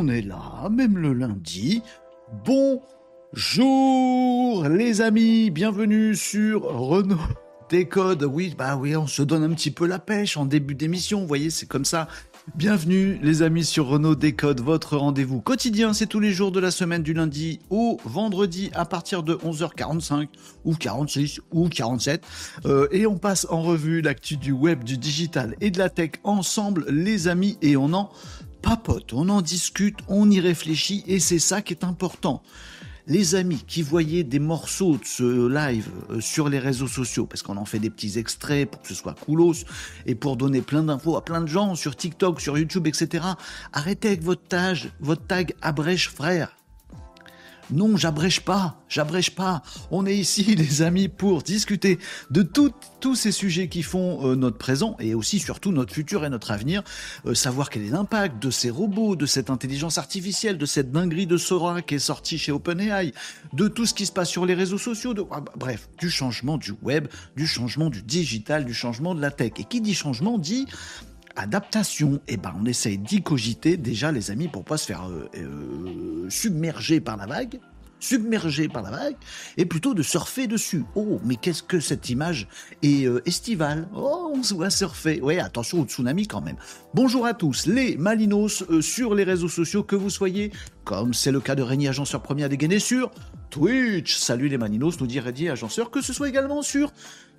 On est là, même le lundi. Bonjour les amis, bienvenue sur Renault Décode. Oui, bah oui, on se donne un petit peu la pêche en début d'émission, vous voyez, c'est comme ça. Bienvenue les amis sur Renault Décode, votre rendez-vous quotidien, c'est tous les jours de la semaine du lundi au vendredi à partir de 11h45 ou 46 ou 47. Euh, et on passe en revue l'actu du web, du digital et de la tech ensemble les amis et on en papote, on en discute, on y réfléchit et c'est ça qui est important les amis qui voyaient des morceaux de ce live euh, sur les réseaux sociaux, parce qu'on en fait des petits extraits pour que ce soit coolos et pour donner plein d'infos à plein de gens sur TikTok, sur YouTube, etc. Arrêtez avec votre tag, votre tag abrège frère. Non, j'abrège pas, j'abrège pas. On est ici, les amis, pour discuter de tous ces sujets qui font euh, notre présent et aussi surtout notre futur et notre avenir. Euh, savoir quel est l'impact de ces robots, de cette intelligence artificielle, de cette dinguerie de Sora qui est sortie chez OpenAI, de tout ce qui se passe sur les réseaux sociaux, ah, bah, bref, du changement du web, du changement du digital, du changement de la tech. Et qui dit changement dit adaptation, eh ben on essaye d'y cogiter déjà les amis pour pas se faire euh, euh, submerger par la vague, submerger par la vague, et plutôt de surfer dessus. Oh, mais qu'est-ce que cette image est euh, estivale Oh, on se voit surfer. Ouais, attention au tsunami quand même. Bonjour à tous, les Malinos sur les réseaux sociaux, que vous soyez, comme c'est le cas de Régnier Agenceur Premier à dégainer sur Twitch. Salut les Malinos, nous dit Régnier Agenceur, que ce soit également sur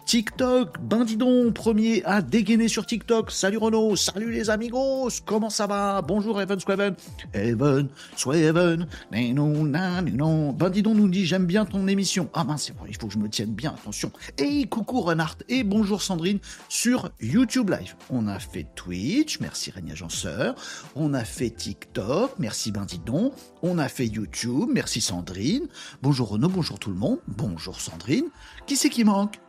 TikTok, bandidon, premier à dégainer sur TikTok. Salut Renaud, salut les amigos, comment ça va? Bonjour Evan Swaven. Evan Swaven, non, Bandidon nous dit j'aime bien ton émission. Ah mince, il faut que je me tienne bien, attention. Et coucou Renard et bonjour Sandrine sur YouTube Live. On a fait Twitch, merci Régnier Agenceur. On a fait TikTok, merci Bandidon. On a fait YouTube, merci Sandrine. Bonjour Renaud, bonjour tout le monde. Bonjour Sandrine. Qui c'est qui manque?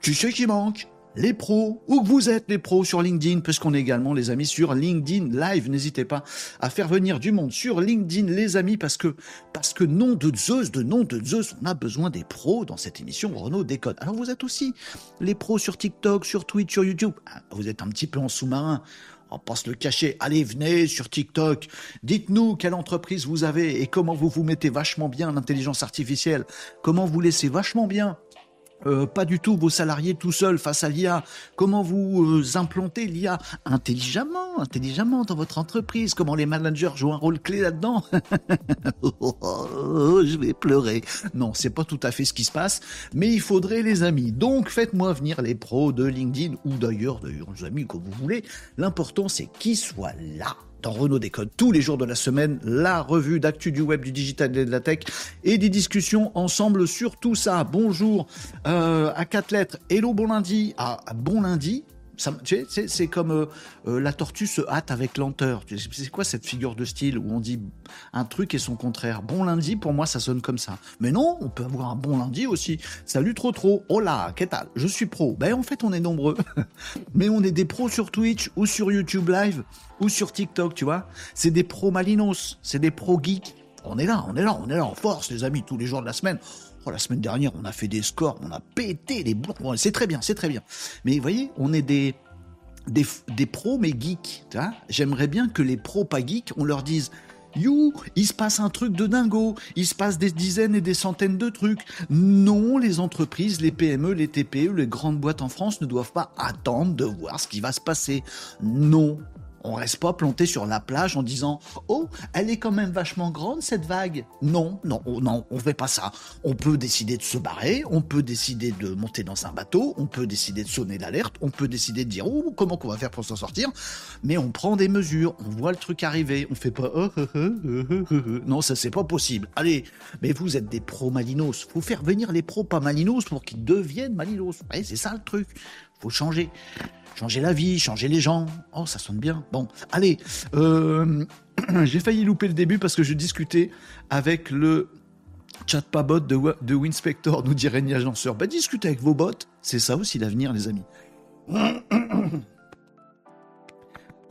Tu sais qui manque? Les pros, où que vous êtes les pros sur LinkedIn, puisqu'on est également les amis sur LinkedIn Live. N'hésitez pas à faire venir du monde sur LinkedIn, les amis, parce que, parce que nom de Zeus, de nom de Zeus, on a besoin des pros dans cette émission Renault Décode. Alors vous êtes aussi les pros sur TikTok, sur Twitch, sur YouTube. Ah, vous êtes un petit peu en sous-marin. On va se le cacher. Allez, venez sur TikTok. Dites-nous quelle entreprise vous avez et comment vous vous mettez vachement bien l'intelligence artificielle. Comment vous laissez vachement bien euh, pas du tout vos salariés tout seuls face à l'IA. Comment vous euh, implantez l'IA intelligemment, intelligemment dans votre entreprise? Comment les managers jouent un rôle clé là-dedans? Je vais pleurer. Non, c'est pas tout à fait ce qui se passe, mais il faudrait les amis. Donc faites-moi venir les pros de LinkedIn ou d'ailleurs, d'ailleurs les amis comme vous voulez. L'important c'est qu'ils soient là dans Renault Décode tous les jours de la semaine, la revue d'actu du web, du digital et de la tech et des discussions ensemble sur tout ça. Bonjour euh, à quatre lettres, hello bon lundi, à bon lundi, c'est comme euh, euh, la tortue se hâte avec lenteur. C'est quoi cette figure de style où on dit un truc et son contraire? Bon lundi, pour moi, ça sonne comme ça. Mais non, on peut avoir un bon lundi aussi. Salut trop trop. Hola, qu'est-ce Je suis pro. Ben en fait, on est nombreux. Mais on est des pros sur Twitch ou sur YouTube Live ou sur TikTok, tu vois. C'est des pros malinos, c'est des pros geeks. On est là, on est là, on est là en force, les amis, tous les jours de la semaine. Oh, la semaine dernière, on a fait des scores, on a pété les bourgs. C'est très bien, c'est très bien. Mais vous voyez, on est des, des, pros, mais geeks. J'aimerais bien que les pros pas geeks, on leur dise You, il se passe un truc de dingo, il se passe des dizaines et des centaines de trucs. Non, les entreprises, les PME, les TPE, les grandes boîtes en France ne doivent pas attendre de voir ce qui va se passer. Non, on reste pas planté sur la plage en disant Oh, elle est quand même vachement grande cette vague. Non, non, non, on fait pas ça. On peut décider de se barrer, on peut décider de monter dans un bateau, on peut décider de sonner l'alerte, on peut décider de dire Oh, comment qu'on va faire pour s'en sortir. Mais on prend des mesures, on voit le truc arriver, on fait pas oh, oh, oh, Non, ça c'est pas possible. Allez, mais vous êtes des pros malinos. Faut faire venir les pros pas malinos pour qu'ils deviennent malinos. c'est ça le truc. Faut changer changer la vie, changer les gens. Oh, ça sonne bien. Bon, allez, euh, j'ai failli louper le début parce que je discutais avec le chat pas bot de, de Winspector, nous dirait Régnier Agenceur. Bah, discutez avec vos bots, c'est ça aussi l'avenir, les amis.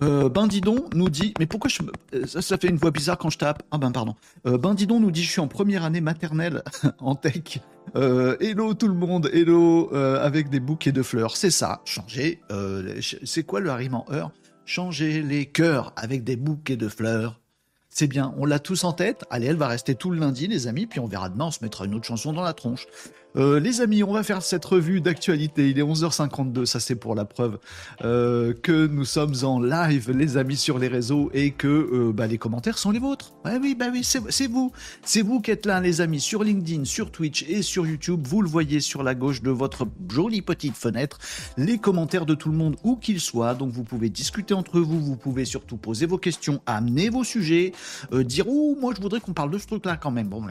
Euh, Bindidon nous dit, mais pourquoi je, euh, ça, ça fait une voix bizarre quand je tape Ah ben pardon. Euh, Bindidon nous dit, je suis en première année maternelle en tech. Euh, hello tout le monde, hello euh, avec des bouquets de fleurs. C'est ça, changer. Euh, c'est quoi le rime en heure? Changer les cœurs avec des bouquets de fleurs. C'est bien, on l'a tous en tête. Allez, elle va rester tout le lundi, les amis, puis on verra demain, on se mettra une autre chanson dans la tronche. Euh, les amis, on va faire cette revue d'actualité. Il est 11h52, ça c'est pour la preuve euh, que nous sommes en live, les amis, sur les réseaux et que euh, bah, les commentaires sont les vôtres. Ouais, oui, bah oui, c'est vous. C'est vous qui êtes là, les amis, sur LinkedIn, sur Twitch et sur YouTube. Vous le voyez sur la gauche de votre jolie petite fenêtre, les commentaires de tout le monde, où qu'ils soient. Donc vous pouvez discuter entre vous, vous pouvez surtout poser vos questions, amener vos sujets, dire oh moi je voudrais qu'on parle de ce truc-là quand même. Bon,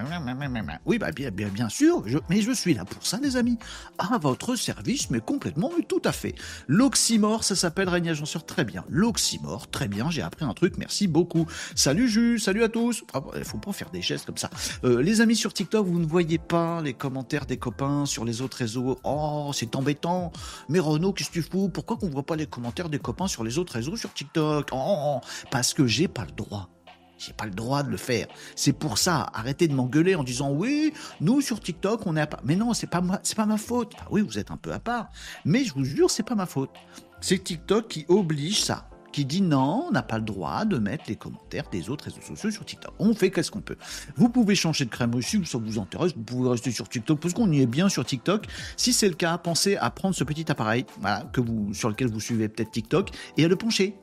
oui, bah bien, bien, sûr, mais je suis là pour ça, les amis. À votre service, mais complètement, mais tout à fait. L'oxymore, ça s'appelle Régnier Agenceur, très bien. L'oxymore, très bien, j'ai appris un truc, merci beaucoup. Salut Jus, salut à tous. Ah, Il faut pas faire des gestes comme ça. Euh, les amis sur TikTok, vous ne voyez pas les commentaires des copains sur les autres réseaux. Oh, c'est embêtant. Mais Renaud, qu'est-ce que tu fous? Pourquoi qu'on voit pas les commentaires des copains sur les autres réseaux sur TikTok? Oh, parce que j'ai pas le droit. J'ai pas le droit de le faire. C'est pour ça. Arrêtez de m'engueuler en disant oui, nous sur TikTok on est à part. Mais non, c'est pas c'est pas ma faute. Enfin, oui, vous êtes un peu à part, mais je vous jure, c'est pas ma faute. C'est TikTok qui oblige ça, qui dit non, on n'a pas le droit de mettre les commentaires des autres réseaux sociaux sur TikTok. On fait qu'est-ce qu'on peut. Vous pouvez changer de crème aussi, ça vous intéresse, vous pouvez rester sur TikTok parce qu'on y est bien sur TikTok. Si c'est le cas, pensez à prendre ce petit appareil, voilà, que vous, sur lequel vous suivez peut-être TikTok, et à le pencher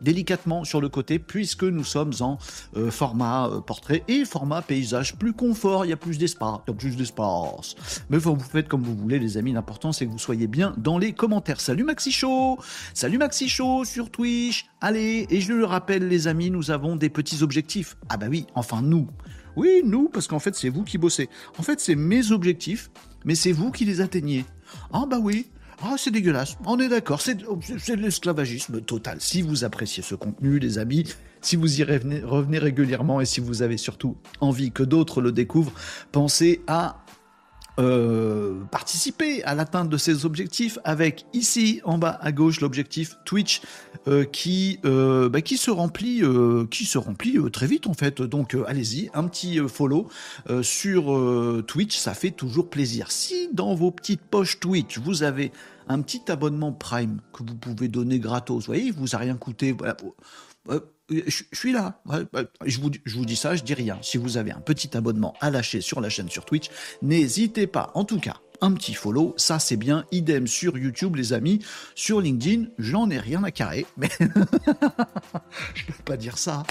délicatement sur le côté, puisque nous sommes en euh, format euh, portrait et format paysage plus confort. Il y a plus d'espace, il y a plus d'espace. Mais vous faites comme vous voulez, les amis. L'important, c'est que vous soyez bien dans les commentaires. Salut Maxi Show, salut Maxi Show sur Allez, et je le rappelle, les amis, nous avons des petits objectifs. Ah bah oui, enfin nous. Oui, nous, parce qu'en fait, c'est vous qui bossez. En fait, c'est mes objectifs, mais c'est vous qui les atteignez. Ah bah oui. Ah, c'est dégueulasse. On est d'accord. C'est de l'esclavagisme total. Si vous appréciez ce contenu, les amis, si vous y revenez régulièrement et si vous avez surtout envie que d'autres le découvrent, pensez à euh, participer à l'atteinte de ces objectifs avec ici en bas à gauche l'objectif Twitch euh, qui euh, bah, qui se remplit euh, qui se remplit euh, très vite en fait donc euh, allez-y un petit follow sur Twitch ça fait toujours plaisir si dans vos petites poches Twitch vous avez un petit abonnement Prime que vous pouvez donner gratos vous voyez il vous a rien coûté voilà. Je suis là. Je vous, dis ça, je dis rien. Si vous avez un petit abonnement à lâcher sur la chaîne sur Twitch, n'hésitez pas. En tout cas, un petit follow, ça c'est bien. Idem sur YouTube, les amis. Sur LinkedIn, j'en ai rien à carrer. Mais je peux pas dire ça.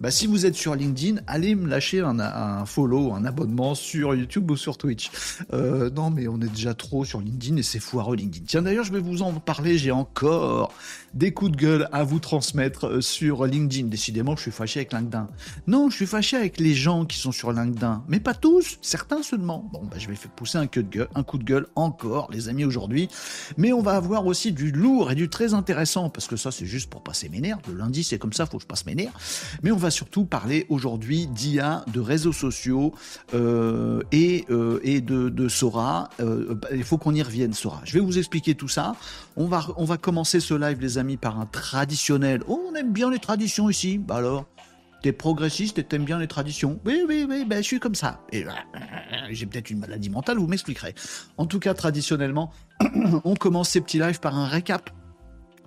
Bah, si vous êtes sur LinkedIn, allez me lâcher un, un follow, un abonnement sur YouTube ou sur Twitch. Euh, non, mais on est déjà trop sur LinkedIn et c'est foireux LinkedIn. Tiens, d'ailleurs, je vais vous en parler. J'ai encore des coups de gueule à vous transmettre euh, sur LinkedIn. Décidément, je suis fâché avec LinkedIn. Non, je suis fâché avec les gens qui sont sur LinkedIn, mais pas tous, certains seulement. Bon, bah, je vais faire pousser un, de gueule, un coup de gueule encore, les amis, aujourd'hui. Mais on va avoir aussi du lourd et du très intéressant, parce que ça, c'est juste pour passer mes nerfs. Le lundi, c'est comme ça, faut que je passe mes nerfs. Mais on va surtout parler aujourd'hui d'IA, de réseaux sociaux euh, et, euh, et de, Sora. Bah, il faut qu'on y revienne, Sora. Je vais vous expliquer tout ça. On va, on va commencer ce live, les amis, par un traditionnel. Oh, on aime bien les traditions ici. Bah alors T'es progressiste et t'aimes bien les traditions. Oui, oui, oui, ben, je suis comme ça. Et euh, j'ai peut-être une maladie mentale, vous m'expliquerez. En tout cas, traditionnellement, on commence ces petits lives par un récap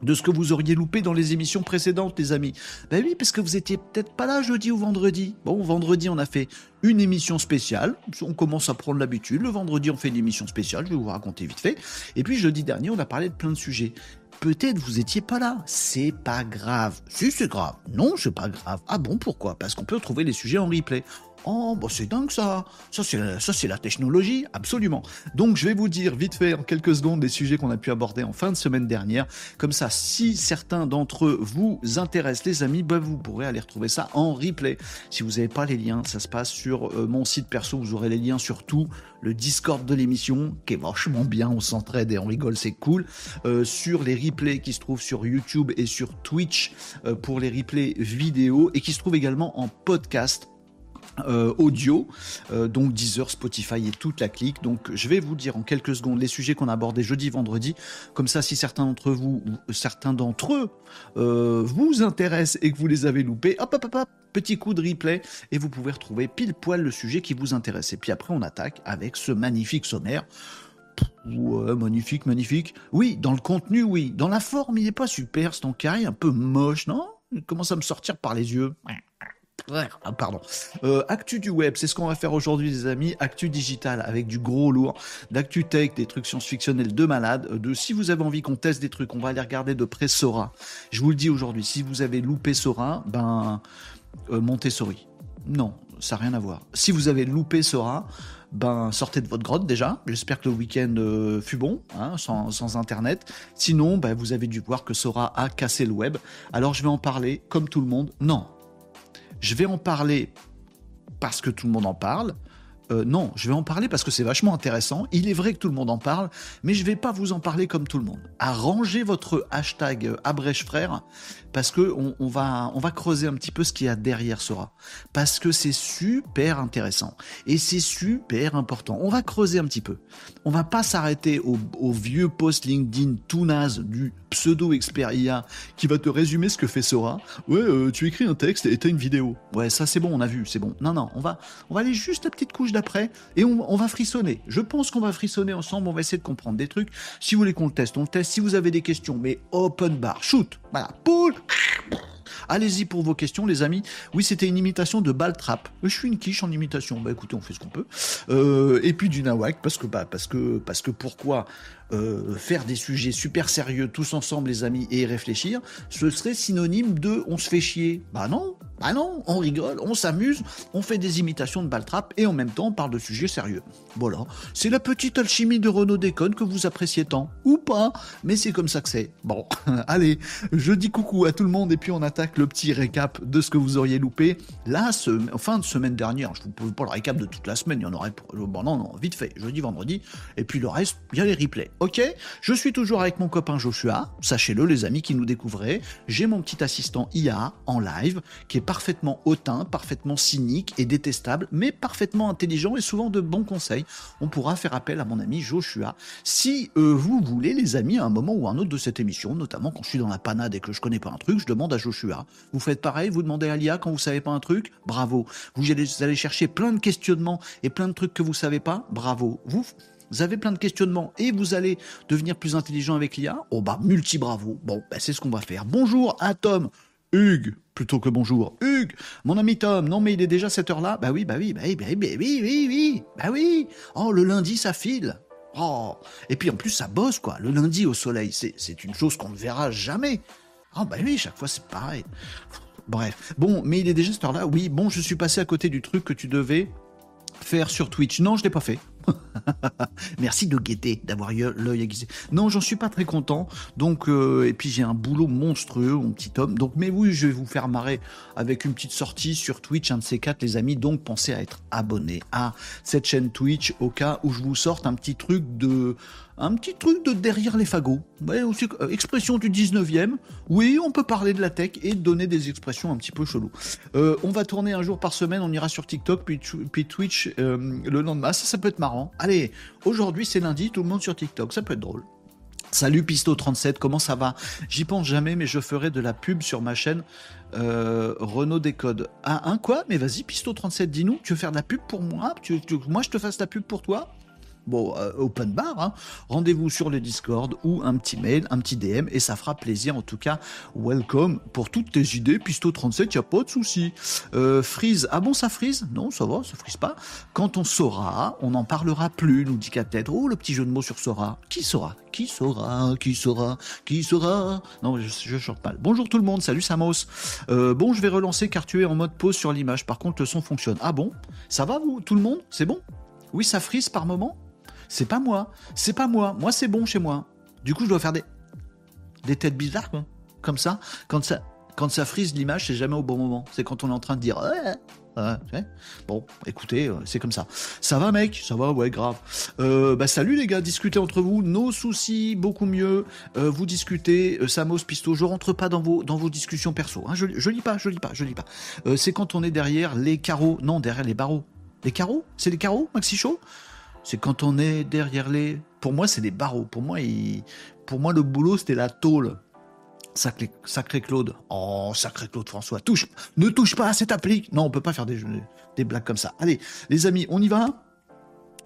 de ce que vous auriez loupé dans les émissions précédentes, les amis. Ben oui, parce que vous étiez peut-être pas là jeudi ou vendredi. Bon, vendredi, on a fait une émission spéciale. On commence à prendre l'habitude. Le vendredi, on fait une émission spéciale. Je vais vous raconter vite fait. Et puis, jeudi dernier, on a parlé de plein de sujets. Peut-être vous étiez pas là. C'est pas grave. Si, c'est grave. Non, c'est pas grave. Ah bon, pourquoi? Parce qu'on peut trouver les sujets en replay. Oh, bah c'est dingue ça. Ça c'est la, technologie, absolument. Donc je vais vous dire vite fait en quelques secondes les sujets qu'on a pu aborder en fin de semaine dernière. Comme ça, si certains d'entre eux vous intéressent, les amis, bah, vous pourrez aller retrouver ça en replay. Si vous n'avez pas les liens, ça se passe sur euh, mon site perso. Vous aurez les liens sur tout le Discord de l'émission qui est vachement bien. On s'entraide et on rigole, c'est cool. Euh, sur les replays qui se trouvent sur YouTube et sur Twitch euh, pour les replays vidéo et qui se trouvent également en podcast euh, audio, euh, donc Deezer, Spotify et toute la clique. Donc je vais vous dire en quelques secondes les sujets qu'on a abordés jeudi, vendredi. Comme ça, si certains d'entre vous, ou certains d'entre eux, euh, vous intéressent et que vous les avez loupés, hop, hop, hop, hop, petit coup de replay et vous pouvez retrouver pile poil le sujet qui vous intéresse. Et puis après, on attaque avec ce magnifique sommaire. Ouais, magnifique, magnifique. Oui, dans le contenu, oui. Dans la forme, il n'est pas super, carré, un peu moche, non? Il commence à me sortir par les yeux. Ah, pardon. Euh, actu du web, c'est ce qu'on va faire aujourd'hui, les amis. Actu digital avec du gros lourd, d'actu tech, des trucs science-fictionnels de malade. Euh, de si vous avez envie qu'on teste des trucs, on va aller regarder de près Sora. Je vous le dis aujourd'hui, si vous avez loupé Sora, ben euh, Montessori. Non, ça n'a rien à voir. Si vous avez loupé Sora, ben sortez de votre grotte déjà. J'espère que le week-end euh, fut bon, hein, sans, sans, internet. Sinon, ben, vous avez dû voir que Sora a cassé le web. Alors je vais en parler comme tout le monde. Non, je vais en parler parce que tout le monde en parle. Euh, non, je vais en parler parce que c'est vachement intéressant. Il est vrai que tout le monde en parle, mais je vais pas vous en parler comme tout le monde. Arrangez votre hashtag euh, Abrèche Frère parce que on, va, on va creuser un petit peu ce qu'il y a derrière Sora. Parce que c'est super intéressant et c'est super important. On va creuser un petit peu. On va pas s'arrêter au, vieux post LinkedIn tout naze du pseudo expert IA qui va te résumer ce que fait Sora. Ouais, euh, tu écris un texte et t'as une vidéo. Ouais, ça c'est bon, on a vu, c'est bon. Non, non, on va, on va aller juste la petite couche d'après et on, on va frissonner. Je pense qu'on va frissonner ensemble, on va essayer de comprendre des trucs. Si vous voulez qu'on le teste, on le teste. Si vous avez des questions, mais open bar, shoot, voilà, poule, Allez-y pour vos questions, les amis. Oui, c'était une imitation de Baltrap. Je suis une quiche en imitation. Bah écoutez, on fait ce qu'on peut. Euh, et puis du Nawak, parce que bah parce que parce que pourquoi euh, faire des sujets super sérieux tous ensemble, les amis, et réfléchir, ce serait synonyme de on se fait chier. Bah non, bah non, on rigole, on s'amuse, on fait des imitations de Baltrap et en même temps on parle de sujets sérieux. Voilà, c'est la petite alchimie de Renaud Déconne que vous appréciez tant, ou pas, mais c'est comme ça que c'est. Bon, allez, je dis coucou à tout le monde et puis on attaque le petit récap de ce que vous auriez loupé. Là, fin de semaine dernière, je vous pas le récap de toute la semaine, il y en aurait. Bon, non, non, vite fait, jeudi, vendredi, et puis le reste, bien les replays. Ok, je suis toujours avec mon copain Joshua. Sachez-le, les amis qui nous découvrez. J'ai mon petit assistant IA en live qui est parfaitement hautain, parfaitement cynique et détestable, mais parfaitement intelligent et souvent de bons conseils. On pourra faire appel à mon ami Joshua si euh, vous voulez, les amis, à un moment ou un autre de cette émission, notamment quand je suis dans la panade et que je connais pas un truc, je demande à Joshua. Vous faites pareil, vous demandez à l'IA quand vous savez pas un truc, bravo. Vous allez, chercher plein de questionnements et plein de trucs que vous savez pas, bravo. Vous avez plein de questionnements et vous allez devenir plus intelligent avec l'IA Oh bah, multi-bravo. Bon, bah, c'est ce qu'on va faire. Bonjour à Tom. Hugues, plutôt que bonjour. Hugues, mon ami Tom, non mais il est déjà cette heure-là Bah oui, bah oui, bah oui, bah oui, bah oui, oui, oui, bah oui. Oh, le lundi, ça file. Oh, et puis en plus, ça bosse, quoi. Le lundi au soleil, c'est une chose qu'on ne verra jamais. Oh bah oui, chaque fois, c'est pareil. Bref. Bon, mais il est déjà cette heure-là. Oui, bon, je suis passé à côté du truc que tu devais faire sur Twitch. Non, je l'ai pas fait. Merci de guetter, d'avoir l'œil aiguisé. Non, j'en suis pas très content. Donc, euh, et puis j'ai un boulot monstrueux, mon petit homme. Donc, mais oui, je vais vous faire marrer avec une petite sortie sur Twitch, un de ces quatre, les amis. Donc, pensez à être abonné à cette chaîne Twitch au cas où je vous sorte un petit truc de un petit truc de derrière les fagots. aussi, euh, expression du 19e. Oui, on peut parler de la tech et donner des expressions un petit peu chelou. Euh, on va tourner un jour par semaine, on ira sur TikTok, puis, Twitch euh, le lendemain. Ça, ça peut être marrant. Allez, aujourd'hui c'est lundi, tout le monde sur TikTok, ça peut être drôle. Salut Pisto37, comment ça va? J'y pense jamais, mais je ferai de la pub sur ma chaîne Renault Décode. Ah, un quoi? Mais vas-y, Pisto37, dis-nous, tu veux faire de la pub pour moi? Moi, je te fasse la pub pour toi? Bon, euh, open bar, hein. rendez-vous sur le Discord ou un petit mail, un petit DM, et ça fera plaisir. En tout cas, welcome pour toutes tes idées. Pisto37, y a pas de souci. Euh, freeze, ah bon, ça frise Non, ça va, ça frise pas. Quand on saura, on n'en parlera plus, nous dit tête Oh, le petit jeu de mots sur saura. Qui saura? Qui saura? Qui saura? Qui saura? Non, je, je chante mal. Bonjour tout le monde, salut Samos. Euh, bon, je vais relancer car tu es en mode pause sur l'image. Par contre, le son fonctionne. Ah bon? Ça va vous, tout le monde? C'est bon? Oui, ça frise par moment? C'est pas moi, c'est pas moi, moi c'est bon chez moi. Du coup, je dois faire des, des têtes bizarres, quoi. Comme ça, quand ça, Quand ça frise l'image, c'est jamais au bon moment. C'est quand on est en train de dire bon, écoutez, euh, c'est comme ça. Ça va, mec? Ça va, ouais, grave. Euh, bah, salut les gars, discutez entre vous, nos soucis, beaucoup mieux. Euh, vous discutez, Samos, Pisto, je rentre pas dans vos, dans vos discussions perso. Hein. je, je lis pas, je lis pas, je lis pas. c'est quand on est derrière les carreaux, non, derrière les barreaux. Les carreaux? C'est les carreaux, Maxi Show? C'est quand on est derrière les. Pour moi, c'est les barreaux. Pour moi, pour moi le boulot, c'était la tôle. Sacré, Claude. Oh, sacré Claude François. Touche, ne touche pas à cette. Non, on peut pas faire des, des blagues comme ça. Allez, les amis, on y va?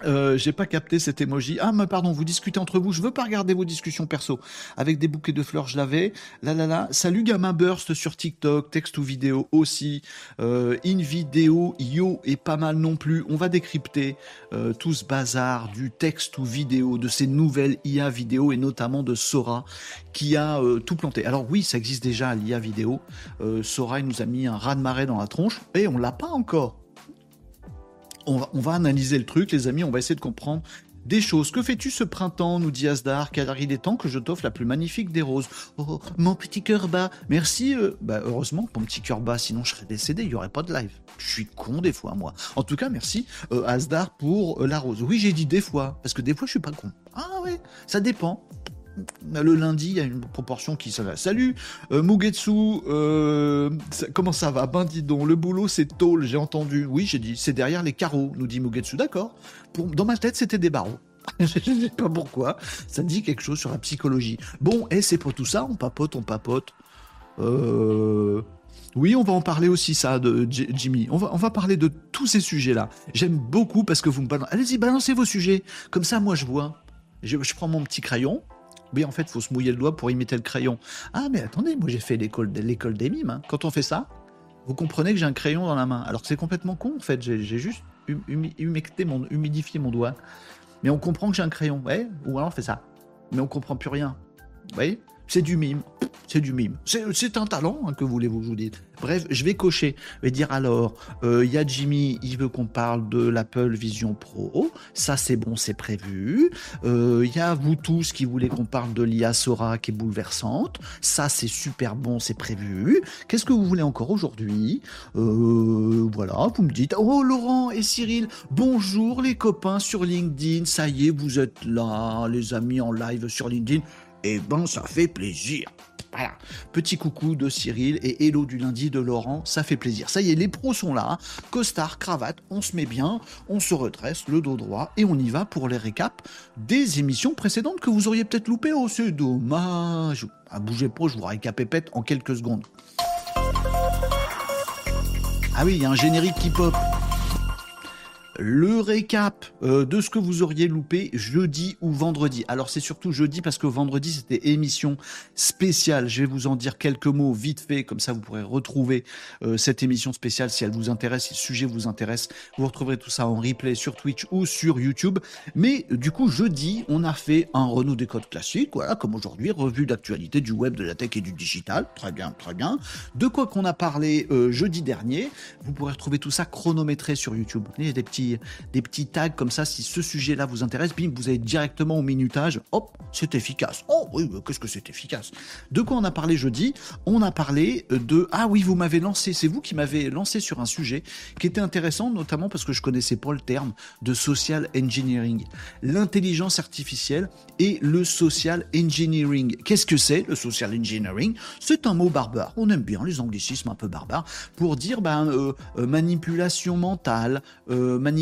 Euh, j'ai pas capté cet emoji. Ah, mais pardon, vous discutez entre vous. Je veux pas regarder vos discussions perso. Avec des bouquets de fleurs, je l'avais. Là, là, là. Salut, gamin burst sur TikTok, texte ou vidéo aussi. Euh, in vidéo, yo est pas mal non plus. On va décrypter euh, tout ce bazar du texte ou vidéo, de ces nouvelles IA vidéo et notamment de Sora qui a euh, tout planté. Alors oui, ça existe déjà l'IA vidéo. Sora, il nous a mis un ras de marée dans la tronche et on l'a pas encore on va, analyser le truc, les amis, on va essayer de comprendre des choses. Que fais-tu ce printemps nous dit Asdar, car il est temps que je t'offre la plus magnifique des roses. Oh, mon petit cœur bas. Merci. Euh, bah, heureusement, mon petit cœur bas, sinon je serais décédé, il n'y aurait pas de live. Je suis con des fois, moi. En tout cas, merci euh, Asdar pour euh, la rose. Oui, j'ai dit des fois, parce que des fois, je suis pas con. Ah ouais, ça dépend le lundi, il y a une proportion qui ça va. Salut euh, Mugetsu, euh, comment ça va? Ben dis donc, le boulot c'est tôle, j'ai entendu. Oui, j'ai dit, c'est derrière les carreaux, nous dit Mugetsu. D'accord. Dans ma tête, c'était des barreaux. je sais pas pourquoi. Ça dit quelque chose sur la psychologie. Bon, et c'est pour tout ça, on papote, on papote. Euh... Oui, on va en parler aussi, ça, de Jimmy. On va, on va parler de tous ces sujets-là. J'aime beaucoup parce que vous me balancez. Allez-y, balancez vos sujets. Comme ça, moi, je vois. je prends mon petit crayon, oui, en fait, il faut se mouiller le doigt pour imiter le crayon. Ah, mais attendez, moi j'ai fait l'école des mimes. Hein. Quand on fait ça, vous comprenez que j'ai un crayon dans la main. Alors que c'est complètement con, en fait. J'ai juste mon, humidifié mon doigt. Mais on comprend que j'ai un crayon. Ouais Ou alors on fait ça. Mais on comprend plus rien. Vous voyez? C'est du mime c'est du mime. C'est un talent, hein, que voulez-vous je vous dire. Bref, je vais cocher. Je vais dire alors, il euh, y a Jimmy, il veut qu'on parle de l'Apple Vision Pro. Ça, c'est bon, c'est prévu. Il euh, y a vous tous qui voulez qu'on parle de l'IA Sora qui est bouleversante. Ça, c'est super bon, c'est prévu. Qu'est-ce que vous voulez encore aujourd'hui? Euh, Voilà, vous me dites. Oh, Laurent et Cyril, bonjour les copains sur LinkedIn. Ça y est, vous êtes là, les amis en live sur LinkedIn. Eh ben, ça fait plaisir. Voilà. Petit coucou de Cyril et hello du lundi de Laurent, ça fait plaisir. Ça y est, les pros sont là. Hein. Costard, cravate, on se met bien, on se redresse, le dos droit et on y va pour les récaps des émissions précédentes que vous auriez peut-être loupé. Oh, c'est dommage. À ah, bouger pas, je vous récapépète en quelques secondes. Ah oui, il y a un générique qui pop le récap euh, de ce que vous auriez loupé jeudi ou vendredi. Alors c'est surtout jeudi parce que vendredi c'était émission spéciale. Je vais vous en dire quelques mots vite fait, comme ça vous pourrez retrouver euh, cette émission spéciale si elle vous intéresse, si le sujet vous intéresse. Vous retrouverez tout ça en replay sur Twitch ou sur YouTube. Mais du coup jeudi on a fait un Renault Décode classique, voilà comme aujourd'hui, revue d'actualité du web, de la tech et du digital. Très bien, très bien. De quoi qu'on a parlé euh, jeudi dernier, vous pourrez retrouver tout ça chronométré sur YouTube. Il y a des petits des petits tags comme ça, si ce sujet-là vous intéresse, bim, vous allez directement au minutage, hop, c'est efficace. Oh oui, qu'est-ce que c'est efficace? De quoi on a parlé jeudi? On a parlé de... Ah oui, vous m'avez lancé, c'est vous qui m'avez lancé sur un sujet qui était intéressant, notamment parce que je connaissais pas le terme de social engineering. L'intelligence artificielle et le social engineering. Qu'est-ce que c'est le social engineering? C'est un mot barbare. On aime bien les anglicismes un peu barbares pour dire ben, euh, euh, manipulation mentale, euh, manipulation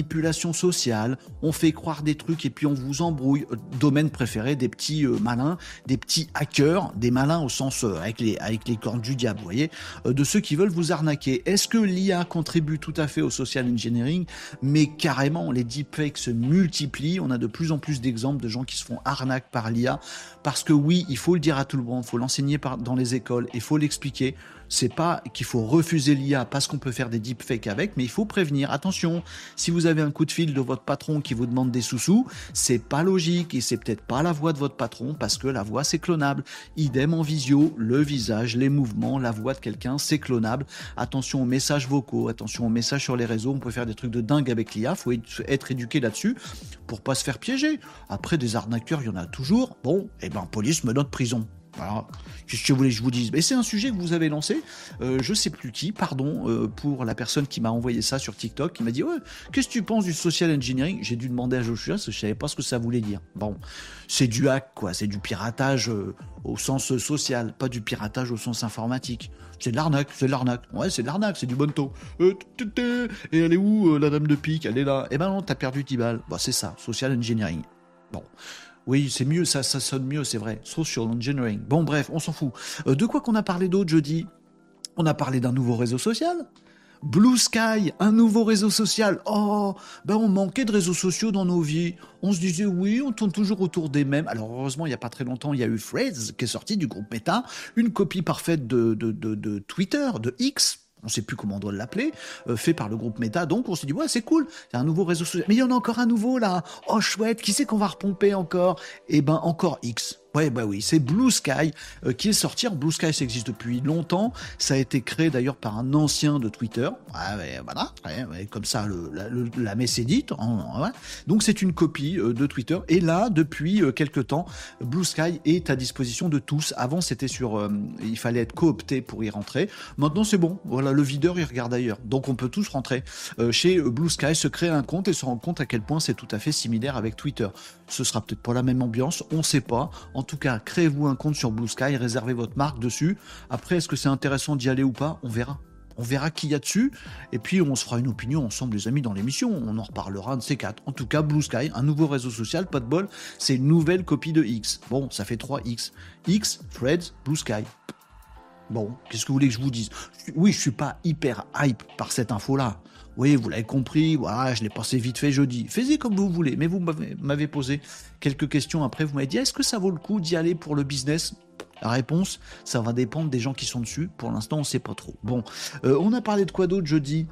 sociale, on fait croire des trucs et puis on vous embrouille. Domaine préféré des petits euh, malins, des petits hackers, des malins au sens euh, avec, les, cornes du diable, vous voyez, euh, de ceux qui veulent vous arnaquer. Est-ce que l'IA contribue tout à fait au social engineering? Mais carrément, les deepfakes se multiplient. On a de plus en plus d'exemples de gens qui se font arnaquer par l'IA. Parce que oui, il faut le dire à tout le monde, il faut l'enseigner dans les écoles, il faut l'expliquer c'est pas qu'il faut refuser l'IA parce qu'on peut faire des deepfakes avec, mais il faut prévenir. Attention, si vous avez un coup de fil de votre patron qui vous demande des sous-sous, c'est pas logique et c'est peut-être pas la voix de votre patron parce que la voix c'est clonable. Idem en visio, le visage, les mouvements, la voix de quelqu'un c'est clonable. Attention aux messages vocaux, attention aux messages sur les réseaux, on peut faire des trucs de dingue avec l'IA, faut être éduqué là-dessus pour pas se faire piéger. Après des arnaqueurs, il y en a toujours. Bon, eh ben police me note prison. Voilà. Qu'est-ce que je voulais que je vous dise? Mais c'est un sujet que vous avez lancé. Euh, je sais plus qui, pardon, euh, pour la personne qui m'a envoyé ça sur TikTok, qui m'a dit qu'est-ce que tu penses du social engineering? J'ai dû demander à Joshua, parce que je savais pas ce que ça voulait dire. Bon, c'est du hack, quoi. C'est du piratage euh, au sens social, pas du piratage au sens informatique. C'est de l'arnaque, c'est de l'arnaque. Ouais, c'est de l'arnaque, c'est du bon taux. et elle est où, la dame de pique? Elle est là. Eh ben non, t'as perdu 10 balles. Bah, c'est ça, social engineering. Bon. Oui, c'est mieux, ça, sonne mieux, c'est vrai. Social engineering. Bon, bref, on s'en fout. Euh, de quoi qu'on a parlé d'autre jeudi? On a parlé d'un nouveau réseau social Blue Sky, un nouveau réseau social. Oh, ben on manquait de réseaux sociaux dans nos vies. On se disait oui, on tourne toujours autour des mêmes. Alors heureusement, il n'y a pas très longtemps, il y a eu Threads qui est sorti du groupe Meta, une copie parfaite de Twitter, de X, on sait plus comment on doit l'appeler, euh, fait par le groupe Meta. Donc on s'est dit ouais c'est cool, c'est un nouveau réseau social. Mais il y en a encore un nouveau là. Oh chouette, qui c'est qu'on va repomper encore? Eh ben encore X. Ouais, bah oui, c'est Blue Sky euh, qui est sorti. Blue Sky, ça existe depuis longtemps. Ça a été créé d'ailleurs par un ancien de Twitter. Ouais, voilà, comme ça, le, la, le, la messe est dite. Hein, Donc c'est une copie euh, de Twitter. Et là, depuis euh, quelques temps, Blue Sky est à disposition de tous. Avant, c'était sur, il fallait être coopté pour y rentrer. Maintenant, c'est bon. Voilà, le videur, il regarde ailleurs. Donc on peut tous rentrer chez Blue Sky, se créer un compte et se rendre compte à quel point c'est tout à fait similaire avec Twitter. Ce sera peut-être pas la même ambiance, on sait pas. En tout cas, créez-vous un compte sur Blue Sky, réservez votre marque dessus. Après, est-ce que c'est intéressant d'y aller ou pas? On verra. On verra qui y a dessus, et puis on se fera une opinion ensemble, les amis, dans l'émission. On en reparlera de ces quatre. En tout cas, Blue Sky, un nouveau réseau social, pas de bol, c'est une nouvelle copie de X. Bon, ça fait 3 X. X, Threads, Blue Sky. Bon, qu'est-ce que vous voulez que je vous dise? Oui, je suis pas hyper hype par cette info-là. Oui, vous l'avez compris, voilà, je l'ai passé vite fait jeudi. Faites comme vous voulez, mais vous m'avez posé quelques questions après, vous m'avez dit, est-ce que ça vaut le coup d'y aller pour le business? La réponse, ça va dépendre des gens qui sont dessus. Pour l'instant, on ne sait pas trop. Bon, euh, on a parlé de quoi d'autre jeudi?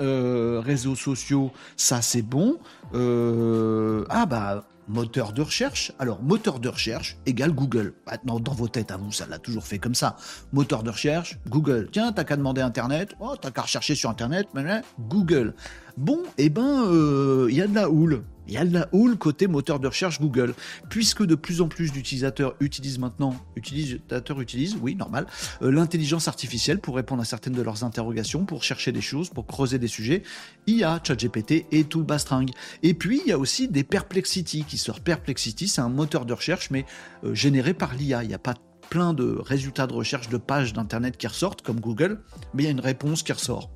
Euh, Réseaux sociaux, ça c'est bon. Euh, ah bah moteur de recherche. Alors, moteur de recherche égale Google. Maintenant, dans vos têtes à vous, ça l'a toujours fait comme ça. Moteur de recherche, Google. Tiens, t'as qu'à demander Internet. Oh, t'as qu'à rechercher sur Internet. Google. Bon, eh ben, il euh, y a de la houle. Il y a de la houle côté moteur de recherche Google, puisque de plus en plus d'utilisateurs utilisent maintenant, utilisateurs utilisent, oui, normal, euh, l'intelligence artificielle pour répondre à certaines de leurs interrogations, pour chercher des choses, pour creuser des sujets. IA, ChatGPT et tout le bastringue. Et puis, il y a aussi des Perplexity qui sortent. Perplexity, c'est un moteur de recherche, mais euh, généré par l'IA. Il n'y a pas plein de résultats de recherche de pages d'internet qui ressortent comme Google, mais il y a une réponse qui ressort.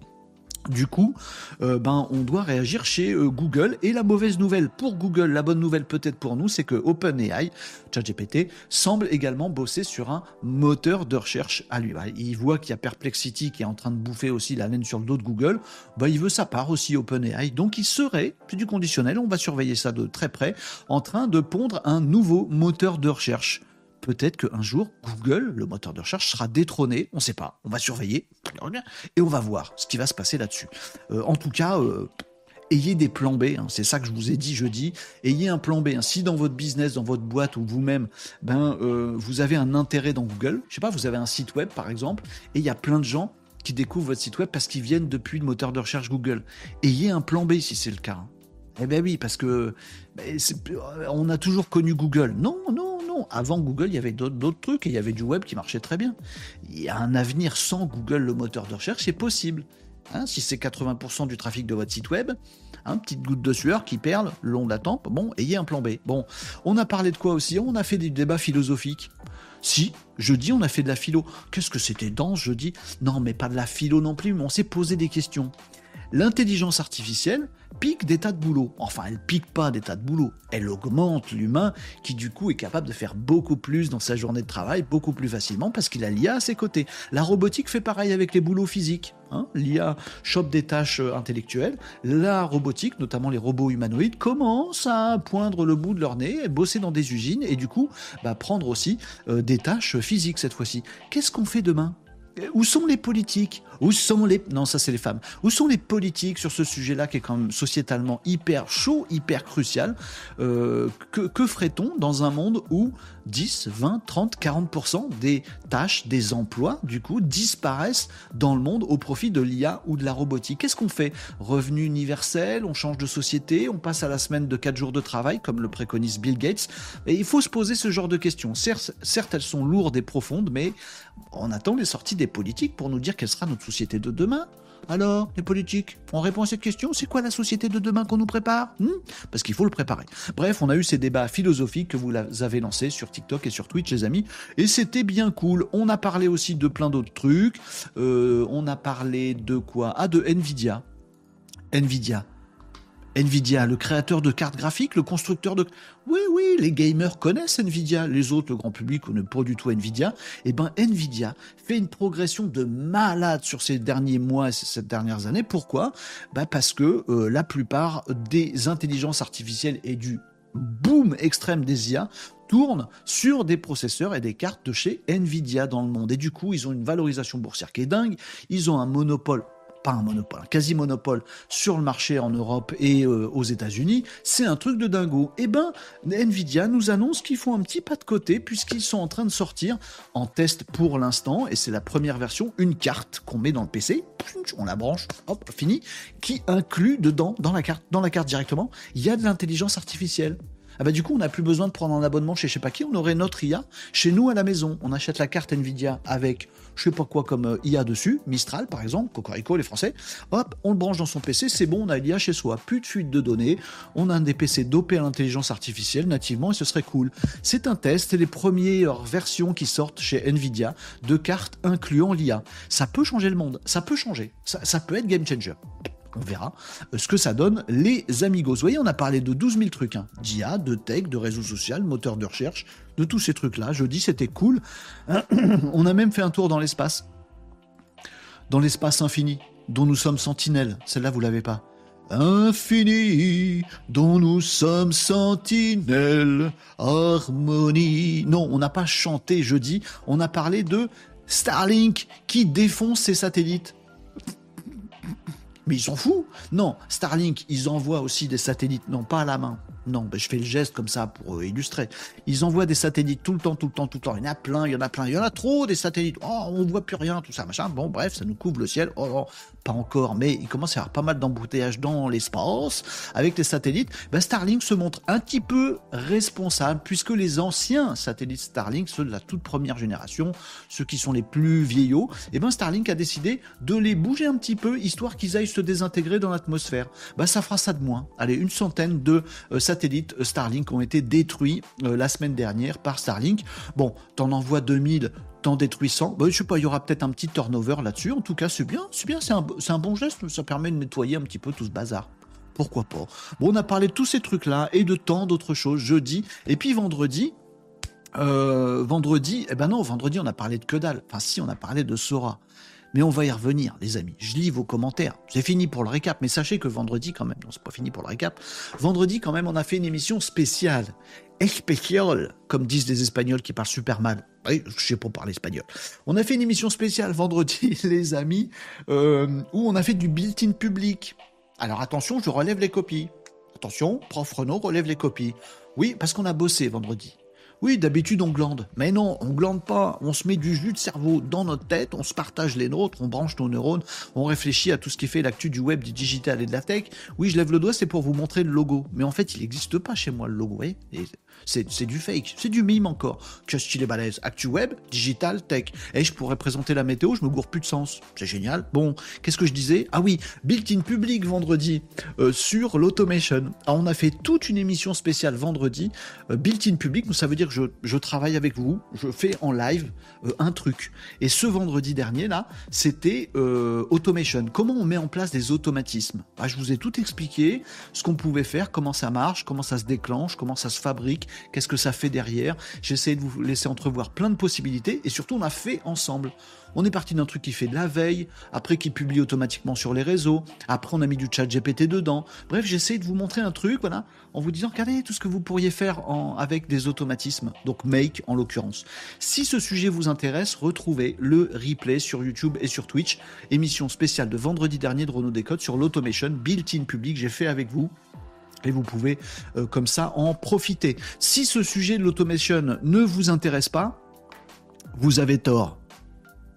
Du coup, euh, ben, on doit réagir chez euh, Google. Et la mauvaise nouvelle pour Google, la bonne nouvelle peut-être pour nous, c'est que OpenAI, ChatGPT, semble également bosser sur un moteur de recherche à lui. Ben, il voit qu'il y a Perplexity qui est en train de bouffer aussi la laine sur le dos de Google. Ben, il veut sa part aussi OpenAI. Donc il serait, c'est du conditionnel, on va surveiller ça de très près, en train de pondre un nouveau moteur de recherche peut-être qu'un jour, Google, le moteur de recherche, sera détrôné. On ne sait pas. On va surveiller et on va voir ce qui va se passer là-dessus. Euh, en tout cas, euh, ayez des plans B. Hein. c'est ça que je vous ai dit jeudi. Ayez un plan B. Hein. Si dans votre business, dans votre boîte ou vous-même, ben, euh, vous avez un intérêt dans Google, je sais pas, vous avez un site web par exemple, et il y a plein de gens qui découvrent votre site web parce qu'ils viennent depuis le moteur de recherche Google. Ayez un plan B si c'est le cas. Hein. Eh bien oui, parce que ben, on a toujours connu Google. Non, non, Avant Google, il y avait d'autres trucs et il y avait du web qui marchait très bien. Il y a un avenir sans Google, le moteur de recherche, c'est possible. Hein, si c'est 80% du trafic de votre site web, hein, petite goutte de sueur qui perle le long de la tempe, bon, ayez un plan B. Bon, on a parlé de quoi aussi? On a fait des débats philosophiques. Si, jeudi, on a fait de la philo. Qu'est-ce que c'était dense jeudi? Non, mais pas de la philo non plus, mais on s'est posé des questions. L'intelligence artificielle, pique des tas de boulot. Enfin, elle pique pas des tas de boulot. Elle augmente l'humain qui, du coup, est capable de faire beaucoup plus dans sa journée de travail, beaucoup plus facilement parce qu'il a l'IA à ses côtés. La robotique fait pareil avec les boulots physiques. Hein. L'IA chope des tâches euh, intellectuelles. La robotique, notamment les robots humanoïdes, commence à poindre le bout de leur nez, bosser dans des usines et du coup, bah, prendre aussi euh, des tâches physiques cette fois-ci. Qu'est-ce qu'on fait demain? Où sont les politiques? Où sont les... Non, ça c'est les femmes. Où sont les politiques sur ce sujet-là qui est quand même sociétalement hyper chaud, hyper crucial? Euh, Que, que ferait-on dans un monde où 10, 20, 30, 40% des tâches, des emplois, du coup, disparaissent dans le monde au profit de l'IA ou de la robotique. Qu'est-ce qu'on fait? Revenu universel, on change de société, on passe à la semaine de 4 jours de travail, comme le préconise Bill Gates. Et il faut se poser ce genre de questions. Certes, certes elles sont lourdes et profondes, mais on attend les sorties des politiques pour nous dire quelle sera notre société de demain. Alors, les politiques, on répond à cette question, c'est quoi la société de demain qu'on nous prépare hmm? Parce qu'il faut le préparer. Bref, on a eu ces débats philosophiques que vous avez lancés sur TikTok et sur Twitch, les amis, et c'était bien cool. On a parlé aussi de plein d'autres trucs. Euh, on a parlé de quoi? Ah, de Nvidia. Nvidia. Nvidia, le créateur de cartes graphiques, le constructeur de... Oui, oui, les gamers connaissent Nvidia, les autres, le grand public, ne pas du tout Nvidia. Eh ben, Nvidia fait une progression de malade sur ces derniers mois et ces dernières années. Pourquoi? Bah Parce que euh, la plupart des intelligences artificielles et du boom extrême des IA tournent sur des processeurs et des cartes de chez Nvidia dans le monde. Et du coup, ils ont une valorisation boursière qui est dingue. Ils ont un monopole pas un monopole, un quasi-monopole sur le marché en Europe et euh, aux États-Unis, c'est un truc de dingo. Eh ben, Nvidia nous annonce qu'ils font un petit pas de côté puisqu'ils sont en train de sortir en test pour l'instant, et c'est la première version, une carte qu'on met dans le PC, on la branche, hop, fini, qui inclut dedans, dans la carte, dans la carte directement, il y a de l'intelligence artificielle. Ah bah du coup, on n'a plus besoin de prendre un abonnement chez je sais pas qui, on aurait notre IA chez nous à la maison. On achète la carte Nvidia avec je sais pas quoi comme euh, IA dessus, Mistral par exemple, Cocorico les Français. Hop, on le branche dans son PC, c'est bon, on a l'IA chez soi. Plus de fuite de données, on a un des PC dopés à l'intelligence artificielle nativement et ce serait cool. C'est un test, les premières versions qui sortent chez Nvidia de cartes incluant l'IA. Ça peut changer le monde, ça peut changer, ça peut être game changer on verra euh, ce que ça donne les amigos. Vous voyez, on a parlé de 12 000 trucs, hein. d'IA, de tech, de réseau social, moteur de recherche, de tous ces trucs-là. Je dis c'était cool. on a même fait un tour dans l'espace. Dans l'espace infini, dont nous sommes sentinelles. Celle-là, vous l'avez pas. Infini, dont nous sommes sentinelles, harmonie. Non, on n'a pas chanté jeudi, on a parlé de Starlink qui défonce ses satellites. Mais ils s'en foutent. Non, Starlink, ils envoient aussi des satellites, non pas à la main, non, ben je fais le geste comme ça pour euh, illustrer. Ils envoient des satellites tout le temps, tout le temps, tout le temps. Il y en a plein, il y en a plein, il y en a trop des satellites. Oh, on voit plus rien, tout ça, machin. Bon, bref, ça nous couvre le ciel. Oh, oh pas encore, mais il commence à y avoir pas mal d'embouteillages dans l'espace avec les satellites. Ben Starlink se montre un petit peu responsable puisque les anciens satellites Starlink, ceux de la toute première génération, ceux qui sont les plus vieillots, et eh ben Starlink a décidé de les bouger un petit peu histoire qu'ils aillent se désintégrer dans l'atmosphère. Ben ça fera ça de moins. Allez, une centaine de euh, satellites satellites Starlink ont été détruits euh, la semaine dernière par Starlink. Bon, t'en envoies 2000, t'en détruis 100. Bah, je sais pas, il y aura peut-être un petit turnover là-dessus. En tout cas, c'est bien, c'est bien, c'est un, un bon geste. Ça permet de nettoyer un petit peu tout ce bazar pourquoi pas? Bon, on a parlé de tous ces trucs-là et de tant d'autres choses jeudi. Et puis vendredi, euh, vendredi, eh ben non, vendredi, on a parlé de que dalle. Enfin, si, on a parlé de Sora. Mais on va y revenir, les amis. Je lis vos commentaires. C'est fini pour le récap, mais sachez que vendredi, quand même, non, c'est pas fini pour le récap. Vendredi, quand même, on a fait une émission spéciale. Especial, comme disent les Espagnols qui parlent super mal. Oui, je sais pas parler espagnol. On a fait une émission spéciale vendredi, les amis, euh, où on a fait du built-in public. Alors attention, je relève les copies. Attention, prof Renault relève les copies. Oui, parce qu'on a bossé vendredi. Oui, d'habitude on glande. Mais non, on glande pas. On se met du jus de cerveau dans notre tête, on se partage les nôtres, on branche nos neurones, on réfléchit à tout ce qui fait l'actu du web, du digital et de la tech. Oui, je lève le doigt, c'est pour vous montrer le logo. Mais en fait, il n'existe pas chez moi le logo. Vous c'est du fake, c'est du mime encore. Que style balèze. Actu web, digital, tech. Et je pourrais présenter la météo, je me gourre plus de sens. C'est génial. Bon, qu'est-ce que je disais? Ah oui, built-in public vendredi euh, sur l'automation. Ah, on a fait toute une émission spéciale vendredi. Euh, built-in public, ça veut dire que je, travaille avec vous, je fais en live euh, un truc. Et ce vendredi dernier, là, c'était automation. Comment on met en place des automatismes? Ah, Je vous ai tout expliqué, ce qu'on pouvait faire, comment ça marche, comment ça se déclenche, comment ça se fabrique qu'est-ce que ça fait derrière? J'ai essayé de vous laisser entrevoir plein de possibilités et surtout on a fait ensemble. On est parti d'un truc qui fait de la veille, après qui publie automatiquement sur les réseaux, après on a mis du chat GPT dedans. Bref, j'essaie de vous montrer un truc, voilà, en vous disant, regardez tout ce que vous pourriez faire avec des automatismes, donc Make en l'occurrence. Si ce sujet vous intéresse, retrouvez le replay sur YouTube et sur Twitch, émission spéciale de vendredi dernier de Renault Décode sur l'automation built-in public, j'ai fait avec vous Et vous pouvez euh, comme ça en profiter. Si ce sujet de l'automation ne vous intéresse pas, vous avez tort.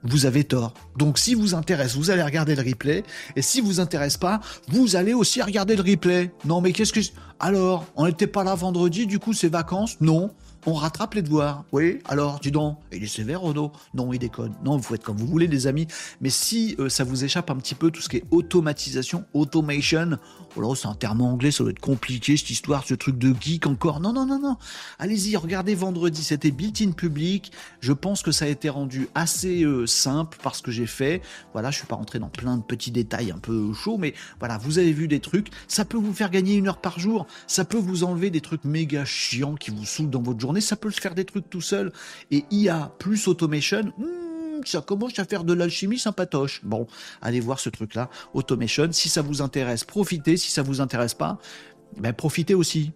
Vous avez tort. Donc si vous intéresse, vous allez regarder le replay. Et si vous intéresse pas, vous allez aussi regarder le replay. Non mais qu'est-ce que... Alors, on n'était pas là vendredi, du coup c'est vacances? Non on rattrape les devoirs. Oui, alors, dis donc, il est sévère, Renaud Non, il déconne. Non, vous faites comme vous voulez, les amis. Mais si euh, ça vous échappe un petit peu, tout ce qui est automatisation, automation, oh là, c'est un terme anglais, ça doit être compliqué, cette histoire, ce truc de geek encore. Non, non, non, non. Allez-y, regardez vendredi, c'était built-in public. Je pense que ça a été rendu assez euh, simple parce que j'ai fait. Voilà, je suis pas rentré dans plein de petits détails un peu chauds, mais voilà, vous avez vu des trucs. Ça peut vous faire gagner une heure par jour. Ça peut vous enlever des trucs méga chiants qui vous saoulent dans votre journée ça peut se faire des trucs tout seul. Et IA plus automation, hmm, ça commence à faire de l'alchimie sympatoche. Bon, allez voir ce truc-là, automation. Si ça vous intéresse, profitez. Si ça vous intéresse pas, ben profitez aussi.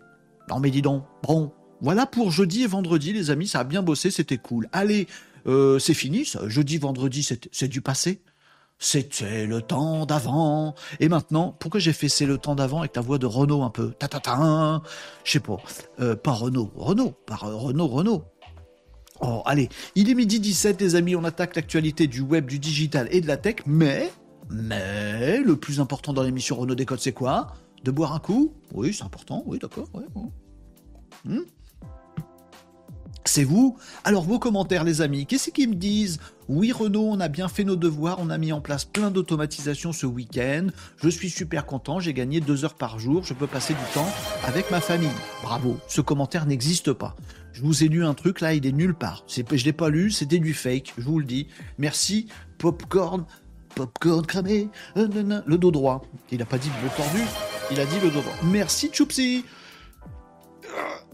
Non mais dis donc, bon, voilà pour jeudi et vendredi, les amis, ça a bien bossé, c'était cool. Allez, euh, c'est fini, ça. jeudi, vendredi, c'est du passé. C'était le temps d'avant. Et maintenant, pourquoi j'ai fait c'est le temps d'avant avec ta voix de Renault un peu ta ta ta Je sais pas. Euh, pas Renault. Renault. Pas Renault, Renault. Oh, allez. Il est midi 17, les amis. On attaque l'actualité du web, du digital et de la tech. Mais, mais, le plus important dans l'émission Renault Décode, c'est quoi? De boire un coup? Oui, c'est important. Oui, d'accord. Hmm? C'est vous? Alors vos commentaires les amis, qu'est-ce qu'ils me disent? Oui Renault, on a bien fait nos devoirs, on a mis en place plein d'automatisation ce week-end, je suis super content, j'ai gagné deux heures par jour, je peux passer du temps avec ma famille. Bravo, ce commentaire n'existe pas. Je vous ai lu un truc là, il est nulle part. je l'ai pas lu, c'était du fake, je vous le dis. Merci, popcorn, popcorn cramé, euh, le dos droit. Il n'a pas dit le tordu, il a dit le dos droit. Merci Choupsi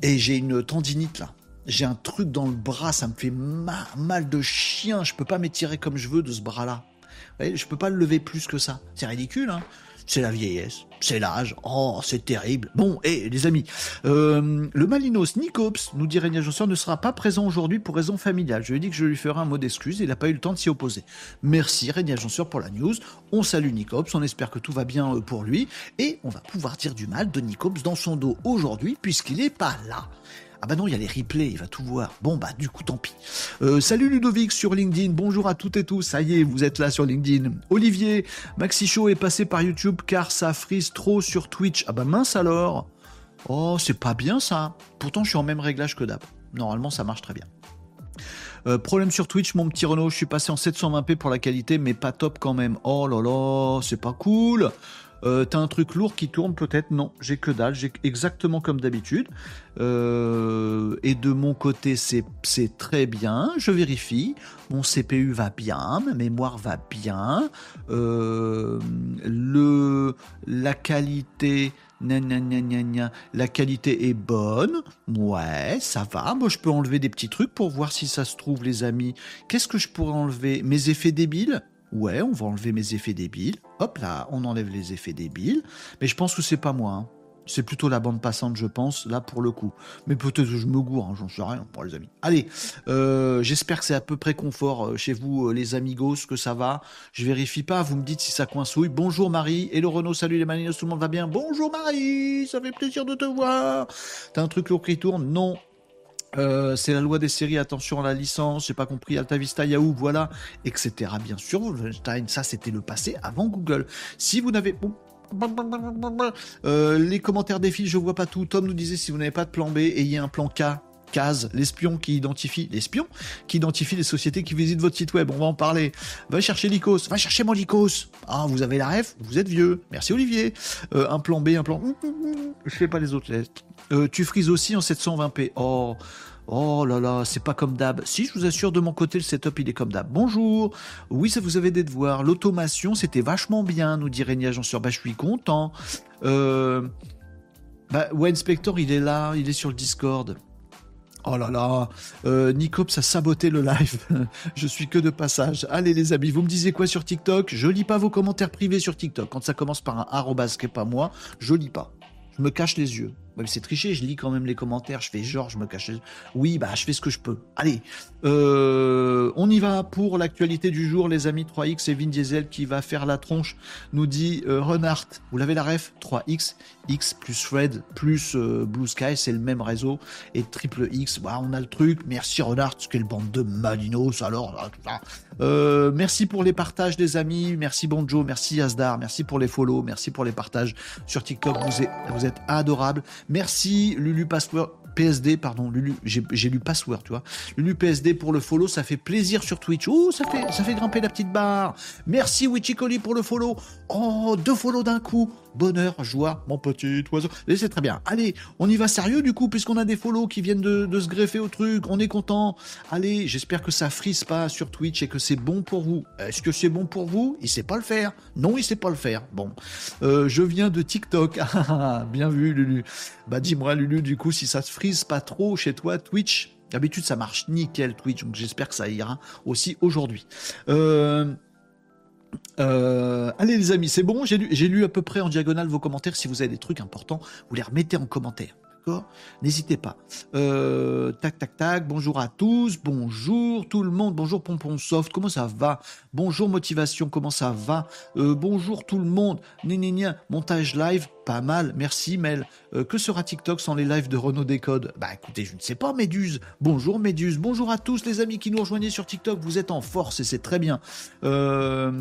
Et j'ai une tendinite là j'ai un truc dans le bras, ça me fait mal, de chien, je peux pas m'étirer comme je veux de ce bras-là. Je peux pas le lever plus que ça. C'est ridicule, hein c'est la vieillesse, c'est l'âge, oh, c'est terrible. Bon, et les amis, euh, le Malinos Nicops, nous dit Régnier Josseur, ne sera pas présent aujourd'hui pour raison familiale. Je lui ai dit que je lui ferai un mot d'excuse, il n'a pas eu le temps de s'y opposer. Merci Régnier Josseur pour la news, on salue Nicops, on espère que tout va bien euh, pour lui, et on va pouvoir dire du mal de Nicops dans son dos aujourd'hui, puisqu'il n'est pas là. Ah bah non, il y a les replays, il va tout voir. Bon bah du coup tant pis. Euh, salut Ludovic sur LinkedIn, bonjour à toutes et tous, ça y est, vous êtes là sur LinkedIn. Olivier, Maxi Show est passé par YouTube car ça frise trop sur Twitch. Ah bah mince alors. Oh, c'est pas bien ça. Pourtant je suis en même réglage que d'hab. Normalement ça marche très bien. Euh, problème sur Twitch, mon petit Renault, je suis passé en 720p pour la qualité, mais pas top quand même. Oh là là, c'est pas cool. Euh, t'as un truc lourd qui tourne peut-être? Non, j'ai que dalle, j'ai exactement comme d'habitude. Euh, et de mon côté, c'est très bien. Je vérifie. Mon CPU va bien, ma mémoire va bien. Euh, le, la qualité. la qualité est bonne. Ouais, ça va. Moi, je peux enlever des petits trucs pour voir si ça se trouve, les amis. Qu'est-ce que je pourrais enlever? Mes effets débiles? Ouais, on va enlever mes effets débiles. Hop là, on enlève les effets débiles. Mais je pense que c'est pas moi. Hein. C'est plutôt la bande passante, je pense, là pour le coup. Mais peut-être que je me gourre, hein, j'en sais rien pour les amis. Allez, euh, j'espère que c'est à peu près confort euh, chez vous, euh, les amigos, que ça va. Je vérifie pas, vous me dites si ça coincouille. Bonjour Marie, et le Renault, salut les maninos, tout le monde va bien. Bonjour Marie, ça fait plaisir de te voir. T'as un truc lourd qui tourne? Non, euh, c'est la loi des séries, attention à la licence, j'ai pas compris, Alta Vista, Yahoo, voilà, etc. Bien sûr, Wolfenstein, ça c'était le passé avant Google. Si vous n'avez... Euh, les commentaires défilent, je vois pas tout. Tom nous disait si vous n'avez pas de plan B, ayez un plan K. Case, l'espion qui identifie l'espion qui identifie les sociétés qui visitent votre site web. On va en parler. Va chercher l'ICOS, va chercher mon l'ICOS. Ah, vous avez la ref, vous êtes vieux. Merci Olivier. Euh, un plan B, un plan. Je fais pas les autres lettres. tu frises aussi en 720p. Oh, Oh là là, c'est pas comme d'hab. Si, je vous assure, de mon côté, le setup, il est comme d'hab. Bonjour. Oui, ça vous avez des devoirs. L'automation, c'était vachement bien, nous dit Régnier Agenceur. Bah, je suis content. Euh... Bah, ouais, Inspector, il est là, il est sur le Discord. Oh là là, euh, Nicops a saboté le live. je suis que de passage. Allez les amis, vous me disiez quoi sur TikTok? Je lis pas vos commentaires privés sur TikTok. Quand ça commence par un arrobas qui pas moi, je lis pas. Je me cache les yeux. C'est triché, je lis quand même les commentaires, je fais genre, je me cache. Oui, bah je fais ce que je peux. Allez, euh, on y va pour l'actualité du jour, les amis. 3X et Vin Diesel qui va faire la tronche, nous dit euh, Renard. Vous l'avez la ref? 3X, X plus Fred plus euh, Blue Sky, c'est le même réseau. Et triple X, bah, on a le truc. Merci Renard, quelle bande de Malinos alors. Euh, merci pour les partages, les amis. Merci Bonjo, merci Asdar, merci pour les follow, merci pour les partages sur TikTok. Vous êtes, adorables. Merci Lulu Password. PSD, pardon, Lulu, j'ai lu Password, tu vois. Lulu PSD pour le follow, ça fait plaisir sur Twitch. Oh, ça fait, grimper la petite barre. Merci Wichicoli pour le follow. Oh, deux follow d'un coup bonheur, joie, mon petit oiseau. Et c'est très bien. Allez, on y va sérieux du coup, puisqu'on a des follow qui viennent de, se greffer au truc. On est content. Allez, j'espère que ça frise pas sur Twitch et que c'est bon pour vous. Est-ce que c'est bon pour vous? Il sait pas le faire. Non, il sait pas le faire. Bon, euh, je viens de TikTok. Ah, bien vu, Lulu. Bah dis-moi, Lulu, du coup, si ça se frise pas trop chez toi, Twitch. D'habitude, ça marche nickel Twitch, donc j'espère que ça ira aussi aujourd'hui. Euh, euh, allez les amis, c'est bon, j'ai lu, à peu près en diagonale vos commentaires. Si vous avez des trucs importants, vous les remettez en commentaire. N'hésitez pas. Euh, tac, tac, tac. Bonjour à tous. Bonjour tout le monde. Bonjour Pompon Soft. Comment ça va? Bonjour Motivation. Comment ça va? Euh, Bonjour tout le monde. Nénénia. Montage live. Pas mal. Merci Mel. que sera TikTok sans les lives de Renault Décode Bah écoutez, je ne sais pas Méduse. Bonjour Méduse. Bonjour à tous les amis qui nous rejoignent sur TikTok. Vous êtes en force et c'est très bien. Euh...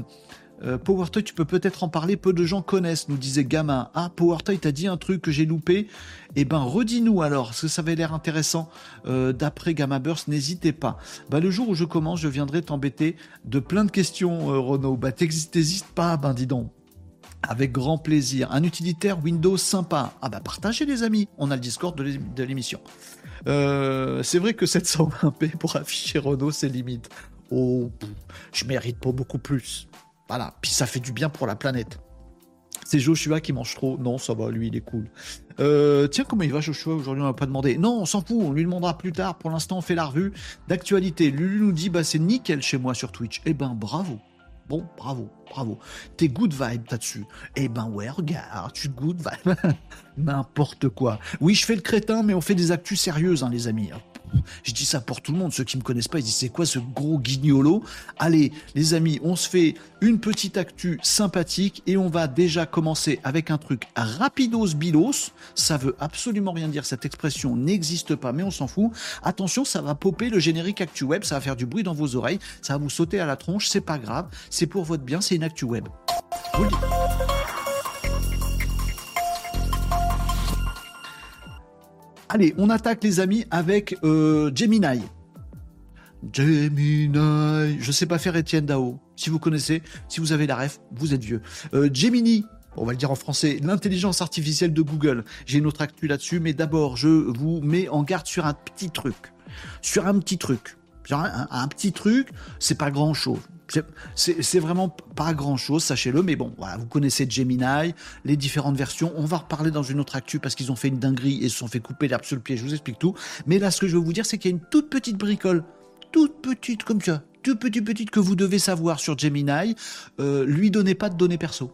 Euh, PowerToy, tu peux peut-être en parler, peu de gens connaissent, nous disait Gamin. Ah, PowerToy, t'as dit un truc que j'ai loupé. Eh ben, redis-nous alors, parce que ça avait l'air intéressant. Euh, d'après Gamma Burst, n'hésitez pas. Bah, le jour où je commence, je viendrai t'embêter de plein de questions, euh, Renaud. Bah, t'hésites pas, ben dis donc. Avec grand plaisir. Un utilitaire Windows sympa. Ah bah partagez les amis. On a le Discord de l'émission. c'est vrai que 720p pour afficher Renault, c'est limite. Oh, je mérite pas beaucoup plus. Voilà, puis ça fait du bien pour la planète. C'est Joshua qui mange trop. Non, ça va, lui, il est cool. Euh, tiens, comment il va Joshua? Aujourd'hui, on va pas demandé. Non, on s'en fout, on lui demandera plus tard. Pour l'instant, on fait la revue d'actualité. Lulu nous dit, bah c'est nickel chez moi sur Twitch. Eh ben, bravo. Bon, bravo, bravo. T'es good vibe là-dessus. Eh ben ouais, regarde, tu good vibe. N'importe quoi. Oui, je fais le crétin, mais on fait des actus sérieuses, hein, les amis. Je dis ça pour tout le monde. Ceux qui me connaissent pas, ils disent c'est quoi ce gros guignolo? Allez, les amis, on se fait une petite actu sympathique et on va déjà commencer avec un truc rapidos bilos. Ça veut absolument rien dire. Cette expression n'existe pas, mais on s'en fout. Attention, ça va popper le générique actu web. Ça va faire du bruit dans vos oreilles. Ça va vous sauter à la tronche. C'est pas grave. C'est pour votre bien. C'est une actu web. Allez, on attaque les amis avec euh, Gemini. Gemini. Je sais pas faire Étienne Dao. Si vous connaissez, si vous avez la ref, vous êtes vieux. Euh, Gemini. On va le dire en français, l'intelligence artificielle de Google. J'ai une autre actu là-dessus, mais d'abord, je vous mets en garde sur un petit truc. Sur un petit truc. Sur un petit truc, c'est pas grand chose. C'est vraiment pas grand chose, sachez-le, mais bon, voilà, vous connaissez Gemini, les différentes versions. On va reparler dans une autre actu parce qu'ils ont fait une dinguerie et se sont fait couper l'herbe sur le pied. Je vous explique tout. Mais là, ce que je veux vous dire, c'est qu'il y a une toute petite bricole, toute petite comme ça, toute petite petite que vous devez savoir sur Gemini. Euh, lui donnez pas de données perso.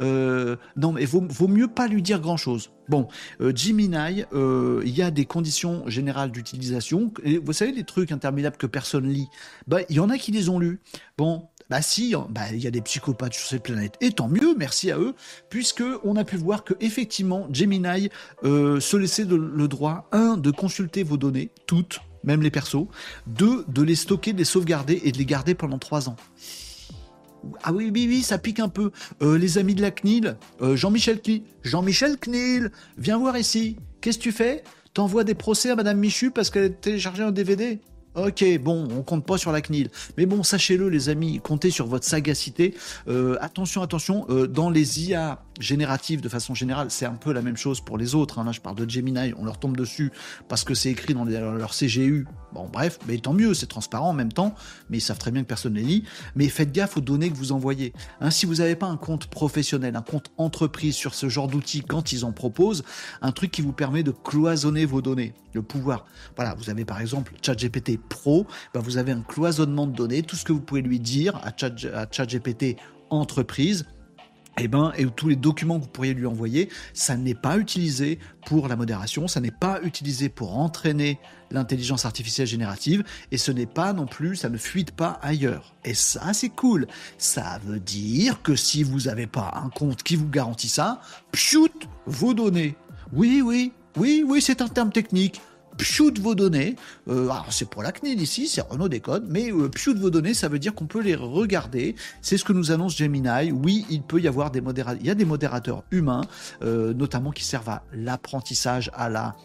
Euh, non, mais vaut, vaut mieux pas lui dire grand chose. Bon, euh, Gemini, euh, il y a des conditions générales d'utilisation. Vous savez, les trucs interminables que personne lit, bah, il y en a qui les ont lus. Bon, bah si, hein, bah, il y a des psychopathes sur cette planète. Et tant mieux, merci à eux, puisque on a pu voir que effectivement, Gemini se laissait le droit, un, de consulter vos données, toutes, même les persos, deux, de les stocker, de les sauvegarder et de les garder pendant trois ans. Ah oui, oui, oui, ça pique un peu. Euh, les amis de la CNIL, euh, Jean-Michel qui Jean-Michel CNIL, viens voir ici. Qu'est-ce que tu fais? T'envoies des procès à Madame Michu parce qu'elle a téléchargé un DVD Ok, bon, on compte pas sur la CNIL. Mais bon, sachez-le, les amis, comptez sur votre sagacité. Euh, attention, attention, dans les IA génératives de façon générale, c'est un peu la même chose pour les autres. Hein. Là, je parle de Gemini, on leur tombe dessus parce que c'est écrit dans leur CGU. Bon, bref, mais tant mieux, c'est transparent en même temps, mais ils savent très bien que personne ne les lit. Mais faites gaffe aux données que vous envoyez. Hein, si vous n'avez pas un compte professionnel, un compte entreprise sur ce genre d'outils quand ils en proposent, un truc qui vous permet de cloisonner vos données, le pouvoir. Voilà, vous avez par exemple ChatGPT Pro, ben vous avez un cloisonnement de données, tout ce que vous pouvez lui dire à ChatGPT entreprise eh ben, et tous les documents que vous pourriez lui envoyer, ça n'est pas utilisé pour la modération, ça n'est pas utilisé pour entraîner l'intelligence artificielle générative, et ce n'est pas non plus, ça ne fuite pas ailleurs. Et ça, c'est cool. Ça veut dire que si vous n'avez pas un compte qui vous garantit ça, pshut, vos données. Oui, oui, oui, oui, c'est un terme technique pshoot vos données. Euh, alors c'est pour la CNIL ici, c'est Renault Décode, mais euh, vos données, ça veut dire qu'on peut les regarder. C'est ce que nous annonce Gemini. Oui, il peut y avoir des modérateurs, il y a des modérateurs humains, euh, notamment qui servent à l'apprentissage, à la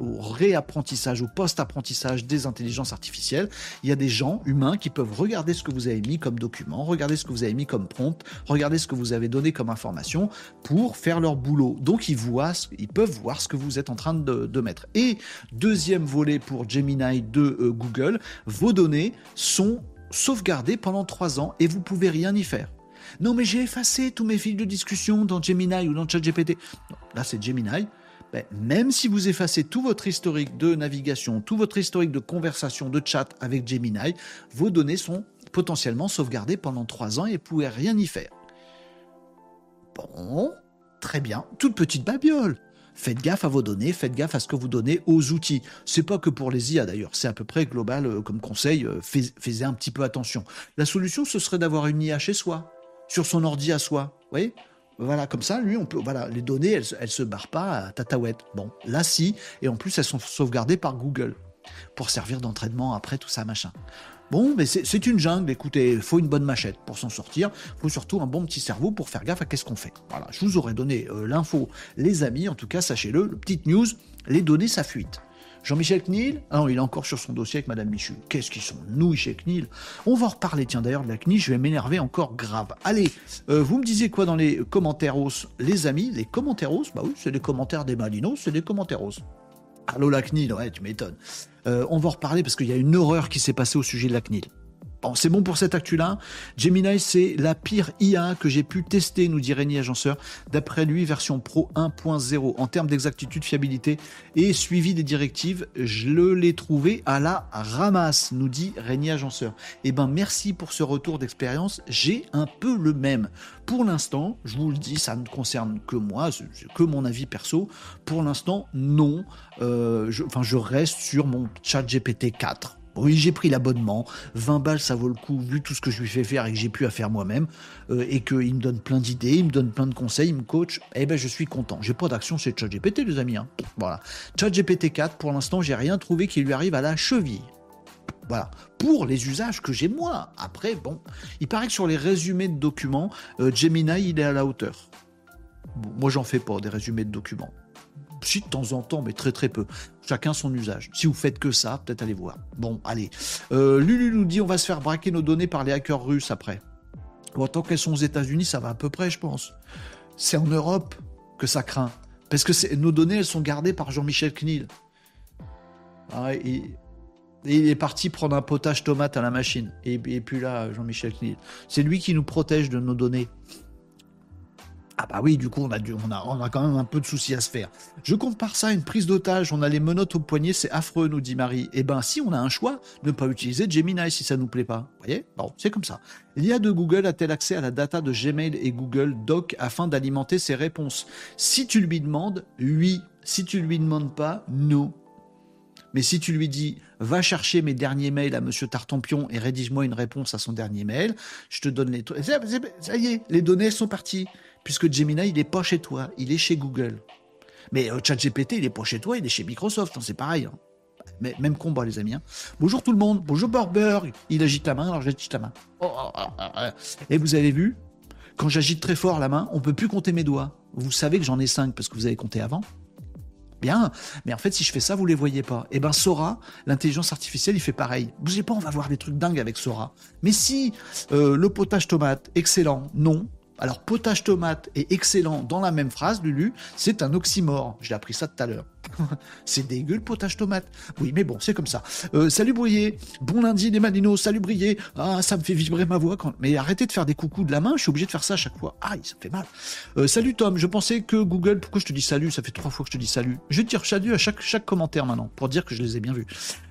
au réapprentissage, au post-apprentissage des intelligences artificielles. Il y a des gens humains qui peuvent regarder ce que vous avez mis comme document, regarder ce que vous avez mis comme prompt, regarder ce que vous avez donné comme information pour faire leur boulot. Donc ils voient, ils peuvent voir ce que vous êtes en train de, mettre. Et deuxième volet pour Gemini de euh, Google, vos données sont sauvegardées pendant trois ans et vous pouvez rien y faire. Non mais j'ai effacé tous mes fils de discussion dans Gemini ou dans ChatGPT. Là c'est Gemini. Ben, même si vous effacez tout votre historique de navigation, tout votre historique de conversation, de chat avec Gemini, vos données sont potentiellement sauvegardées pendant trois ans et vous pouvez rien y faire. Bon, très bien, toute petite babiole. Faites gaffe à vos données, faites gaffe à ce que vous donnez aux outils. C'est pas que pour les IA d'ailleurs, c'est à peu près global euh, comme conseil, euh, faites un petit peu attention. La solution, ce serait d'avoir une IA chez soi, sur son ordi à soi. Voyez? Voilà, comme ça, lui, on peut, voilà, les données, elles, elles se barrent pas à tataouette. Bon, là, si, et en plus, elles sont sauvegardées par Google pour servir d'entraînement après tout ça, machin. Bon, mais c'est une jungle, écoutez, il faut une bonne machette pour s'en sortir, faut surtout un bon petit cerveau pour faire gaffe à qu'est-ce qu'on fait. Voilà, je vous aurais donné euh, l'info, les amis, en tout cas, sachez-le, le petite news, les données, ça fuite. Jean-Michel Knil Ah non, il est encore sur son dossier avec Madame Michu. Qu'est-ce qu'ils sont nouilles chez Knil On va reparler, tiens, d'ailleurs, de la Knil, je vais m'énerver encore grave. Allez, euh, vous me disiez quoi dans les commentaires les amis Les commentaires Bah oui, c'est des commentaires des Malinos, c'est des commentaires Allô la CNIL, ouais, tu m'étonnes. Euh, on va en reparler parce qu'il y a une horreur qui s'est passée au sujet de la CNIL. Bon, c'est bon pour cette actu-là. Gemini, c'est la pire IA que j'ai pu tester, nous dit Rémi Agenceur. D'après lui, version Pro 1.0. En termes d'exactitude, fiabilité et suivi des directives, je l'ai trouvé à la ramasse, nous dit Rémi Agenceur. Eh ben, merci pour ce retour d'expérience. J'ai un peu le même. Pour l'instant, je vous le dis, ça ne concerne que moi, que mon avis perso. Pour l'instant, non. Euh, enfin, je reste sur mon chat GPT 4 oui, j'ai pris l'abonnement. 20 balles, ça vaut le coup, vu tout ce que je lui fais faire et que j'ai pu faire moi-même. Euh, et qu'il me donne plein d'idées, il me donne plein de conseils, il me coach. Eh ben, je suis content. J'ai pas d'action chez ChatGPT, les amis. Hein. Voilà. ChatGPT 4, pour l'instant, j'ai rien trouvé qui lui arrive à la cheville. Voilà. Pour les usages que j'ai moi. Après, bon, il paraît que sur les résumés de documents, euh, Gemini, il est à la hauteur. moi, j'en fais pas des résumés de documents. Si, de temps en temps, mais très très peu. Chacun son usage. Si vous faites que ça, peut-être allez voir. Bon, allez. Euh, Lulu nous dit on va se faire braquer nos données par les hackers russes après. Bon, tant qu'elles sont aux États-Unis, ça va à peu près, je pense. C'est en Europe que ça craint. Parce que nos données, elles sont gardées par Jean-Michel Knil. Ah, et, il est parti prendre un potage tomate à la machine. Et, et puis là, Jean-Michel Knil. C'est lui qui nous protège de nos données. Ah bah oui, du coup, on a, on, a, on a quand même un peu de soucis à se faire. Je compare ça à une prise d'otage, on a les menottes au poignet, c'est affreux, nous dit Marie. Eh ben, si on a un choix, ne pas utiliser Gemini si ça nous plaît pas. Vous voyez? Bon, c'est comme ça. L'IA de Google a-t-elle accès à la data de Gmail et Google Doc afin d'alimenter ses réponses? Si tu lui demandes, oui. Si tu lui demandes pas, non. Mais si tu lui dis, va chercher mes derniers mails à Monsieur Tartampion et rédige-moi une réponse à son dernier mail, je te donne les... Ça y est, les données sont parties puisque Gemini, il n'est pas chez toi, il est chez Google. Mais euh, ChatGPT, il n'est pas chez toi, il est chez Microsoft, hein, c'est pareil. Hein. Mais, même combat, les amis. Hein. Bonjour tout le monde, bonjour Borberg. Il agite la main, alors j'agite la main. Oh, oh, oh, et vous avez vu, quand j'agite très fort la main, on peut plus compter mes doigts. Vous savez que j'en ai cinq parce que vous avez compté avant. Bien, mais en fait, si je fais ça, vous les voyez pas. Et eh ben Sora, l'intelligence artificielle, il fait pareil. Bougez pas, on va voir des trucs dingues avec Sora. Mais si euh, le potage tomate, excellent, non, alors, potage tomate et excellent dans la même phrase, Lulu, c'est un oxymore. J'ai appris ça tout à l'heure. c'est dégueu le potage tomate. Oui, mais bon, c'est comme ça. Euh, salut Brouillé, bon lundi les Malinos, salut Brouillé. Ah, ça me fait vibrer ma voix. Quand... Mais arrêtez de faire des coucous de la main, je suis obligé de faire ça à chaque fois. Aïe, ça me fait mal. Euh, salut Tom, je pensais que Google, pourquoi je te dis salut? Ça fait trois fois que je te dis salut. Je tire salut à chaque, chaque commentaire maintenant, pour dire que je les ai bien vus.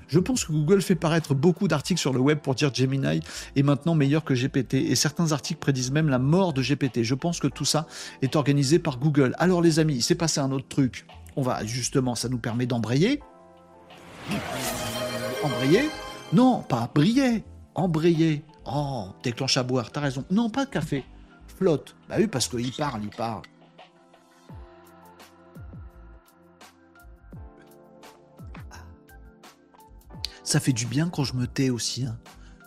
Je pense que Google fait paraître beaucoup d'articles sur le web pour dire Gemini est maintenant meilleur que GPT. Et certains articles prédisent même la mort de GPT. Je pense que tout ça est organisé par Google. Alors les amis, il s'est passé un autre truc. On va justement, ça nous permet d'embrayer. Embrayer? Non, pas briller. Embrayer. Oh, déclenche à boire, t'as raison. Non, pas café. Flotte. Bah oui, parce qu'il parle, il parle. Ça fait du bien quand je me tais aussi. Hein.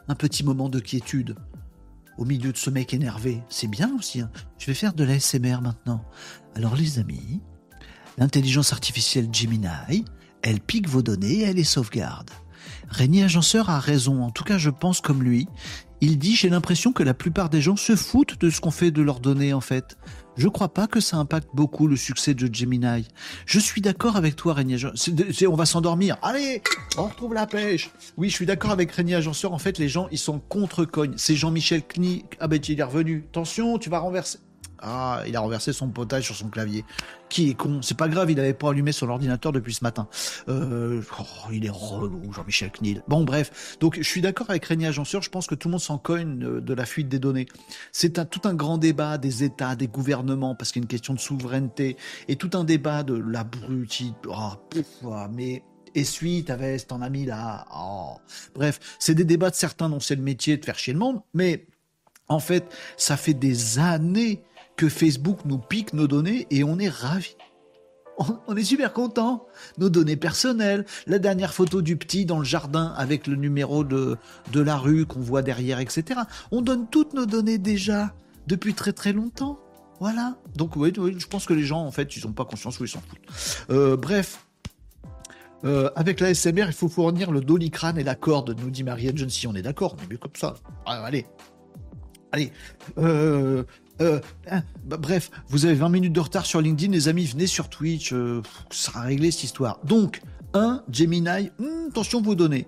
Un petit moment de quiétude. Au milieu de ce mec énervé. C'est bien aussi. Hein. Je vais faire de l'ASMR maintenant. Alors les amis, l'intelligence artificielle Gemini, elle pique vos données et elle les sauvegarde. Régnier Agenceur a raison, en tout cas je pense comme lui. Il dit j'ai l'impression que la plupart des gens se foutent de ce qu'on fait de leurs données en fait. Je crois pas que ça impacte beaucoup le succès de Gemini. Je suis d'accord avec toi, Régnier On va s'endormir. Allez, on retrouve la pêche. Oui, je suis d'accord avec Régnier Agenceur. En fait, les gens, ils sont contre cogne. C'est Jean-Michel Knie. Ah ben, il est revenu. Attention, tu vas renverser. Ah, il a renversé son potage sur son clavier. Qui est con C'est pas grave, il n'avait pas allumé son ordinateur depuis ce matin. Euh, oh, il est relou, Jean-Michel Knil. Bon, bref. Donc, je suis d'accord avec Régnier Agenceur. Je pense que tout le monde s'en cogne euh, de la fuite des données. C'est tout un grand débat des États, des gouvernements, parce qu'il y a une question de souveraineté, et tout un débat de la Oh, pouf, mais essuie ta veste, t'en as mis là. Oh. Bref, c'est des débats de certains dont c'est le métier de faire chier le monde, mais en fait, ça fait des années que Facebook nous pique nos données et on est ravis. On est super content. Nos données personnelles, la dernière photo du petit dans le jardin avec le numéro de, de la rue qu'on voit derrière, etc. On donne toutes nos données déjà depuis très très longtemps. Voilà. Donc oui, je pense que les gens, en fait, ils n'ont pas conscience ou ils s'en foutent. Euh, bref. Euh, avec la SMR, il faut fournir le doliprane et la corde, nous dit John. Si on est d'accord, est mieux comme ça. Ah, allez. Allez. Euh, euh, hein, bah, bref, vous avez 20 minutes de retard sur LinkedIn, les amis, venez sur Twitch, euh, ça sera réglé cette histoire. Donc, 1, Gemini, hmm, attention vous donner.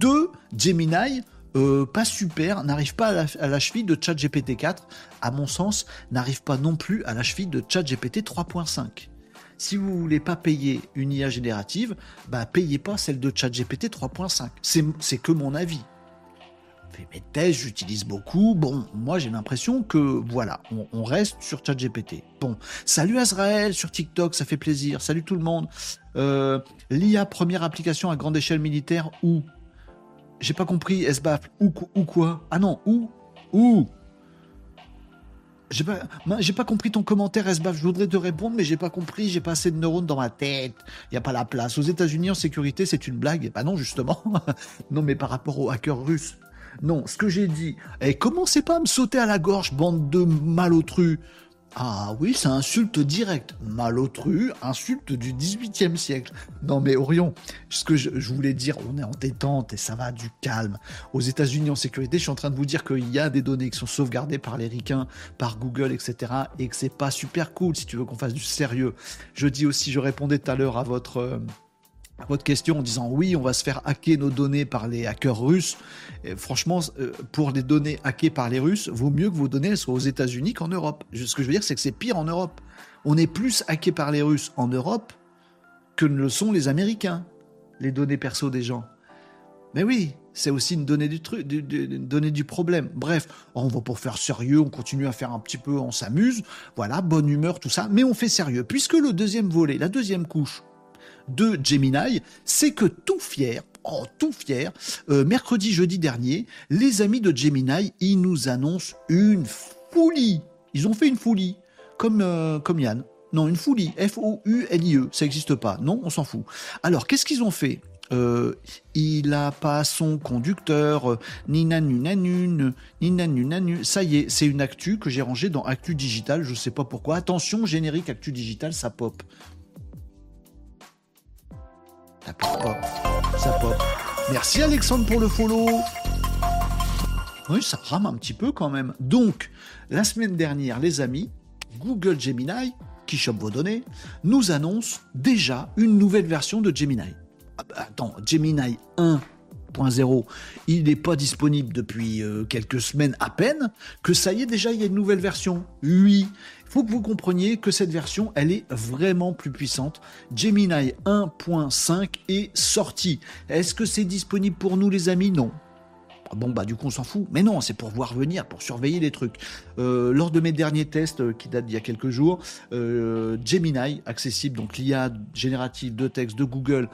2, Gemini, euh, pas super, n'arrive pas à la, cheville de ChatGPT 4, à mon sens, n'arrive pas non plus à la cheville de ChatGPT 3.5. Si vous voulez pas payer une IA générative, bah payez pas celle de ChatGPT 3.5. C'est que mon avis mes tests, j'utilise beaucoup. Bon, moi j'ai l'impression que voilà, on, reste sur ChatGPT. Bon, salut Azrael sur TikTok, ça fait plaisir. Salut tout le monde. Euh, L'IA première application à grande échelle militaire où? J'ai pas compris. SBAF ou, ou quoi? Ah non, où? Où? J'ai pas, j'ai pas compris ton commentaire, SBAF. Je voudrais te répondre, mais j'ai pas compris. J'ai pas assez de neurones dans ma tête. Il y a pas la place. Aux États-Unis, en sécurité, c'est une blague. Bah non, justement. non, mais par rapport aux hackers russes. Non, ce que j'ai dit, et eh, commencez pas à me sauter à la gorge, bande de malotrus. Ah oui, c'est insulte directe. Malotru, insulte du 18e siècle. Non mais Orion, ce que je, voulais dire, on est en détente et ça va du calme. Aux États-Unis en sécurité, je suis en train de vous dire qu'il y a des données qui sont sauvegardées par les ricains, par Google, etc. et que c'est pas super cool si tu veux qu'on fasse du sérieux. Je dis aussi, je répondais tout à l'heure à votre... Euh, votre question en disant oui, on va se faire hacker nos données par les hackers russes. franchement, euh, pour les données hackées par les Russes, vaut mieux que vos données soient aux États-Unis qu'en Europe. Ce que je veux dire, c'est que c'est pire en Europe. On est plus hacké par les Russes en Europe que ne le sont les Américains, les données perso des gens. Mais oui, c'est aussi une donnée du, truc, une donnée du problème. Bref, on va pour faire sérieux, on continue à faire un petit peu, on s'amuse, voilà, bonne humeur, tout ça, mais on fait sérieux. Puisque le deuxième volet, la deuxième couche, de Gemini, c'est que tout fier, oh, tout fier, euh, mercredi, jeudi dernier, les amis de Gemini, ils nous annoncent une folie. Ils ont fait une folie, comme, euh, comme Yann. Non, une folie, F-O-U-L-I-E, ça n'existe pas. Non, on s'en fout. Alors, qu'est-ce qu'ils ont fait? Euh, il a pas son conducteur, ni nanu nanu, ni nanu nanu. Ça y est, c'est une actu que j'ai rangée dans Actu Digital, je sais pas pourquoi. Attention, générique Actu Digital, ça pop. Ça pop. Ça pop. Merci Alexandre pour le follow. Oui, ça rame un petit peu quand même. Donc, la semaine dernière, les amis, Google Gemini, qui chope vos données, nous annonce déjà une nouvelle version de Gemini. Ah bah, attends, Gemini 1. 1.0, il n'est pas disponible depuis euh, quelques semaines à peine, que ça y est déjà, il y a une nouvelle version. Oui, faut que vous compreniez que cette version, elle est vraiment plus puissante. Gemini 1.5 est sorti. Est-ce que c'est disponible pour nous les amis? Non. Ah bon, bah du coup, on s'en fout. Mais non, c'est pour voir venir, pour surveiller les trucs. Euh, lors de mes derniers tests, euh, qui datent d'il y a quelques jours, euh, Gemini, accessible, donc l'IA générative de texte de Google,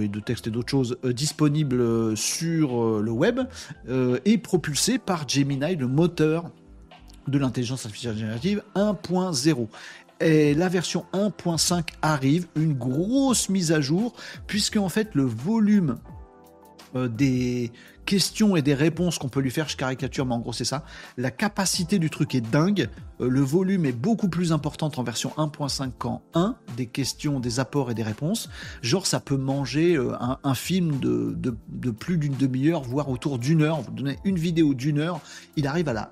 et de texte et d'autres choses disponible sur le web, est propulsé par Gemini, le moteur de l'intelligence artificielle générative 1.0. Et la version 1.5 arrive, une grosse mise à jour, puisque en fait le volume des questions et des réponses qu'on peut lui faire, je caricature, mais en gros c'est ça. La capacité du truc est dingue, euh, le volume est beaucoup plus important en version 1.5 qu'en 1, des questions, des apports et des réponses. Genre ça peut manger euh, un, film de, de plus d'une demi-heure, voire autour d'une heure. Vous donnez une vidéo d'une heure, il arrive à la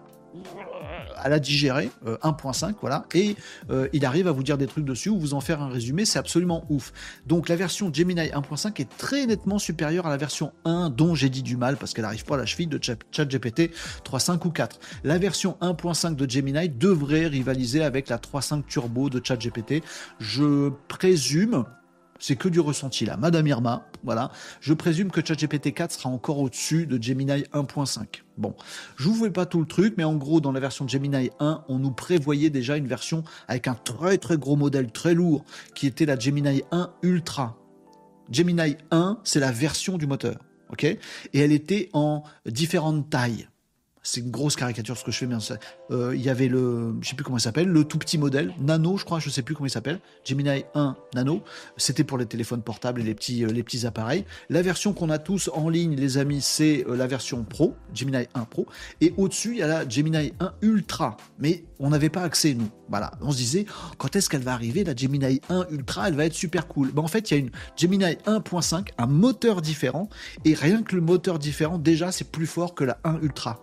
à la digérer, 1.5, euh, voilà, et euh, il arrive à vous dire des trucs dessus ou vous en faire un résumé, c'est absolument ouf. Donc la version Gemini 1.5 est très nettement supérieure à la version 1 dont j'ai dit du mal parce qu'elle n'arrive pas à la cheville de ChatGPT 3.5 ou 4. La version 1.5 de Gemini devrait rivaliser avec la 3.5 Turbo de ChatGPT. Je présume, c'est que du ressenti là. Madame Irma, voilà. Je présume que ChatGPT 4 sera encore au-dessus de Gemini 1.5. Bon, je vous fais pas tout le truc, mais en gros, dans la version Gemini 1, on nous prévoyait déjà une version avec un très très gros modèle très lourd, qui était la Gemini 1 Ultra. Gemini 1, c'est la version du moteur, ok? Et elle était en différentes tailles c'est une grosse caricature ce que je fais, mais euh, il y avait le, je sais plus comment il s'appelle, le tout petit modèle, Nano, je crois, je sais plus comment il s'appelle, Gemini 1 Nano. C'était pour les téléphones portables et les petits, euh, les petits appareils. La version qu'on a tous en ligne, les amis, c'est euh, la version Pro, Gemini 1 Pro. Et au-dessus, il y a la Gemini 1 Ultra. Mais on n'avait pas accès, nous. Voilà. On se disait, quand est-ce qu'elle va arriver, la Gemini 1 Ultra, elle va être super cool. Ben, en fait, il y a une Gemini 1.5, un moteur différent. Et rien que le moteur différent, déjà, c'est plus fort que la 1 Ultra.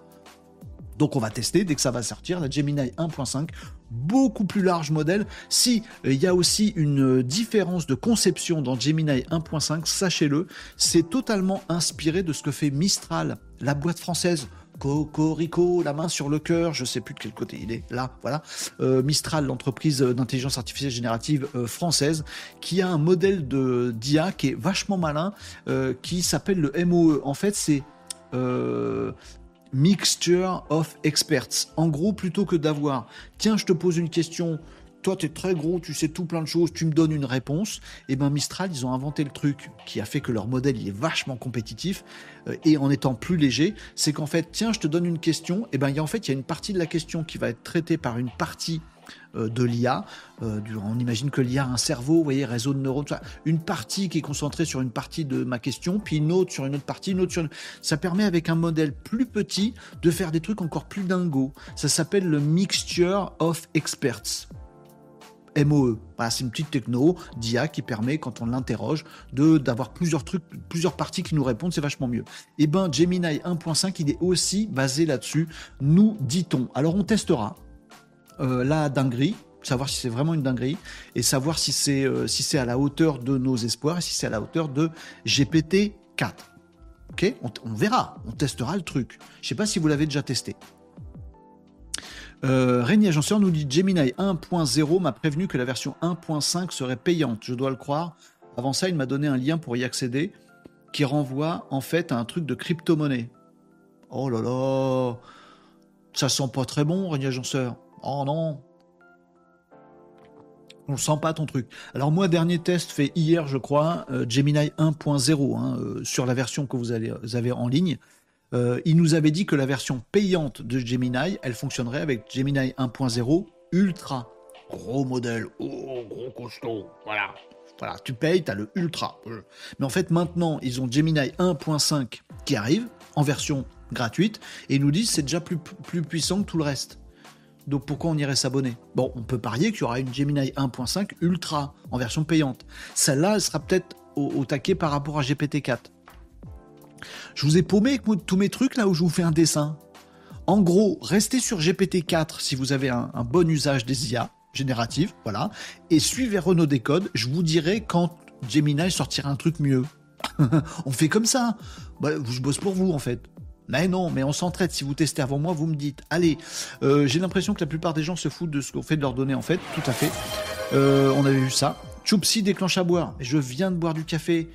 Donc on va tester dès que ça va sortir, la Gemini 1.5, beaucoup plus large modèle. Si euh, il y a aussi une différence de conception dans Gemini 1.5, sachez-le, c'est totalement inspiré de ce que fait Mistral, la boîte française. Cocorico, la main sur le cœur, je sais plus de quel côté il est, là, voilà. Euh, Mistral, l'entreprise d'intelligence artificielle générative euh, française, qui a un modèle de d'IA qui est vachement malin, qui s'appelle le MOE. En fait, c'est mixture of experts. En gros, plutôt que d'avoir, tiens, je te pose une question, toi tu es très gros, tu sais tout plein de choses, tu me donnes une réponse, et eh ben Mistral, ils ont inventé le truc qui a fait que leur modèle il est vachement compétitif euh, et en étant plus léger, c'est qu'en fait, tiens, je te donne une question, et eh ben en fait, il y a une partie de la question qui va être traitée par une partie de l'IA. Euh, on imagine que l'IA a un cerveau, vous voyez, réseau de neurones, une partie qui est concentrée sur une partie de ma question, puis une autre sur une autre partie, une autre sur une... Ça permet avec un modèle plus petit de faire des trucs encore plus dingos. Ça s'appelle le Mixture of Experts. MOE. c'est une petite techno d'IA qui permet, quand on l'interroge, de d'avoir plusieurs trucs, plusieurs parties qui nous répondent, c'est vachement mieux. Et eh ben, Gemini 1.5, il est aussi basé là-dessus, nous dit-on. Alors, on testera. Euh, la dinguerie, savoir si c'est vraiment une dinguerie et savoir si c'est euh, si à la hauteur de nos espoirs et si c'est à la hauteur de GPT 4. Ok, on, verra, on testera le truc. Je sais pas si vous l'avez déjà testé. Euh, Agenceur nous dit Gemini 1.0 m'a prévenu que la version 1.5 serait payante. Je dois le croire. Avant ça, il m'a donné un lien pour y accéder qui renvoie en fait à un truc de crypto-monnaie. Oh là là, ça sent pas très bon, Régnier Agenceur. Oh non On sent pas ton truc. Alors moi, dernier test fait hier, je crois, euh, Gemini 1.0, hein, euh, sur la version que vous, avez en ligne. Euh, il nous avait dit que la version payante de Gemini, elle fonctionnerait avec Gemini 1.0 Ultra. Gros modèle, oh, gros costaud, voilà. Voilà, tu payes, tu as le Ultra. Mais en fait, maintenant, ils ont Gemini 1.5 qui arrive en version gratuite et ils nous disent c'est déjà plus, plus puissant que tout le reste. Donc pourquoi on irait s'abonner? Bon, on peut parier qu'il y aura une Gemini 1.5 Ultra en version payante. Celle-là, elle sera peut-être au, taquet par rapport à GPT-4. Je vous ai paumé tous mes trucs là où je vous fais un dessin. En gros, restez sur GPT-4 si vous avez un, bon usage des IA génératives, voilà, et suivez Renault Décode. Je vous dirai quand Gemini sortira un truc mieux. on fait comme ça. Bah, je bosse pour vous, en fait. Mais non, mais on s'entraide. Si vous testez avant moi, vous me dites. Allez, euh, j'ai l'impression que la plupart des gens se foutent de ce qu'on fait de leur donner, en fait. Tout à fait. Euh, on avait vu ça. Choupsi déclenche à boire. Je viens de boire du café.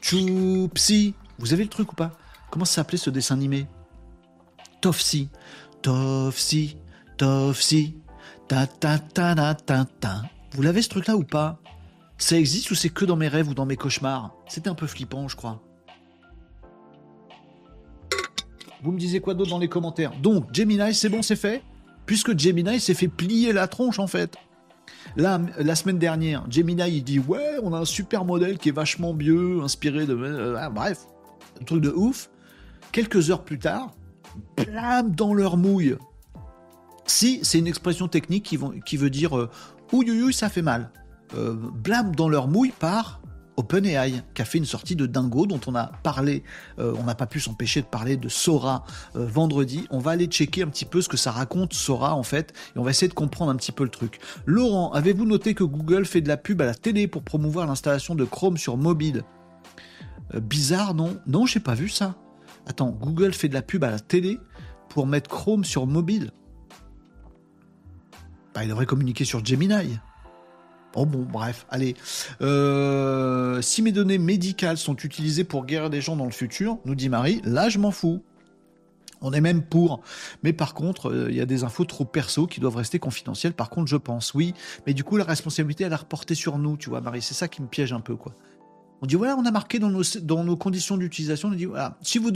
Choupsi. Vous avez le truc ou pas? Comment ça s'appelait ce dessin animé? Tofsi. Tofsi. Tofsi. Ta ta ta ta ta ta. Vous l'avez ce truc-là ou pas? Ça existe ou c'est que dans mes rêves ou dans mes cauchemars? C'était un peu flippant, je crois. Vous me disiez quoi d'autre dans les commentaires Donc, Gemini, c'est bon, c'est fait Puisque Gemini s'est fait plier la tronche, en fait. Là, la semaine dernière, Gemini, il dit Ouais, on a un super modèle qui est vachement mieux, inspiré de. Euh, ah, bref, un truc de ouf. Quelques heures plus tard, blam dans leur mouille. Si, c'est une expression technique qui, veut dire euh, ça fait mal. Euh, blâme dans leur mouille par OpenAI, qui a fait une sortie de dingo dont on a parlé, euh, on n'a pas pu s'empêcher de parler de Sora euh, vendredi. On va aller checker un petit peu ce que ça raconte Sora en fait, et on va essayer de comprendre un petit peu le truc. Laurent, avez-vous noté que Google fait de la pub à la télé pour promouvoir l'installation de Chrome sur mobile? Bizarre, non? Non, j'ai pas vu ça. Attends, Google fait de la pub à la télé pour mettre Chrome sur mobile? Bah, il devrait communiquer sur Gemini. Oh bon, bref, allez. Euh, si mes données médicales sont utilisées pour guérir des gens dans le futur, nous dit Marie, là je m'en fous. On est même pour. Mais par contre, euh, il y a des infos trop perso qui doivent rester confidentielles. Par contre, je pense, oui. Mais du coup, la responsabilité, elle a reporté sur nous, tu vois, Marie. C'est ça qui me piège un peu, quoi. On dit, voilà, on a marqué dans nos, conditions d'utilisation, on dit, voilà, si vous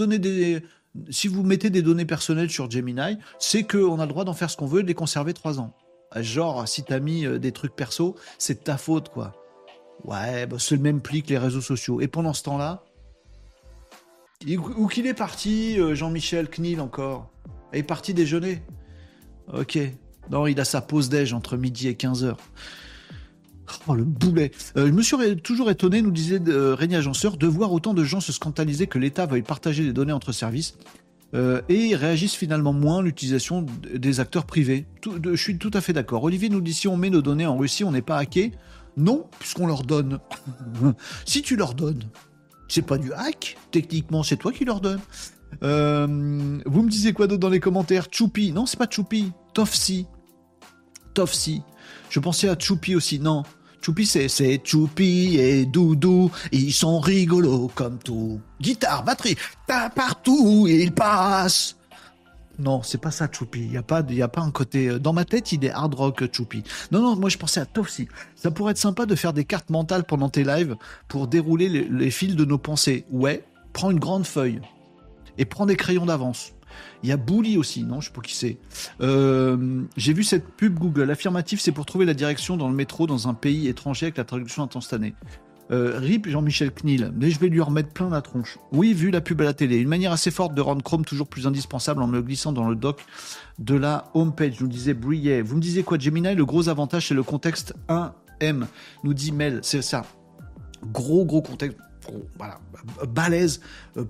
si vous mettez des données personnelles sur Gemini, c'est qu'on a le droit d'en faire ce qu'on veut et de les conserver trois ans. Genre, si t'as mis euh, des trucs perso, c'est ta faute, quoi. Ouais, bah, c'est le même pli que les réseaux sociaux. Et pendant ce temps-là, où qu'il est parti, euh, Jean-Michel Knil encore? Il est parti déjeuner. Ok. Non, il a sa pause déj entre midi et 15h. Oh, le boulet. Euh, je me suis toujours étonné, nous disait Régnier Agenceur, de voir autant de gens se scandaliser que l'État veuille partager des données entre services. Euh, et réagissent finalement moins à l'utilisation des acteurs privés. je suis tout à fait d'accord. Olivier nous dit si on met nos données en Russie, on n'est pas hacké. Non, puisqu'on leur donne. si tu leur donnes, c'est pas du hack. Techniquement, c'est toi qui leur donnes. Euh, vous me disiez quoi d'autre dans les commentaires? Choupi. Non, c'est pas Choupi. Tofsi. Tofsi. Je pensais à Choupi aussi. Non. Choupi, c'est, Choupi et Doudou, ils sont rigolos comme tout. Guitare, batterie, t'as partout, ils passent. Non, c'est pas ça, Choupi. Il y a pas, a pas un côté. Euh, dans ma tête, il est hard rock, Choupi. Non, non, moi je pensais à Tofsi. Ça pourrait être sympa de faire des cartes mentales pendant tes lives pour dérouler les fils de nos pensées. Ouais, prends une grande feuille et prends des crayons d'avance. Il y a Bouli aussi, non Je sais pas qui c'est. Euh, j'ai vu cette pub Google. Affirmatif, c'est pour trouver la direction dans le métro dans un pays étranger avec la traduction instantanée. Euh, RIP Jean-Michel Knil, mais je vais lui remettre plein la tronche. Oui, vu la pub à la télé. Une manière assez forte de rendre Chrome toujours plus indispensable en me glissant dans le doc de la homepage, nous disait Brillet. Vous me disiez quoi, Gemini? Le gros avantage, c'est le contexte 1M, nous dit Mel. C'est ça. Gros, gros contexte voilà, balèze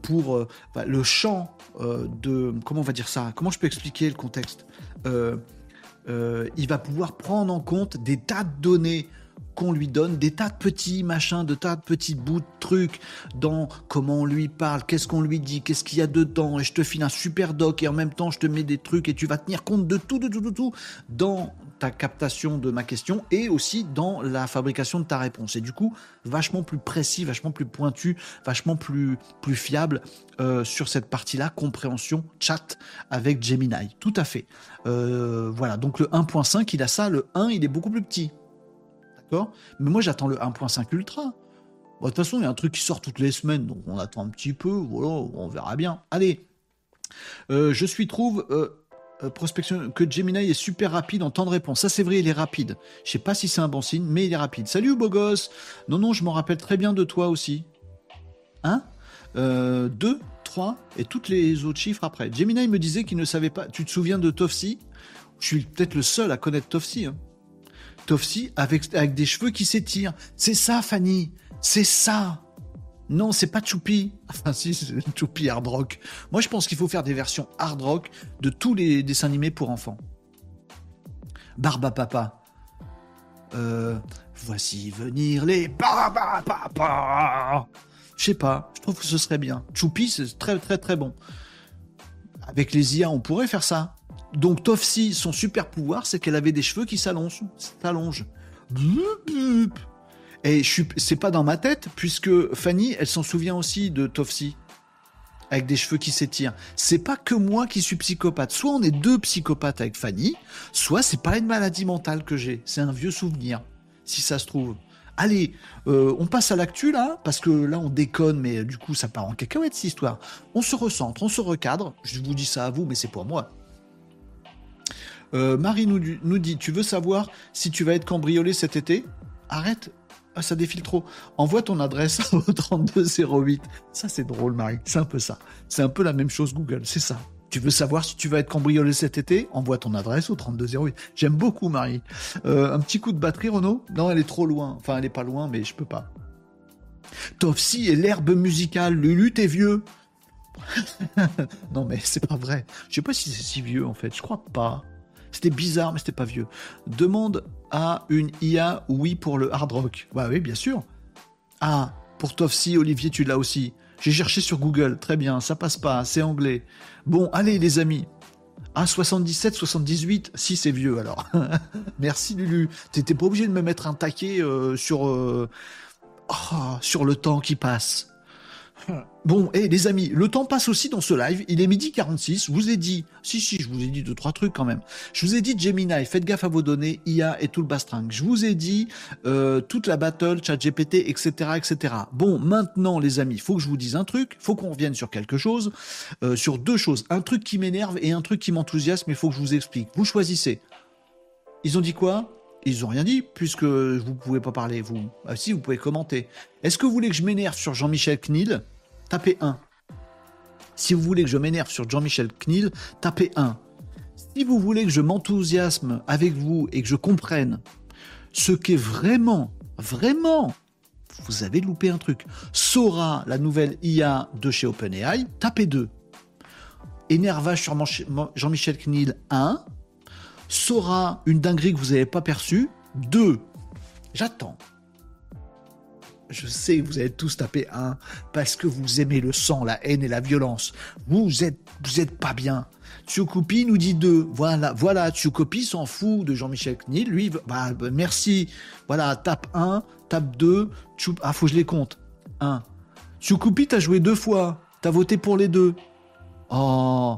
pour euh, le champ de... Comment on va dire ça Comment je peux expliquer le contexte Il va pouvoir prendre en compte des tas de données qu'on lui donne des tas de petits machins, de tas de petits bouts de trucs dans comment on lui parle, qu'est-ce qu'on lui dit, qu'est-ce qu'il y a dedans, et je te file un super doc et en même temps je te mets des trucs et tu vas tenir compte de tout, de tout, de tout dans ta captation de ma question et aussi dans la fabrication de ta réponse. Et du coup, vachement plus précis, vachement plus pointu, vachement plus, plus fiable euh, sur cette partie-là, compréhension, chat avec Gemini. Tout à fait. Euh, voilà, donc le 1.5, il a ça, le 1, il est beaucoup plus petit. Mais moi, j'attends le 1.5 Ultra. De toute façon, il y a un truc qui sort toutes les semaines, donc on attend un petit peu, voilà, on verra bien. Allez, euh, je suis trouve prospection que Gemini est super rapide en temps de réponse. Ça, c'est vrai, il est rapide. Je sais pas si c'est un bon signe, mais il est rapide. Salut, beau gosse. Non, non, je m'en rappelle très bien de toi aussi. Hein? 2, 3 et toutes les autres chiffres après. Gemini me disait qu'il ne savait pas. Tu te souviens de Tofsi Je suis peut-être le seul à connaître Tofsi. Hein. Tofsi avec, avec des cheveux qui s'étirent. C'est ça, Fanny. C'est ça. Non, c'est pas Choupi. Enfin, si, c'est Choupi hard rock. Moi, je pense qu'il faut faire des versions hard rock de tous les dessins animés pour enfants. Barba Papa. Euh, voici venir les Barba Papa. Je sais pas, je trouve que ce serait bien. Choupi, c'est très très très bon. Avec les IA, on pourrait faire ça. Donc Tofsi, son super pouvoir, c'est qu'elle avait des cheveux qui s'allongent. S'allongent. Et c'est pas dans ma tête, puisque Fanny, elle s'en souvient aussi de Tofsi. Avec des cheveux qui s'étirent. C'est pas que moi qui suis psychopathe. Soit on est deux psychopathes avec Fanny, soit c'est pas une maladie mentale que j'ai. C'est un vieux souvenir, si ça se trouve. Allez, euh, on passe à l'actu là, parce que là on déconne, mais du coup ça part en cacahuète cette histoire. On se recentre, on se recadre. Je vous dis ça à vous, mais c'est pour moi. Euh, Marie nous, nous, dit Tu veux savoir si tu vas être cambriolé cet été? Arrête, ah, ça défile trop. Envoie ton adresse au 3208. Ça, c'est drôle, Marie. C'est un peu ça. C'est un peu la même chose, Google. C'est ça. Tu veux savoir si tu vas être cambriolé cet été? Envoie ton adresse au 3208. J'aime beaucoup, Marie. Euh, un petit coup de batterie, Renaud? Non, elle est trop loin. Enfin, elle est pas loin, mais je peux pas. Tofsi et l'herbe musicale. Lulu, t'es vieux? non, mais c'est pas vrai. Je sais pas si c'est si vieux, en fait. Je crois pas. C'était bizarre, mais c'était pas vieux. Demande à une IA oui pour le hard rock. Bah oui, bien sûr. Ah, pour Tofsi, Olivier, tu l'as aussi. J'ai cherché sur Google. Très bien, ça passe pas, c'est anglais. Bon, allez les amis. Ah, 77, 78, si c'est vieux alors. Merci Lulu. T'étais pas obligé de me mettre un taquet euh, sur, euh, oh, sur le temps qui passe. Bon, et les amis, le temps passe aussi dans ce live. Il est midi 46. Je vous ai dit, si, si, je vous ai dit deux, trois trucs quand même. Je vous ai dit Gemini, faites gaffe à vos données, IA et tout le bastring. Je vous ai dit euh, toute la battle, chat GPT, etc., etc. Bon, maintenant, les amis, faut que je vous dise un truc. faut qu'on revienne sur quelque chose, euh, sur deux choses. Un truc qui m'énerve et un truc qui m'enthousiasme. Il faut que je vous explique. Vous choisissez. Ils ont dit quoi? Ils ont rien dit, puisque vous pouvez pas parler, vous. Ah, si, vous pouvez commenter. Est-ce que vous voulez que je m'énerve sur Jean-Michel Knil tapez 1. Si vous voulez que je m'énerve sur Jean-Michel Knil, tapez 1. Si vous voulez que je m'enthousiasme avec vous et que je comprenne ce qu'est vraiment, vraiment, vous avez loupé un truc, Sora, la nouvelle IA de chez OpenAI, tapez 2. Énervage sur Jean-Michel Knil, 1. Sora, une dinguerie que vous n'avez pas perçue, 2. J'attends je sais que vous allez tous taper un parce que vous aimez le sang, la haine et la violence. Vous êtes, vous êtes pas bien. Tsukupi nous dit deux. Voilà, voilà, s'en fout de Jean-Michel Knil. Lui, bah, bah, merci. Voilà, tape 1, tape 2. Ah, faut que je les compte. 1. Tsukupi, t'as joué deux fois. T'as voté pour les deux. Oh.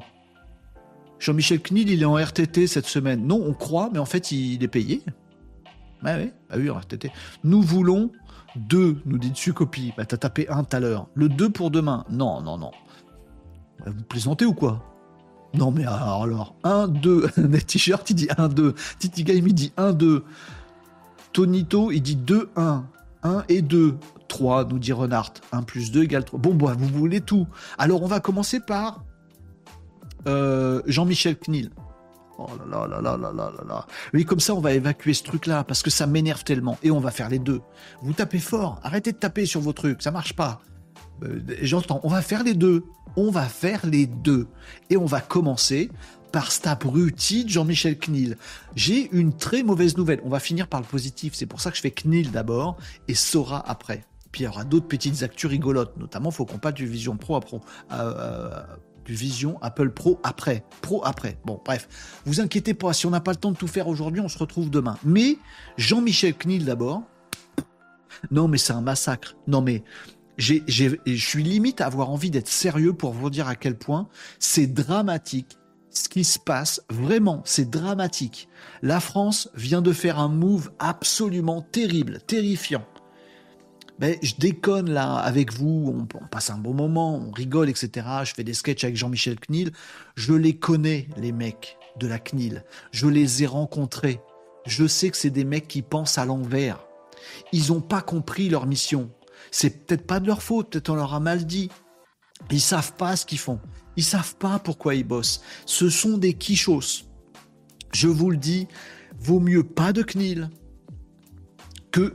Jean-Michel Knil, il est en RTT cette semaine. Non, on croit, mais en fait, il est payé. Ouais, ouais, bah oui, en RTT. Nous voulons 2, nous dit copie. Bah, t'as tapé 1 tout à l'heure. Le 2 pour demain. Non, non, non. Bah, vous plaisantez ou quoi? Non, mais alors, alors 1, 2. T-shirt, il dit 1, 2. Titi Game, il dit 1, 2. Tonito, il dit 2, 1. 1 et 2. 3, nous dit Renard. 1 plus 2 égale 3. Bon, bah, vous voulez tout. Alors, on va commencer par euh, Jean-Michel Knil. Oh là là là là là là là Oui, comme ça, on va évacuer ce truc-là, parce que ça m'énerve tellement. Et on va faire les deux. Vous tapez fort, arrêtez de taper sur vos trucs, ça marche pas. Euh, j'entends, on va faire les deux. On va faire les deux. Et on va commencer par cet abruti de Jean-Michel Knil. J'ai une très mauvaise nouvelle. On va finir par le positif. C'est pour ça que je fais Knil d'abord et Sora après. Puis il y aura d'autres petites actus rigolotes. Notamment, faut qu'on passe du Vision Pro à Pro. Du Vision Apple Pro après. Pro après. Bon, bref. Vous inquiétez pas, si on n'a pas le temps de tout faire aujourd'hui, on se retrouve demain. Mais Jean-Michel Knil d'abord. Non, mais c'est un massacre. Non, mais je suis limite à avoir envie d'être sérieux pour vous dire à quel point c'est dramatique ce qui se passe. Vraiment, c'est dramatique. La France vient de faire un move absolument terrible, terrifiant ben, je déconne là avec vous, on, passe un bon moment, on rigole, etc. Je fais des sketchs avec Jean-Michel Knil. Je les connais, les mecs de la CNIL. Je les ai rencontrés. Je sais que c'est des mecs qui pensent à l'envers. Ils n'ont pas compris leur mission. C'est peut-être pas de leur faute, peut-être on leur a mal dit. Ils savent pas ce qu'ils font. Ils savent pas pourquoi ils bossent. Ce sont des quichos. Je vous le dis, vaut mieux pas de CNIL,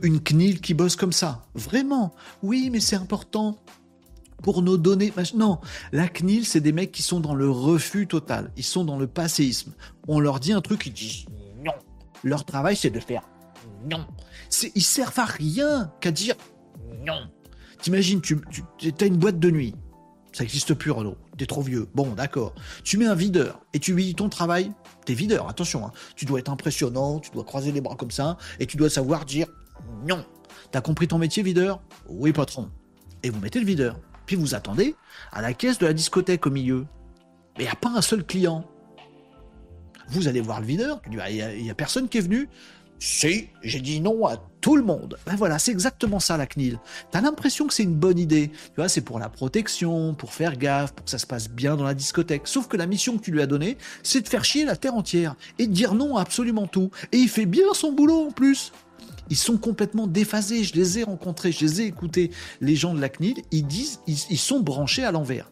une CNIL qui bosse comme ça. Vraiment. Oui, mais c'est important pour nos données. Non, la CNIL, c'est des mecs qui sont dans le refus total. Ils sont dans le passéisme. On leur dit un truc, ils disent non. Leur travail, c'est de faire non. Ils servent à rien qu'à dire non. T'imagines, tu, tu as une boîte de nuit. Ça n'existe plus, Renault. T'es trop vieux. Bon, d'accord. Tu mets un videur et tu lui dis ton travail. T'es videur, attention. Hein. Tu dois être impressionnant, tu dois croiser les bras comme ça et tu dois savoir dire non. T'as compris ton métier, videur? Oui, patron. Et vous mettez le videur. Puis vous attendez à la caisse de la discothèque au milieu. Mais il n'y a pas un seul client. Vous allez voir le videur. Il n'y a, a personne qui est venu. Si, j'ai dit non à tout le monde. Ben voilà, c'est exactement ça la CNIL. T'as l'impression que c'est une bonne idée. Tu vois, c'est pour la protection, pour faire gaffe, pour que ça se passe bien dans la discothèque. Sauf que la mission que tu lui as donnée, c'est de faire chier la terre entière et de dire non à absolument tout. Et il fait bien son boulot en plus. Ils sont complètement déphasés. Je les ai rencontrés, je les ai écoutés. Les gens de la CNIL, ils disent, ils, sont branchés à l'envers.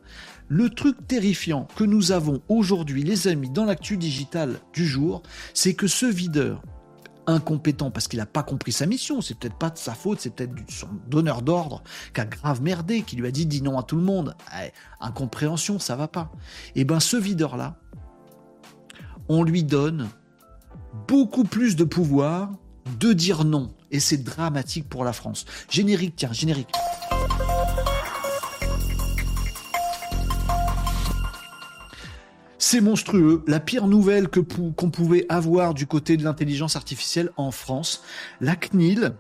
Le truc terrifiant que nous avons aujourd'hui, les amis, dans l'actu digital du jour, c'est que ce videur, incompétent parce qu'il n'a pas compris sa mission. C'est peut-être pas de sa faute, c'est peut-être son donneur d'ordre qui a grave merdé, qui lui a dit dis non à tout le monde. Eh, incompréhension, ça va pas. Et eh ben ce videur-là, on lui donne beaucoup plus de pouvoir de dire non. Et c'est dramatique pour la France. Générique, tiens, générique. C'est monstrueux. La pire nouvelle que qu'on pouvait avoir du côté de l'intelligence artificielle en France, la CNIL.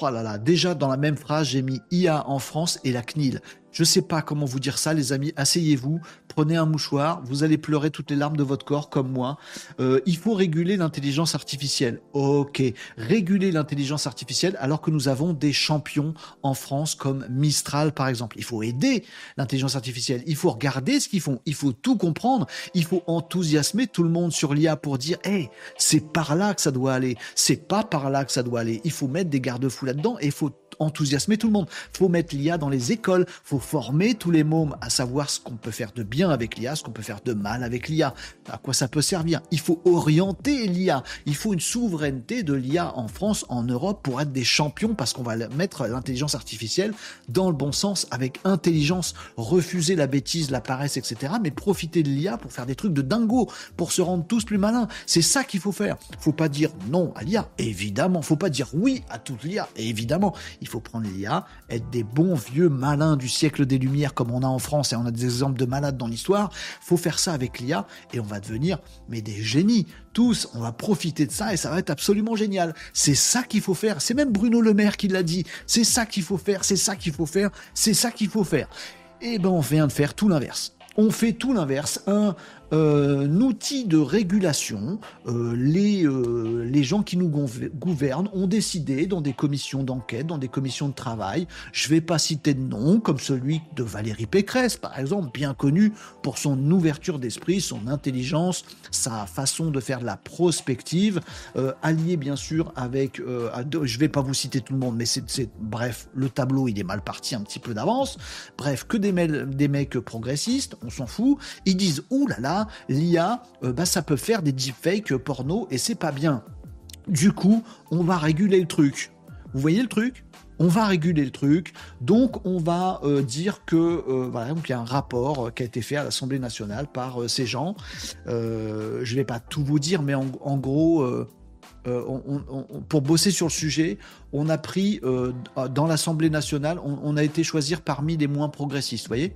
Oh là là, déjà dans la même phrase, j'ai mis IA en France et la CNIL. Je sais pas comment vous dire ça, les amis. Asseyez-vous, prenez un mouchoir, vous allez pleurer toutes les larmes de votre corps comme moi. Euh, il faut réguler l'intelligence artificielle. Ok, réguler l'intelligence artificielle alors que nous avons des champions en France comme Mistral par exemple. Il faut aider l'intelligence artificielle. Il faut regarder ce qu'ils font. Il faut tout comprendre. Il faut enthousiasmer tout le monde sur l'IA pour dire, hey, c'est par là que ça doit aller. C'est pas par là que ça doit aller. Il faut mettre des garde-fous là-dedans et il faut enthousiasmer tout le monde. Faut mettre l'IA dans les écoles, faut former tous les mômes à savoir ce qu'on peut faire de bien avec l'IA, ce qu'on peut faire de mal avec l'IA, à quoi ça peut servir? Il faut orienter l'IA. Il faut une souveraineté de l'IA en France, en Europe, pour être des champions, parce qu'on va mettre l'intelligence artificielle dans le bon sens, avec intelligence, refuser la bêtise, la paresse, etc., mais profiter de l'IA pour faire des trucs de dingo, pour se rendre tous plus malins. C'est ça qu'il faut faire. Faut pas dire non à l'IA, évidemment. Faut pas dire oui à toute l'IA, évidemment. Faut prendre l'IA, être des bons vieux malins du siècle des Lumières comme on a en France et on a des exemples de malades dans l'histoire. Faut faire ça avec l'IA et on va devenir mais des génies. Tous, on va profiter de ça et ça va être absolument génial. C'est ça qu'il faut faire. C'est même Bruno Le Maire qui l'a dit. C'est ça qu'il faut faire. C'est ça qu'il faut faire. C'est ça qu'il faut faire. Et eh ben on vient de faire tout l'inverse on fait tout l'inverse. Un, euh, outil de régulation. Euh, les, euh, les gens qui nous gouvernent ont décidé dans des commissions d'enquête, dans des commissions de travail, je vais pas citer de nom, comme celui de Valérie Pécresse, par exemple, bien connu pour son ouverture d'esprit, son intelligence, sa façon de faire de la prospective, euh, allié bien sûr avec, euh, je vais pas vous citer tout le monde, mais c'est, bref, le tableau il est mal parti un petit peu d'avance. Bref, que des, des mecs progressistes, on s'en fout. Ils disent, ouh là là, l'IA, euh, bah, ça peut faire des deepfakes porno et c'est pas bien. Du coup, on va réguler le truc. Vous voyez le truc? On va réguler le truc, donc on va euh, dire que euh, voilà, donc il y a un rapport qui a été fait à l'Assemblée nationale par ces gens. je ne vais pas tout vous dire, mais en, gros, pour bosser sur le sujet, on a pris dans l'Assemblée nationale, on, on, a été choisir parmi les moins progressistes, vous voyez?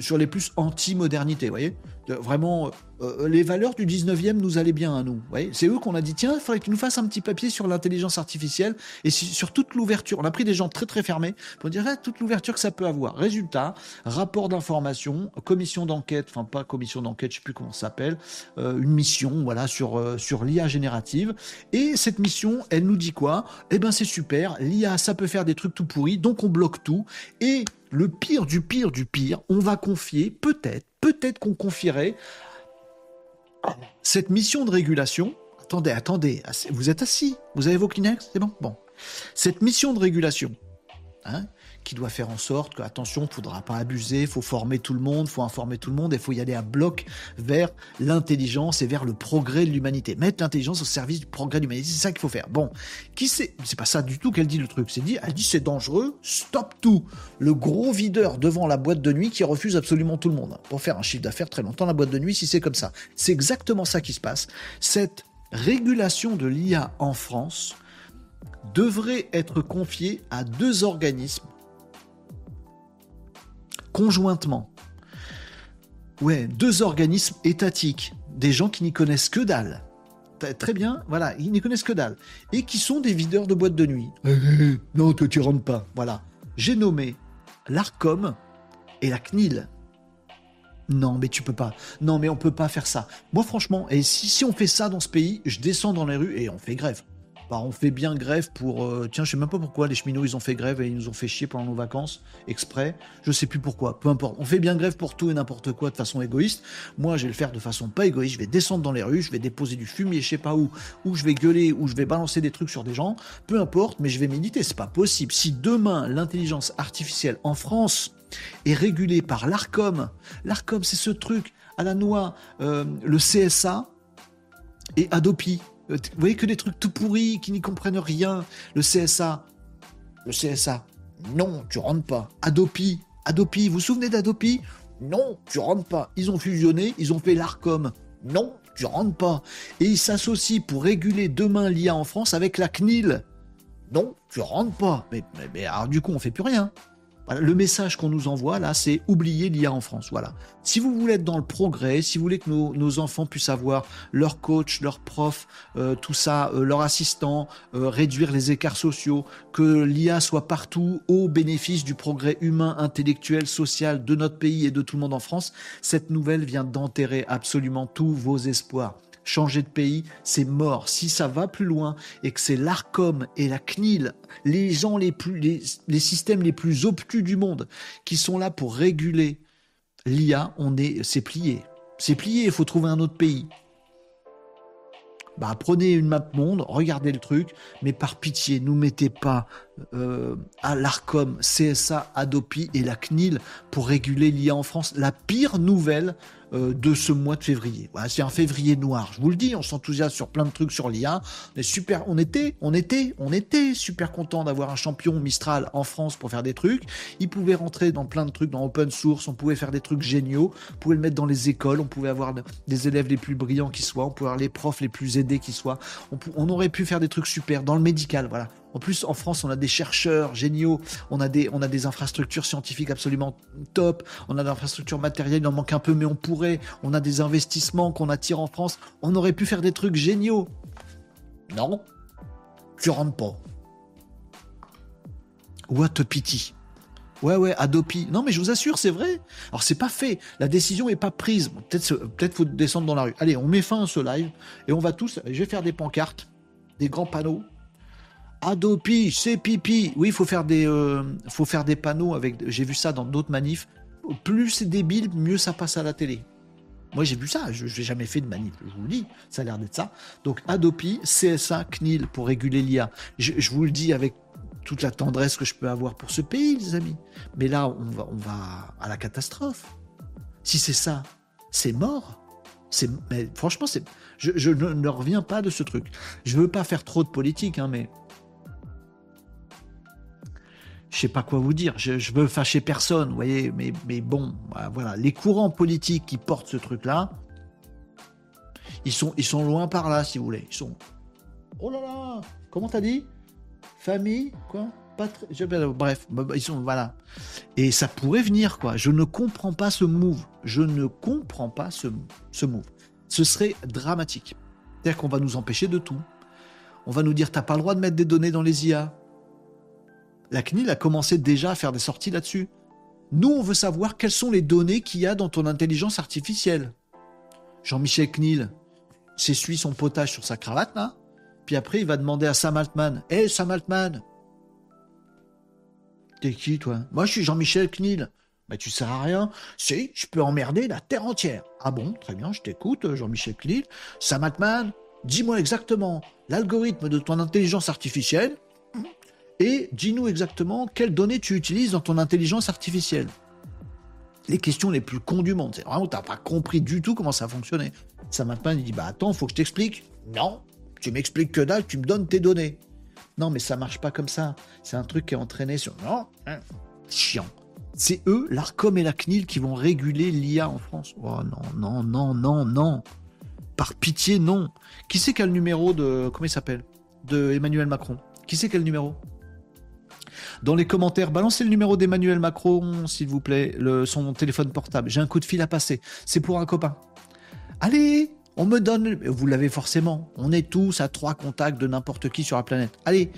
Sur les plus anti-modernité, voyez Vraiment, euh, les valeurs du 19e nous allaient bien à nous. C'est eux qu'on a dit, tiens, il faudrait qu'ils nous fassent un petit papier sur l'intelligence artificielle et sur toute l'ouverture. On a pris des gens très très fermés pour dire ah, toute l'ouverture que ça peut avoir. Résultat, rapport d'information, commission d'enquête, enfin pas commission d'enquête, je sais plus comment ça s'appelle, euh, une mission voilà sur, euh, sur l'IA générative. Et cette mission, elle nous dit quoi? Eh ben c'est super, l'IA ça peut faire des trucs tout pourris, donc on bloque tout. Et le pire du pire du pire, on va confier, peut-être, peut-être qu'on confierait cette mission de régulation. Attendez, attendez, vous êtes assis, vous avez vos Kleenex, c'est bon Bon. Cette mission de régulation, hein, qui doit faire en sorte que, attention, faudra pas abuser, il faut former tout le monde, il faut informer tout le monde, il faut y aller à bloc vers l'intelligence et vers le progrès de l'humanité. Mettre l'intelligence au service du progrès de l'humanité, c'est ça qu'il faut faire. Bon, qui c'est? C'est pas ça du tout qu'elle dit le truc. C'est dit, elle dit c'est dangereux, stop tout. Le gros videur devant la boîte de nuit qui refuse absolument tout le monde pour faire un chiffre d'affaires très longtemps la boîte de nuit si c'est comme ça. C'est exactement ça qui se passe. Cette régulation de l'IA en France devrait être confiée à deux organismes conjointement. Ouais, deux organismes étatiques, des gens qui n'y connaissent que dalle. Très bien, voilà, ils n'y connaissent que dalle. Et qui sont des videurs de boîtes de nuit. Eh, eh, eh, non, toi tu rentres pas. Voilà. J'ai nommé l'ARCOM et la CNIL. Non, mais tu peux pas. Non, mais on peut pas faire ça. Moi, franchement, et si, si on fait ça dans ce pays, je descends dans les rues et on fait grève. Bah, on fait bien grève pour. Euh, tiens, je sais même pas pourquoi les cheminots ils ont fait grève et ils nous ont fait chier pendant nos vacances exprès. Je sais plus pourquoi. Peu importe. On fait bien grève pour tout et n'importe quoi de façon égoïste. Moi, je vais le faire de façon pas égoïste. Je vais descendre dans les rues, je vais déposer du fumier, je sais pas où, ou je vais gueuler, ou je vais balancer des trucs sur des gens. Peu importe, mais je vais méditer. C'est pas possible. Si demain l'intelligence artificielle en France est régulée par l'Arcom, l'Arcom c'est ce truc à la noix, euh, le CSA et Adopi. Euh, vous voyez que des trucs tout pourris qui n'y comprennent rien. Le CSA. Le CSA. Non, tu rentres pas. Adopi. Adopi. Vous vous souvenez d'Adopi? Non, tu rentres pas. Ils ont fusionné, ils ont fait l'ARCOM. Non, tu rentres pas. Et ils s'associent pour réguler demain l'IA en France avec la CNIL. Non, tu rentres pas. Mais, du coup, on fait plus rien le message qu'on nous envoie là, c'est oublier l'IA en France. Voilà. Si vous voulez être dans le progrès, si vous voulez que nos, enfants puissent avoir leur coach, leur prof, euh, tout ça, euh, leur assistant, euh, réduire les écarts sociaux, que l'IA soit partout au bénéfice du progrès humain, intellectuel, social de notre pays et de tout le monde en France, cette nouvelle vient d'enterrer absolument tous vos espoirs changer de pays, c'est mort. Si ça va plus loin et que c'est l'ARCOM et la CNIL, les gens les plus, les, systèmes les plus obtus du monde, qui sont là pour réguler l'IA, on est, c'est plié. C'est plié, il faut trouver un autre pays. Bah, prenez une map monde, regardez le truc, mais par pitié, nous mettez pas euh, à l'ARCOM, CSA, Adopi et la CNIL pour réguler l'IA en France. La pire nouvelle, euh, de ce mois de février. Voilà, c'est un février noir. Je vous le dis, on s'enthousiasme sur plein de trucs sur l'IA. On super, on était, on était, on était super content d'avoir un champion Mistral en France pour faire des trucs. Il pouvait rentrer dans plein de trucs, dans open source. On pouvait faire des trucs géniaux. On pouvait le mettre dans les écoles. On pouvait avoir des élèves les plus brillants qui soient. On pouvait avoir les profs les plus aidés qui soient. On aurait pu faire des trucs super dans le médical. Voilà. En plus, en France, on a des chercheurs géniaux, on a des, infrastructures scientifiques absolument top, on a des infrastructures matérielles, il en manque un peu, mais on pourrait, on a des investissements qu'on attire en France, on aurait pu faire des trucs géniaux. Non, tu rentres pas. What a pity. Ouais, ouais, Adopi. Non, mais je vous assure, c'est vrai. Alors, c'est pas fait. La décision est pas prise. peut-être, peut-être faut descendre dans la rue. Allez, on met fin à ce live et on va tous. Je vais faire des pancartes, des grands panneaux. Adopi, c'est pipi. Oui, il faut faire des, euh, faut faire des panneaux avec. J'ai vu ça dans d'autres manifs. Plus c'est débile, mieux ça passe à la télé. Moi, j'ai vu ça. Je n'ai jamais fait de manif. Je vous le dis. Ça a l'air d'être ça. Donc, Adopi, CSA, CNIL pour réguler l'IA. Je, vous le dis avec toute la tendresse que je peux avoir pour ce pays, les amis. Mais là, on va, on va à la catastrophe. Si c'est ça, c'est mort. Mais franchement, c'est, je, ne, reviens pas de ce truc. Je veux pas faire trop de politique, hein, mais je sais pas quoi vous dire. Je, veux fâcher personne, vous voyez, mais, bon, bah, voilà. Les courants politiques qui portent ce truc-là, ils sont, ils sont loin par là, si vous voulez. Ils sont. Oh là là Comment t'as dit? Famille Quoi? Pas Bref, bah, bah, ils sont. Voilà. Et ça pourrait venir, quoi. Je ne comprends pas ce move. Je ne comprends pas ce, ce move. Ce serait dramatique. C'est-à-dire qu'on va nous empêcher de tout. On va nous dire, t'as pas le droit de mettre des données dans les IA. La CNIL a commencé déjà à faire des sorties là-dessus. Nous, on veut savoir quelles sont les données qu'il y a dans ton intelligence artificielle. Jean-Michel CNIL s'essuie son potage sur sa cravate, là. Puis après, il va demander à Sam Altman Hé, hey, Sam Altman T'es qui, toi? Moi, je suis Jean-Michel CNIL. Mais tu sers à rien. Si, je peux emmerder la terre entière. Ah bon, très bien, je t'écoute, Jean-Michel CNIL. Sam Altman, dis-moi exactement l'algorithme de ton intelligence artificielle et dis-nous exactement quelles données tu utilises dans ton intelligence artificielle. Les questions les plus cons du monde. C'est vraiment, t'as pas compris du tout comment ça fonctionnait. Ça maintenant, il dit, bah attends, faut que je t'explique. Non, tu m'expliques que dalle, tu me donnes tes données. Non, mais ça marche pas comme ça. C'est un truc qui est entraîné sur. Non, hein, chiant. C'est eux, l'ARCOM et la CNIL, qui vont réguler l'IA en France. Oh non, non, non, non, non. Par pitié, non. Qui c'est qui a le numéro de. Comment il s'appelle? De Emmanuel Macron Qui c'est quel numéro? Dans les commentaires, balancez le numéro d'Emmanuel Macron, s'il vous plaît, son téléphone portable. J'ai un coup de fil à passer. C'est pour un copain. Allez, on me donne. Vous l'avez forcément. On est tous à trois contacts de n'importe qui sur la planète. Allez,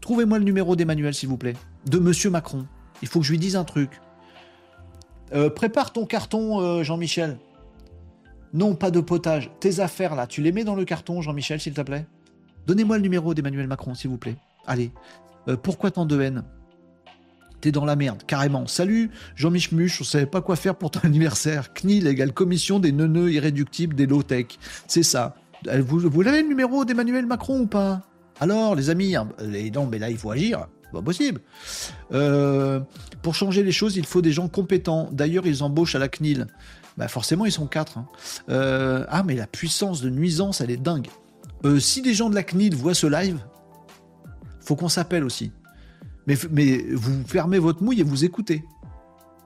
trouvez-moi le numéro d'Emmanuel, s'il vous plaît. De Monsieur Macron. Il faut que je lui dise un truc. Euh, prépare ton carton, euh, Jean-Michel. Non, pas de potage. Tes affaires, là, tu les mets dans le carton, Jean-Michel, s'il te plaît Donnez-moi le numéro d'Emmanuel Macron, s'il vous plaît. Allez. Euh, pourquoi tant de haine? T'es dans la merde, carrément. Salut, Jean-Mich Muche, on savait pas quoi faire pour ton anniversaire. CNIL égale commission des neuneux irréductibles des low-tech. C'est ça. Vous, vous l'avez le numéro d'Emmanuel Macron ou pas? Alors, les amis, hein, les, non, mais là, il faut agir. Pas possible. Euh, pour changer les choses, il faut des gens compétents. D'ailleurs, ils embauchent à la CNIL. Bah forcément, ils sont quatre. Hein. Euh, ah, mais la puissance de nuisance, elle est dingue. Euh, si des gens de la CNIL voient ce live, faut qu'on s'appelle aussi. Mais, mais vous fermez votre mouille et vous écoutez.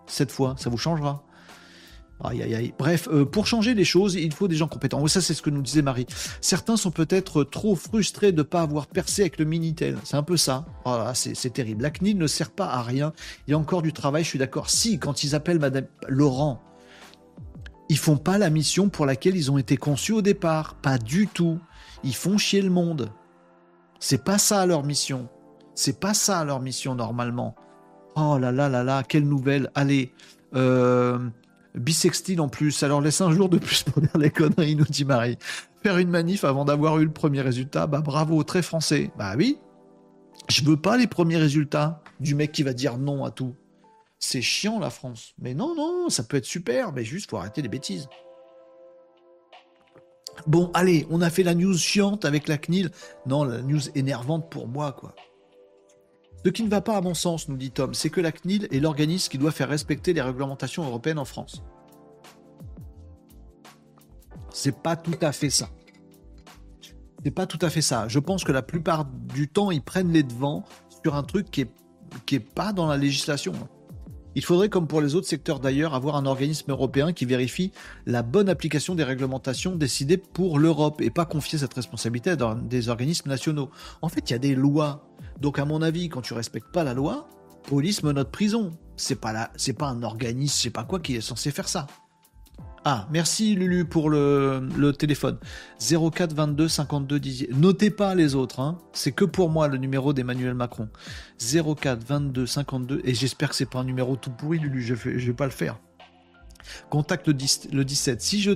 Cette fois, ça vous changera. Aïe, aïe, aïe. Bref, euh, pour changer les choses, il faut des gens compétents. Ça, c'est ce que nous disait Marie. Certains sont peut-être trop frustrés de ne pas avoir percé avec le Minitel. C'est un peu ça. Oh c'est terrible. La CNIL ne sert pas à rien. Il y a encore du travail, je suis d'accord. Si, quand ils appellent Madame Laurent, ils font pas la mission pour laquelle ils ont été conçus au départ. Pas du tout. Ils font chier le monde. C'est pas ça leur mission. C'est pas ça leur mission normalement. Oh là là là là, quelle nouvelle. Allez, euh, bisextile en plus. Alors laisse un jour de plus pour dire les conneries, nous dit Marie. Faire une manif avant d'avoir eu le premier résultat, bah bravo, très français. Bah oui. Je veux pas les premiers résultats du mec qui va dire non à tout. C'est chiant la France. Mais non, non, ça peut être super, mais juste faut arrêter les bêtises. Bon, allez, on a fait la news chiante avec la CNIL. Non, la news énervante pour moi, quoi. Ce qui ne va pas à mon sens, nous dit Tom, c'est que la CNIL est l'organisme qui doit faire respecter les réglementations européennes en France. C'est pas tout à fait ça. C'est pas tout à fait ça. Je pense que la plupart du temps, ils prennent les devants sur un truc qui est, qui est pas dans la législation. Il faudrait, comme pour les autres secteurs d'ailleurs, avoir un organisme européen qui vérifie la bonne application des réglementations décidées pour l'Europe et pas confier cette responsabilité à des organismes nationaux. En fait, il y a des lois. Donc, à mon avis, quand tu respectes pas la loi, police, menotte, prison. C'est pas là, c'est pas un organisme, sais pas quoi qui est censé faire ça. Ah, merci Lulu pour le, téléphone. 04 22 52 10. Notez pas les autres, hein. c'est que pour moi le numéro d'Emmanuel Macron. 04 22 52, et j'espère que c'est pas un numéro tout pourri Lulu, je vais, vais pas le faire. Contact le, 17. Si je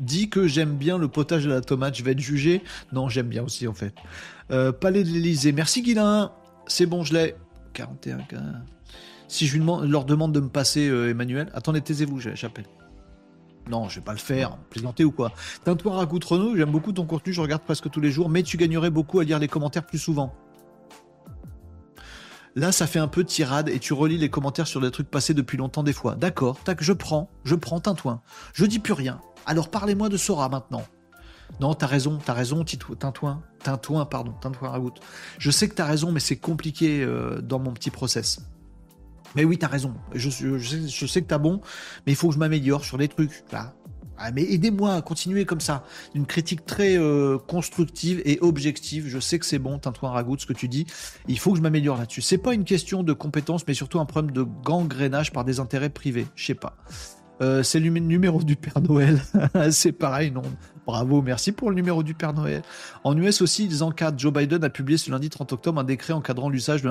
dis que j'aime bien le potage de la tomate, je vais être jugé. Non, j'aime bien aussi en fait. Euh, Palais de l'Elysée. Merci Guilain. C'est bon, je l'ai. 41. Si je leur demande de me passer euh, Emmanuel, attendez, taisez-vous, j'appelle. Non, je vais pas le faire. Plaisanter ou quoi? Teins-toi ragoûte Renault, j'aime beaucoup ton contenu, je regarde presque tous les jours, mais tu gagnerais beaucoup à lire les commentaires plus souvent. Là, ça fait un peu tirade et tu relis les commentaires sur des trucs passés depuis longtemps des fois. D'accord, tac, je prends, je prends Tintouin. Je dis plus rien. Alors parlez-moi de Sora maintenant. Non, t'as raison, t'as raison, Tintouin. Tintouin, pardon, Tintouin Ragout. Je sais que t'as raison, mais c'est compliqué euh, dans mon petit process. Mais oui, t'as raison. Je, sais, que t'as bon, mais il faut que je m'améliore sur les trucs. Ah, mais aidez-moi à continuer comme ça. Une critique très euh, constructive et objective. Je sais que c'est bon, Tintouin Ragout, ce que tu dis. Il faut que je m'améliore là-dessus. C'est pas une question de compétence, mais surtout un problème de gangrénage par des intérêts privés. Je sais pas. Euh, c'est le numéro du Père Noël. c'est pareil, non. Bravo, merci pour le numéro du Père Noël. En US aussi, ils encadrent. Joe Biden a publié ce lundi 30 octobre un décret encadrant l'usage de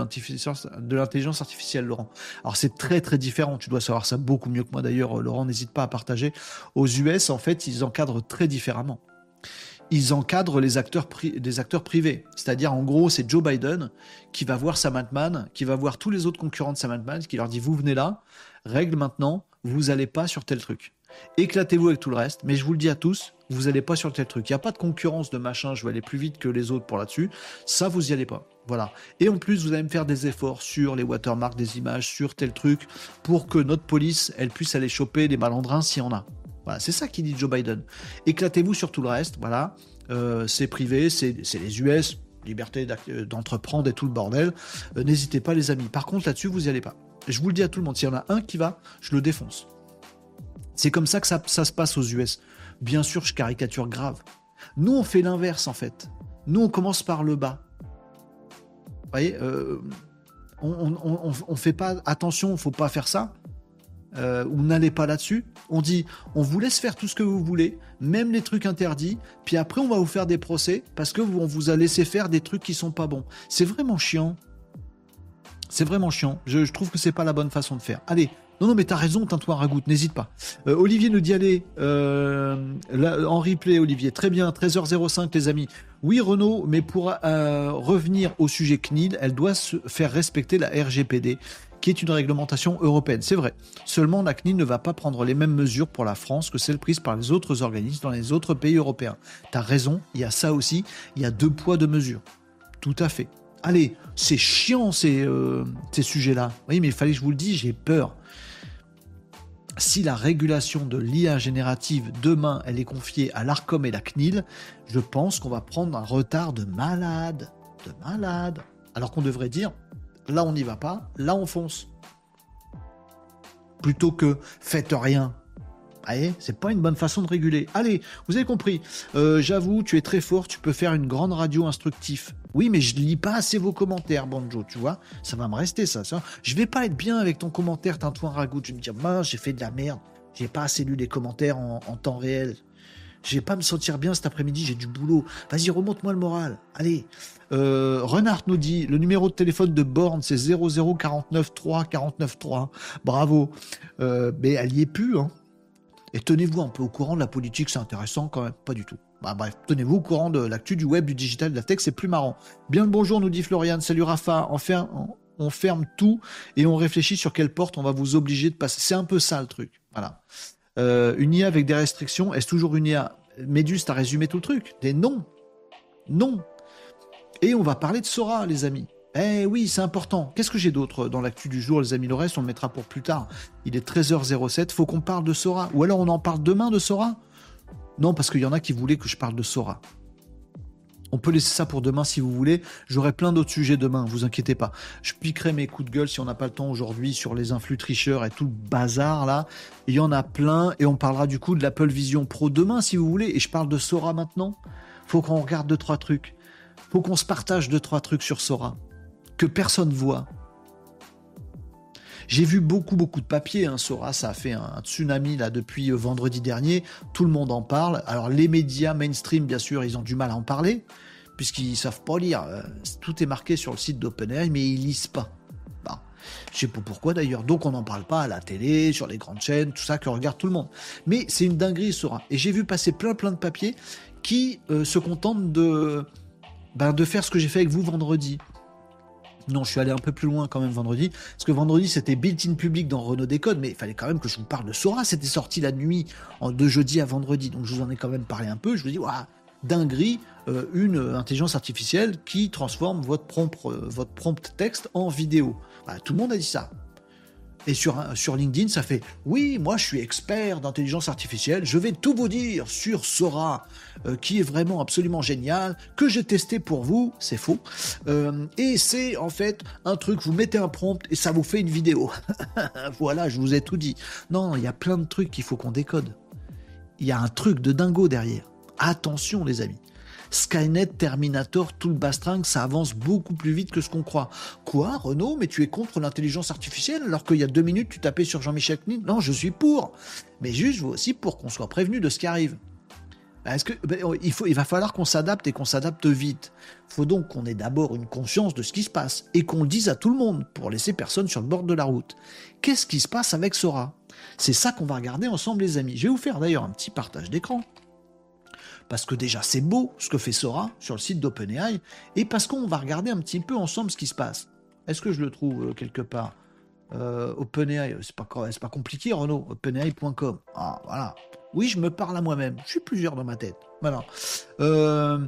l'intelligence artificielle, Laurent. Alors c'est très très différent. Tu dois savoir ça beaucoup mieux que moi d'ailleurs, Laurent. N'hésite pas à partager. Aux US, en fait, ils encadrent très différemment ils encadrent les acteurs, des acteurs privés. C'est-à-dire, en gros, c'est Joe Biden qui va voir Samantha qui va voir tous les autres concurrents de Samantha qui leur dit, vous venez là, règle maintenant, vous n'allez pas sur tel truc. Éclatez-vous avec tout le reste, mais je vous le dis à tous, vous n'allez pas sur tel truc. Il n'y a pas de concurrence de machin, je vais aller plus vite que les autres pour là-dessus. Ça, vous n'y allez pas. Voilà. Et en plus, vous allez me faire des efforts sur les watermarks des images, sur tel truc, pour que notre police, elle puisse aller choper des malandrins s'il y en a. Voilà, c'est ça qui dit Joe Biden. Éclatez-vous sur tout le reste, voilà. Euh, c'est privé, c'est les US, liberté euh, d'entreprendre et tout le bordel. Euh, n'hésitez pas, les amis. Par contre, là-dessus, vous n'y allez pas. Je vous le dis à tout le monde, s'il y en a un qui va, je le défonce. C'est comme ça que ça, se passe aux US. Bien sûr, je caricature grave. Nous, on fait l'inverse, en fait. Nous, on commence par le bas. Vous voyez, euh, on, on, fait pas attention, faut pas faire ça. Euh, ou n'allez pas là-dessus. On dit, on vous laisse faire tout ce que vous voulez, même les trucs interdits, puis après on va vous faire des procès parce que on vous a laissé faire des trucs qui sont pas bons. C'est vraiment chiant. C'est vraiment chiant. Je, trouve que c'est pas la bonne façon de faire. Allez, non, non, mais t'as raison, teins-toi ragoute, n'hésite pas. Euh, Olivier nous dit allez, euh, en replay, Olivier. Très bien, 13h05, les amis. Oui, Renault, mais pour euh, revenir au sujet CNIL, elle doit se faire respecter la RGPD, qui est une réglementation européenne. C'est vrai. Seulement, la CNIL ne va pas prendre les mêmes mesures pour la France que celles prises par les autres organismes dans les autres pays européens. T'as raison, il y a ça aussi. Il y a deux poids, deux mesures. Tout à fait. Allez, c'est chiant ces, ces sujets-là. Oui, mais il fallait que je vous le dise, j'ai peur si la régulation de l'IA générative demain elle est confiée à l'ARCOM et la CNIL, je pense qu'on va prendre un retard de malade, de malade. Alors qu'on devrait dire là on n'y va pas, là on fonce. Plutôt que faites rien, Allez, c'est pas une bonne façon de réguler. Allez, vous avez compris. Euh, j'avoue, tu es très fort, tu peux faire une grande radio instructif. Oui, mais je lis pas assez vos commentaires, Banjo, tu vois. Ça va me rester, ça. ça. Je vais pas être bien avec ton commentaire, Tintouin Ragout. Je vais me dire, mince, j'ai fait de la merde. J'ai pas assez lu les commentaires en, temps réel. Je vais pas me sentir bien cet après-midi, j'ai du boulot. Vas-y, remonte-moi le moral. Allez. Euh, Renard nous dit le numéro de téléphone de borne, c'est 00493 493. Bravo. Euh, mais elle y est plus, hein. Et tenez-vous un peu au courant de la politique, c'est intéressant quand même, pas du tout. Bah bref, tenez-vous au courant de l'actu du web, du digital, de la tech, c'est plus marrant. Bien le bonjour, nous dit Florian. Salut Rafa, on ferme, tout et on réfléchit sur quelle porte on va vous obliger de passer. C'est un peu ça le truc. Voilà. Euh, une IA avec des restrictions, est-ce toujours une IA Médus, t'as résumé tout le truc. Des non. Non. Et on va parler de Sora, les amis. Eh oui, c'est important. Qu'est-ce que j'ai d'autre dans l'actu du jour, les amis Le reste, on le mettra pour plus tard. Il est 13h07. Faut qu'on parle de Sora. Ou alors on en parle demain de Sora? Non, parce qu'il y en a qui voulaient que je parle de Sora. On peut laisser ça pour demain si vous voulez. J'aurai plein d'autres sujets demain, vous inquiétez pas. Je piquerai mes coups de gueule si on n'a pas le temps aujourd'hui sur les influx tricheurs et tout le bazar là. Il y en a plein et on parlera du coup de l'Apple Vision Pro demain si vous voulez. Et je parle de Sora maintenant. Faut qu'on regarde deux trois trucs. Faut qu'on se partage deux trois trucs sur Sora que personne voit. J'ai vu beaucoup, beaucoup de papiers. Hein. Sora, ça a fait un tsunami là depuis euh, vendredi dernier. Tout le monde en parle. Alors, les médias mainstream, bien sûr, ils ont du mal à en parler, puisqu'ils savent pas lire. Euh, tout est marqué sur le site d'OpenAI, mais ils lisent pas. Bon. Je sais pas pourquoi d'ailleurs. Donc, on n'en parle pas à la télé, sur les grandes chaînes, tout ça que regarde tout le monde. Mais c'est une dinguerie, Sora. Et j'ai vu passer plein, plein de papiers qui euh, se contentent ben, de faire ce que j'ai fait avec vous vendredi. Non, je suis allé un peu plus loin quand même vendredi, parce que vendredi c'était built-in public dans Renault Décode, mais il fallait quand même que je vous parle de Sora. C'était sorti la nuit de jeudi à vendredi, donc je vous en ai quand même parlé un peu. Je vous dis, waouh, dinguerie, euh, une intelligence artificielle qui transforme votre euh, votre prompt texte en vidéo. tout le monde a dit ça. Et sur, LinkedIn, ça fait Oui, moi je suis expert d'intelligence artificielle, je vais tout vous dire sur Sora, euh, qui est vraiment absolument génial, que j'ai testé pour vous, c'est faux. Euh, et c'est en fait un truc, vous mettez un prompt et ça vous fait une vidéo. voilà, je vous ai tout dit. Non, il y a plein de trucs qu'il faut qu'on décode. Il y a un truc de dingo derrière. Attention les amis. Skynet, Terminator, tout le bastring, ça avance beaucoup plus vite que ce qu'on croit. Quoi, Renaud Mais tu es contre l'intelligence artificielle alors qu'il y a deux minutes tu tapais sur Jean-Michel Knin? Non, je suis pour. Mais juste aussi pour qu'on soit prévenu de ce qui arrive. Est-ce que ben, oh, il, faut, il va falloir qu'on s'adapte et qu'on s'adapte vite. Il faut donc qu'on ait d'abord une conscience de ce qui se passe et qu'on le dise à tout le monde pour laisser personne sur le bord de la route. Qu'est-ce qui se passe avec Sora? C'est ça qu'on va regarder ensemble, les amis. Je vais vous faire d'ailleurs un petit partage d'écran parce que déjà c'est beau ce que fait Sora sur le site d'OpenAI, et parce qu'on va regarder un petit peu ensemble ce qui se passe. Est-ce que je le trouve euh, quelque part? Euh, OpenAI, c'est pas, c'est pas compliqué Renaud, openai.com. Ah voilà, oui, je me parle à moi-même. Je suis plusieurs dans ma tête. Voilà. Euh,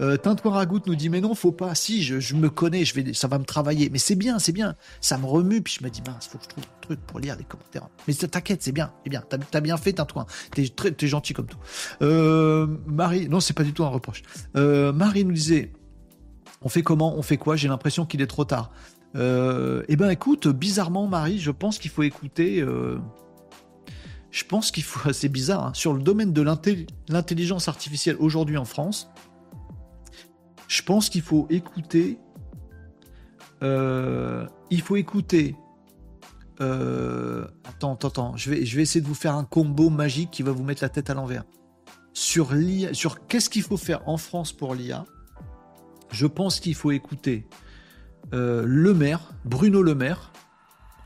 euh Ragout nous dit mais non, faut pas. Si, je, me connais, je vais, ça va me travailler. Mais c'est bien, c'est bien. Ça me remue. Puis je me dis mince, faut que je trouve un truc pour lire les commentaires. Mais t'inquiète, c'est bien, c'est bien. T'as as bien fait, Tintouin. T'es très, gentil comme tout. Euh, Marie, non, c'est pas du tout un reproche. Euh, Marie nous disait, on fait comment, on fait quoi? J'ai l'impression qu'il est trop tard. eh ben, écoute, bizarrement, Marie, je pense qu'il faut écouter je pense qu'il faut, c'est bizarre, hein, sur le domaine de l'intelligence artificielle aujourd'hui en France, je pense qu'il faut écouter Euh, il faut écouter. Euh, attends, attends, attends. Je vais, je vais essayer de vous faire un combo magique qui va vous mettre la tête à l'envers. Sur l'IA, sur qu'est-ce qu'il faut faire en France pour l'IA Je pense qu'il faut écouter euh, Le Maire, Bruno Le Maire.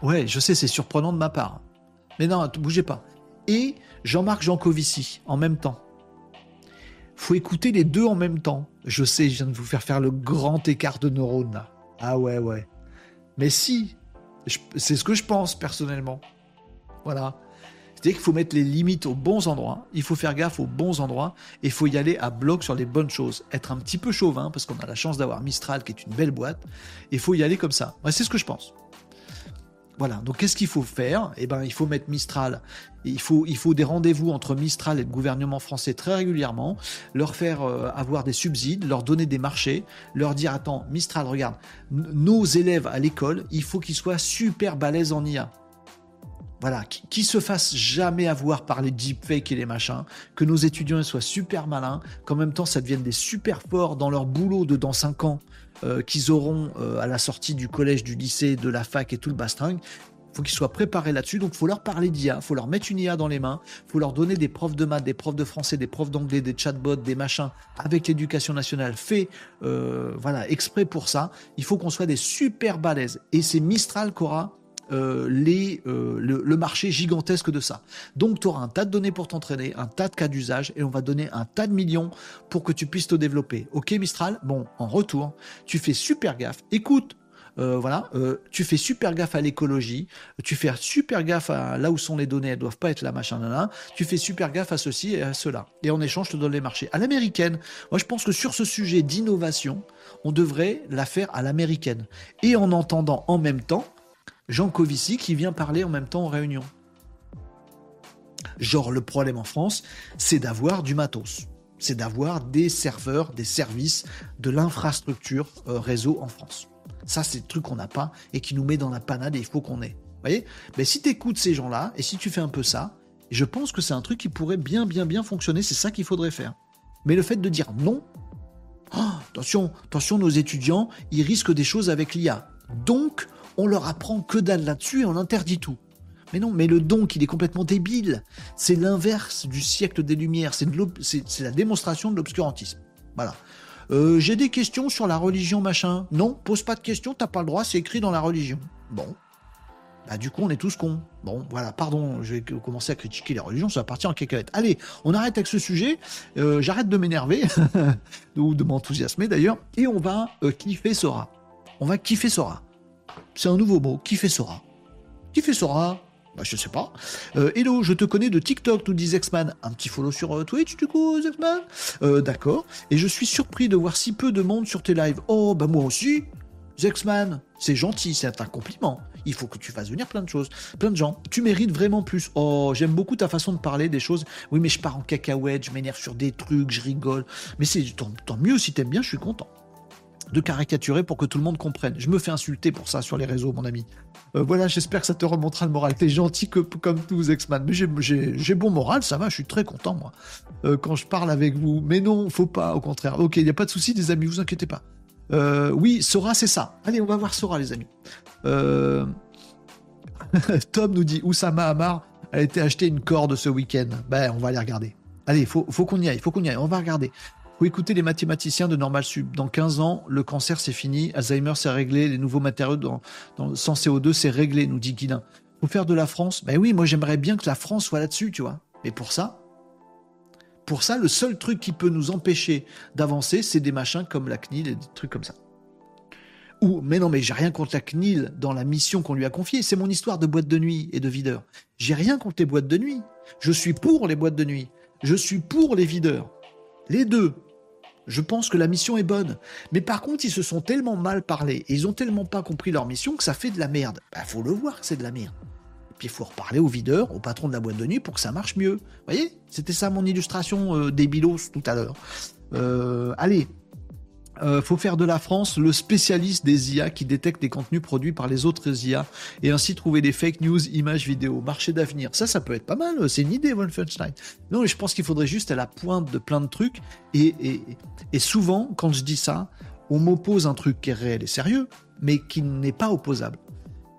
Ouais, je sais, c'est surprenant de ma part. Mais non, bougez pas. Et Jean-Marc Jancovici en même temps. Faut écouter les deux en même temps. Je sais, je viens de vous faire faire le grand écart de neurones. Ah ouais, ouais. Mais si, c'est ce que je pense personnellement. Voilà. C'est-à-dire qu'il faut mettre les limites aux bons endroits, il faut faire gaffe aux bons endroits, et il faut y aller à bloc sur les bonnes choses. Être un petit peu chauvin, parce qu'on a la chance d'avoir Mistral qui est une belle boîte, il faut y aller comme ça. c'est ce que je pense. Voilà, donc qu'est-ce qu'il faut faire? Eh ben, il faut mettre Mistral. Il faut, des rendez-vous entre Mistral et le gouvernement français très régulièrement, leur faire euh, avoir des subsides, leur donner des marchés, leur dire attends, Mistral, regarde, nos élèves à l'école, il faut qu'ils soient super balèzes en IA. Voilà, qui, se fassent jamais avoir par les deepfakes et les machins, que nos étudiants soient super malins, qu'en même temps ça devienne des super forts dans leur boulot de dans 5 ans, euh, qu'ils auront euh, à la sortie du collège, du lycée, de la fac et tout le bastring. Faut qu'ils soient préparés là-dessus, donc faut leur parler d'IA, faut leur mettre une IA dans les mains, faut leur donner des profs de maths, des profs de français, des profs d'anglais, des chatbots, des machins, avec l'éducation nationale fait euh, voilà, exprès pour ça. Il faut qu'on soit des super balèzes. Et c'est Mistral qu'aura euh, les, euh, le, marché gigantesque de ça. Donc tu auras un tas de données pour t'entraîner, un tas de cas d'usage, et on va donner un tas de millions pour que tu puisses te développer. Ok Mistral? Bon, en retour, tu fais super gaffe. Écoute, euh, voilà, tu fais super gaffe à l'écologie, tu fais super gaffe à là où sont les données, elles doivent pas être là, machin, là, tu fais super gaffe à ceci et à cela. Et en échange, je te donne les marchés. À l'américaine, moi je pense que sur ce sujet d'innovation, on devrait la faire à l'américaine. Et en entendant en même temps Jean Covici qui vient parler en même temps en réunion. Genre, le problème en France, c'est d'avoir du matos. C'est d'avoir des serveurs, des services, de l'infrastructure euh, réseau en France. Ça, c'est le truc qu'on n'a pas et qui nous met dans la panade et il faut qu'on ait. Vous voyez? Mais si tu écoutes ces gens-là et si tu fais un peu ça, je pense que c'est un truc qui pourrait bien, bien, bien fonctionner. C'est ça qu'il faudrait faire. Mais le fait de dire non, oh, attention, attention, nos étudiants, ils risquent des choses avec l'IA. Donc, on leur apprend que dalle là-dessus et on interdit tout. Mais non, mais le don, il est complètement débile. C'est l'inverse du siècle des Lumières. C'est, la démonstration de l'obscurantisme. Voilà. Euh, j'ai des questions sur la religion, machin. Non, pose pas de questions, t'as pas le droit, c'est écrit dans la religion. Bon. Bah, du coup, on est tous cons. Bon, voilà, pardon, je vais commencer à critiquer les religions, ça va partir en cacahuète. Allez, on arrête avec ce sujet, euh, j'arrête de m'énerver, ou de m'enthousiasmer d'ailleurs, et on va euh, kiffer Sora. On va kiffer Sora. C'est un nouveau mot. Qui fait Sora Qui fait Sora bah, je sais pas. Euh, hello, je te connais de TikTok, nous dit Zexman. Un petit follow sur euh, Twitch, du coup, Zexman euh, D'accord. Et je suis surpris de voir si peu de monde sur tes lives. Oh, bah moi aussi. Zexman, c'est gentil, c'est un compliment. Il faut que tu fasses venir plein de choses, plein de gens. Tu mérites vraiment plus. Oh, j'aime beaucoup ta façon de parler des choses. Oui, mais je pars en cacahuète, je m'énerve sur des trucs, je rigole. Mais c'est tant, tant mieux si t'aimes bien, je suis content de caricaturer pour que tout le monde comprenne. Je me fais insulter pour ça sur les réseaux, mon ami. Euh, voilà, j'espère que ça te remontera le moral. T'es gentil que, comme tous, X-Man. Mais j'ai bon moral, ça va, je suis très content, moi, euh, quand je parle avec vous. Mais non, faut pas, au contraire. Ok, il n'y a pas de souci, les amis, vous inquiétez pas. Euh, oui, Sora, c'est ça. Allez, on va voir Sora, les amis. Tom nous dit Oussama Amar a été acheté une corde ce week-end. Ben, on va aller regarder. Allez, faut qu'on y aille, faut qu'on y aille. On va regarder faut écouter les mathématiciens de Normal Sub. Dans 15 ans, le cancer c'est fini, Alzheimer c'est réglé, les nouveaux matériaux sans CO2 c'est réglé, nous dit Guilin. Faut faire de la France. Ben oui, moi j'aimerais bien que la France soit là-dessus, tu vois. Mais pour ça, pour ça, le seul truc qui peut nous empêcher d'avancer, c'est des machins comme la CNIL et des trucs comme ça. Ou, mais non, mais j'ai rien contre la CNIL dans la mission qu'on lui a confiée. C'est mon histoire de boîte de nuit et de videur. J'ai rien contre les boîtes de nuit. Je suis pour les boîtes de nuit. Je suis pour les videurs. Les deux. Je pense que la mission est bonne. Mais par contre, ils se sont tellement mal parlé et ils ont tellement pas compris leur mission que ça fait de la merde. Bah, faut le voir que c'est de la merde. Et puis il faut reparler au videur, au patron de la boîte de nuit pour que ça marche mieux. Vous voyez? C'était ça mon illustration euh, des bilos tout à l'heure. Euh, allez, euh, faut faire de la France le spécialiste des IA qui détecte les contenus produits par les autres IA et ainsi trouver des fake news, images, vidéos, marché d'avenir. Ça, ça peut être pas mal. C'est une idée, Wolfenstein. Non, je pense qu'il faudrait juste à la pointe de plein de trucs. Et, et, et souvent, quand je dis ça, on m'oppose un truc qui est réel et sérieux, mais qui n'est pas opposable,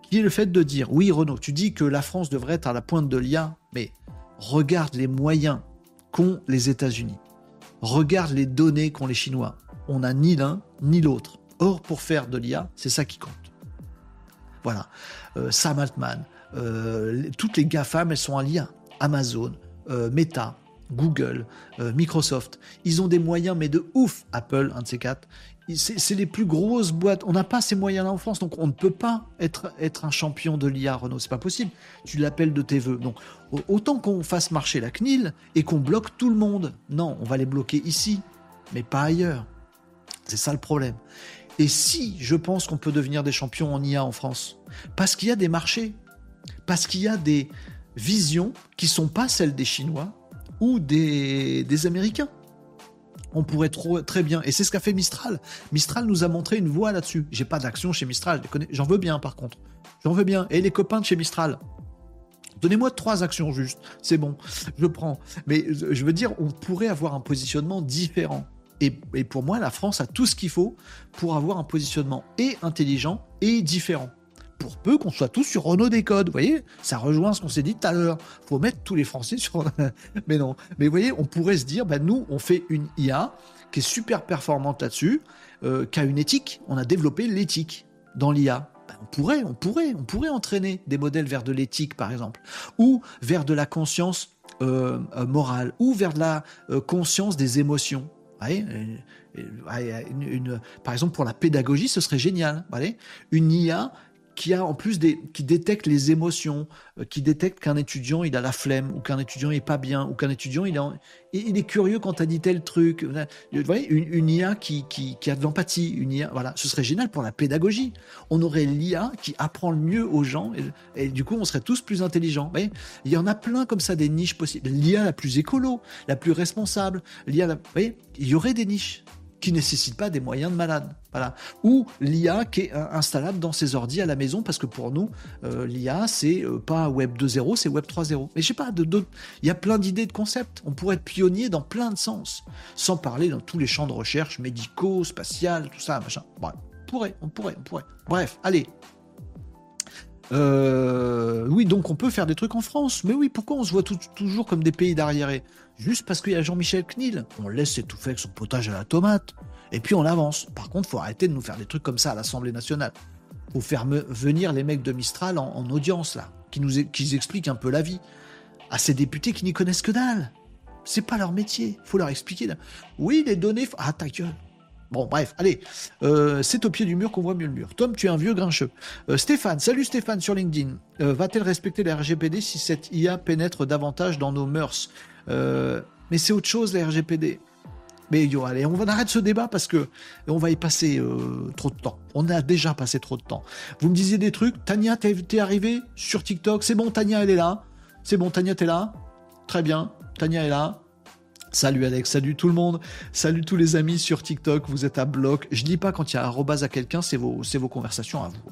qui est le fait de dire, oui Renaud, tu dis que la France devrait être à la pointe de l'IA, mais regarde les moyens qu'ont les États-Unis, regarde les données qu'ont les Chinois. On n'a ni l'un ni l'autre. Or, pour faire de l'IA, c'est ça qui compte. Voilà. Euh, Sam Altman, euh, toutes les GAFAM, elles sont à l'IA. Amazon, euh, Meta, Google, Microsoft, ils ont des moyens, mais de ouf. Apple, un de ces quatre, c'est les plus grosses boîtes. On n'a pas ces moyens-là en France, donc on ne peut pas être, être un champion de l'IA, Renault. C'est pas possible. Tu l'appelles de tes voeux. Donc, autant qu'on fasse marcher la CNIL et qu'on bloque tout le monde. Non, on va les bloquer ici, mais pas ailleurs. C'est ça le problème. Et si je pense qu'on peut devenir des champions en IA en France, parce qu'il y a des marchés, parce qu'il y a des visions qui sont pas celles des Chinois ou des, Américains on pourrait très bien. Et c'est ce qu'a fait Mistral. Mistral nous a montré une voie là-dessus. J'ai pas d'action chez Mistral, j'en veux bien par contre. J'en veux bien. Et les copains de chez Mistral, Donnez-moi trois actions juste, c'est bon, je prends. Mais je veux dire, on pourrait avoir un positionnement différent. Et, pour moi, la France a tout ce qu'il faut pour avoir un positionnement et intelligent et différent pour peu qu'on soit tous sur Renault Décode. Vous voyez, ça rejoint ce qu'on s'est dit tout à l'heure. faut mettre tous les Français sur. mais non. Mais vous voyez, on pourrait se dire, ben nous, on fait une IA qui est super performante là-dessus, euh, qui a une éthique. On a développé l'éthique dans l'IA. Ben, on pourrait, on pourrait, on pourrait entraîner des modèles vers de l'éthique, par exemple, ou vers de la conscience euh, euh, morale, ou vers de la conscience des émotions. Une, par exemple, pour la pédagogie, ce serait génial. Une IA qui a en plus des, qui détecte les émotions, euh, qui détecte qu'un étudiant il a la flemme ou qu'un étudiant est pas bien ou qu'un étudiant il, il est curieux quand as dit tel truc. Vous voyez, une, IA qui, qui, qui, a de l'empathie, une IA, voilà, ce serait génial pour la pédagogie. On aurait l'IA qui apprend le mieux aux gens et, du coup on serait tous plus intelligents. Vous voyez il y en a plein comme ça des niches possibles. L'IA la plus écolo, la plus responsable, l'IA, vous voyez, il y aurait des niches qui nécessite pas des moyens de malade. Voilà. Ou l'IA qui est installable dans ses ordi à la maison, parce que pour nous, euh, l'IA, c'est euh, pas Web 2.0, c'est Web 3.0. Mais je sais pas, de, il y a plein d'idées de concepts. On pourrait être pionnier dans plein de sens, sans parler dans tous les champs de recherche médicaux, spatial, tout ça, machin. on pourrait, on pourrait, on pourrait. Bref, allez, euh, oui, donc on peut faire des trucs en France. Mais oui, pourquoi on se voit toujours comme des pays d'arriérés? Juste parce qu'il y a Jean-Michel Knil. On laisse étouffer avec son potage à la tomate. Et puis on avance. Par contre, faut arrêter de nous faire des trucs comme ça à l'Assemblée nationale. Faut faire venir les mecs de Mistral en, audience, là. Qui nous qui expliquent un peu la vie. À ces députés qui n'y connaissent que dalle. C'est pas leur métier. Faut leur expliquer. Oui, les données. Ah, ta gueule. Bon, bref, allez, euh, c'est au pied du mur qu'on voit mieux le mur. Tom, tu es un vieux grincheux. Euh, Stéphane, salut Stéphane sur LinkedIn. Euh, va-t-elle respecter la RGPD si cette IA pénètre davantage dans nos mœurs Mais c'est autre chose, la RGPD. Mais yo, allez, on va arrêter ce débat parce que on va y passer trop de temps. On a déjà passé trop de temps. Vous me disiez des trucs. Tania, t'es arrivé sur TikTok. C'est bon, Tania, elle est là. C'est bon, Tania, t'es là. Très bien. Tania est là. Salut Alex, salut tout le monde, salut tous les amis sur TikTok, vous êtes à bloc. Je dis pas quand il y a arrobase à quelqu'un, c'est vos, vos conversations à vous.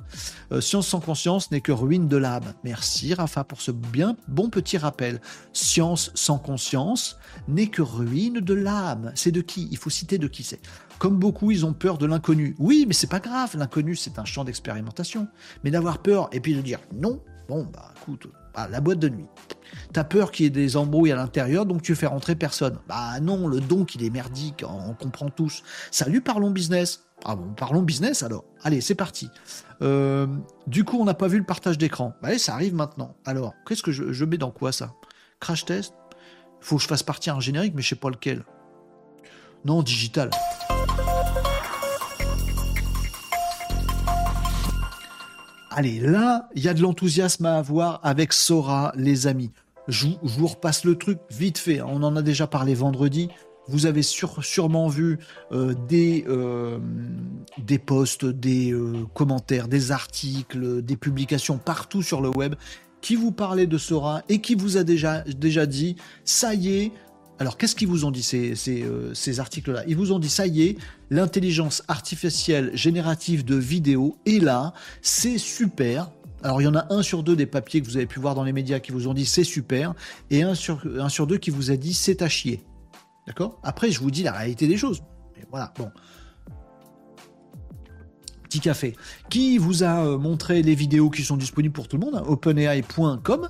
Euh, science sans conscience n'est que ruine de l'âme. Merci Rafa pour ce bien bon petit rappel. Science sans conscience n'est que ruine de l'âme. C'est de qui? Il faut citer de qui c'est. Comme beaucoup, ils ont peur de l'inconnu. Oui, mais c'est pas grave, l'inconnu c'est un champ d'expérimentation. Mais d'avoir peur et puis de dire non, bon bah écoute, la boîte de nuit. T'as peur qu'il y ait des embrouilles à l'intérieur, donc tu fais rentrer personne. Bah non, le don il est merdique, on comprend tous. Salut, parlons business. Ah bon, parlons business alors. Allez, c'est parti. Euh, du coup, on n'a pas vu le partage d'écran. Bah, allez, ça arrive maintenant. Alors, qu'est-ce que je, mets dans quoi ça? Crash test? Faut que je fasse partir un générique, mais je sais pas lequel. Non, digital. Allez, là, il y a de l'enthousiasme à avoir avec Sora, les amis. Je, vous repasse le truc vite fait. Hein. On en a déjà parlé vendredi. Vous avez sûrement vu euh, des, euh, des posts, des euh, commentaires, des articles, des publications partout sur le web qui vous parlaient de Sora et qui vous a déjà, dit, ça y est, alors, qu'est-ce qu'ils vous ont dit, ces, euh, ces, articles-là? Ils vous ont dit, ça y est, l'intelligence artificielle générative de vidéo est là, c'est super. Alors, il y en a un sur deux des papiers que vous avez pu voir dans les médias qui vous ont dit c'est super, et un sur, deux qui vous a dit c'est à chier. D'accord? Après, je vous dis la réalité des choses. Voilà, bon. Petit café. Qui vous a euh, montré les vidéos qui sont disponibles pour tout le monde, hein, openai.com.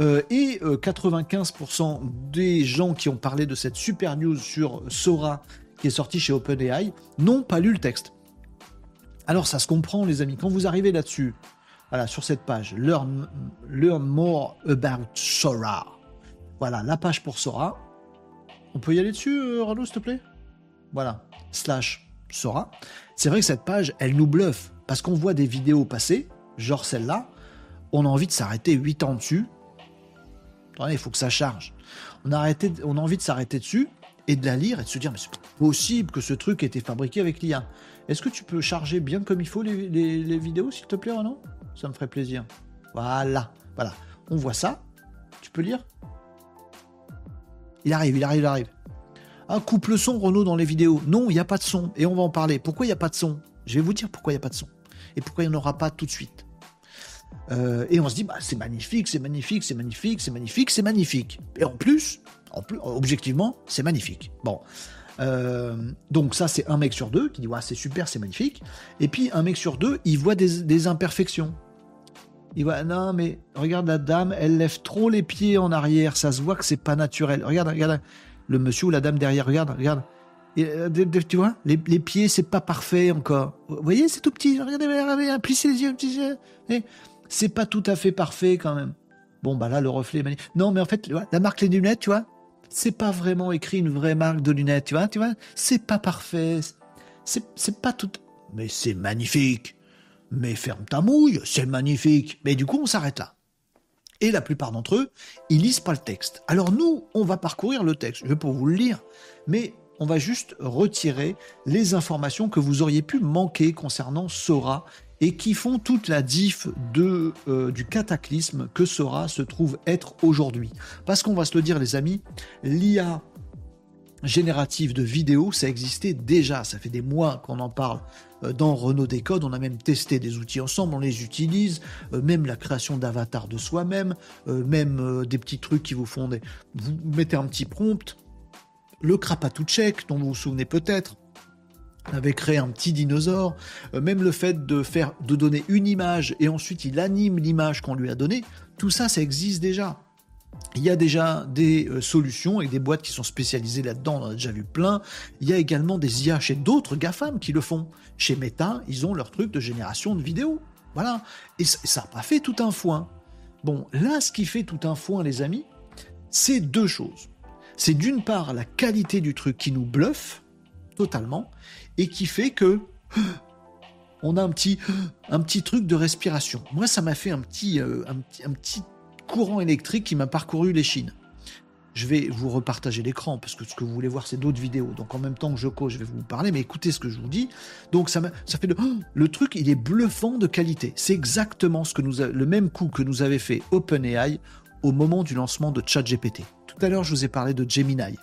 Euh, et 95% des gens qui ont parlé de cette super news sur Sora qui est sortie chez OpenAI n'ont pas lu le texte. Alors ça se comprend les amis, quand vous arrivez là-dessus, voilà, sur cette page, learn, learn more about Sora. Voilà, la page pour Sora. On peut y aller dessus, euh, s'il te plaît? Voilà, slash Sora. C'est vrai que cette page, elle nous bluffe, parce qu'on voit des vidéos passer, genre celle-là, on a envie de s'arrêter 8 ans dessus. Attendez, il faut que ça charge. On a, arrêté, on a envie de s'arrêter dessus et de la lire et de se dire, mais c'est possible que ce truc ait été fabriqué avec l'IA. Est-ce que tu peux charger bien comme il faut les, les vidéos, s'il te plaît, Renaud Ça me ferait plaisir. Voilà, voilà. On voit ça. Tu peux lire? Il arrive, il arrive, il arrive. Un coupe le son, Renault, dans les vidéos. Non, il n'y a pas de son. Et on va en parler. Pourquoi il n'y a pas de son? Je vais vous dire pourquoi il n'y a pas de son. Et pourquoi il n'y en aura pas tout de suite. Euh, et on se dit, bah, c'est magnifique, c'est magnifique, c'est magnifique, c'est magnifique, c'est magnifique. Et en plus, en plus objectivement, c'est magnifique. Bon. Euh, donc ça, c'est un mec sur deux qui dit, ouais, c'est super, c'est magnifique. Et puis, un mec sur deux, il voit des imperfections. Il voit, non, mais regarde la dame, elle lève trop les pieds en arrière, ça se voit que c'est pas naturel. Regarde, regarde, le monsieur ou la dame derrière, regarde, regarde. Euh, tu vois, les, pieds, c'est pas parfait encore. Vous voyez, c'est tout petit. Regardez, regardez, plissez les yeux, petit C'est pas tout à fait parfait quand même. Bon, bah là, le reflet est magnifique. Non, mais en fait, la marque les lunettes, tu vois, c'est pas vraiment écrit une vraie marque de lunettes, tu vois, tu vois. C'est pas parfait. C'est pas tout. Mais c'est magnifique. Mais ferme ta mouille, c'est magnifique. Mais du coup, on s'arrête là. Et la plupart d'entre eux, ils lisent pas le texte. Alors nous, on va parcourir le texte. Je vais pour vous le lire, mais on va juste retirer les informations que vous auriez pu manquer concernant Sora et qui font toute la diff euh, du cataclysme que Sora se trouve être aujourd'hui. Parce qu'on va se le dire les amis, l'IA générative de vidéos, ça existait déjà, ça fait des mois qu'on en parle dans Renault Décode, on a même testé des outils ensemble, on les utilise, euh, même la création d'avatars de soi-même, euh, même des petits trucs qui vous font des... Vous mettez un petit prompt, le check dont vous vous souvenez peut-être, avait créé un petit dinosaure, même le fait de faire, de donner une image et ensuite il anime l'image qu'on lui a donnée, tout ça, ça existe déjà. Il y a déjà des euh, solutions et des boîtes qui sont spécialisées là-dedans, on en a déjà vu plein. Il y a également des IA chez d'autres GAFAM qui le font. Chez Meta, ils ont leur truc de génération de vidéos. Voilà. Et ça n'a pas fait tout un foin. Bon, là, ce qui fait tout un foin, les amis, c'est deux choses. C'est d'une part la qualité du truc qui nous bluffe totalement et qui fait que on a un petit, un petit truc de respiration. Moi, ça m'a fait un petit, euh, un petit, un petit courant électrique qui m'a parcouru les chines. Je vais vous repartager l'écran parce que ce que vous voulez voir, c'est d'autres vidéos. Donc en même temps que je coach, je vais vous parler, mais écoutez ce que je vous dis. Donc ça, ça fait le, le truc, il est bluffant de qualité. C'est exactement ce que nous le même coup que nous avait fait OpenAI au moment du lancement de ChatGPT. Tout à l'heure, je vous ai parlé de Gemini.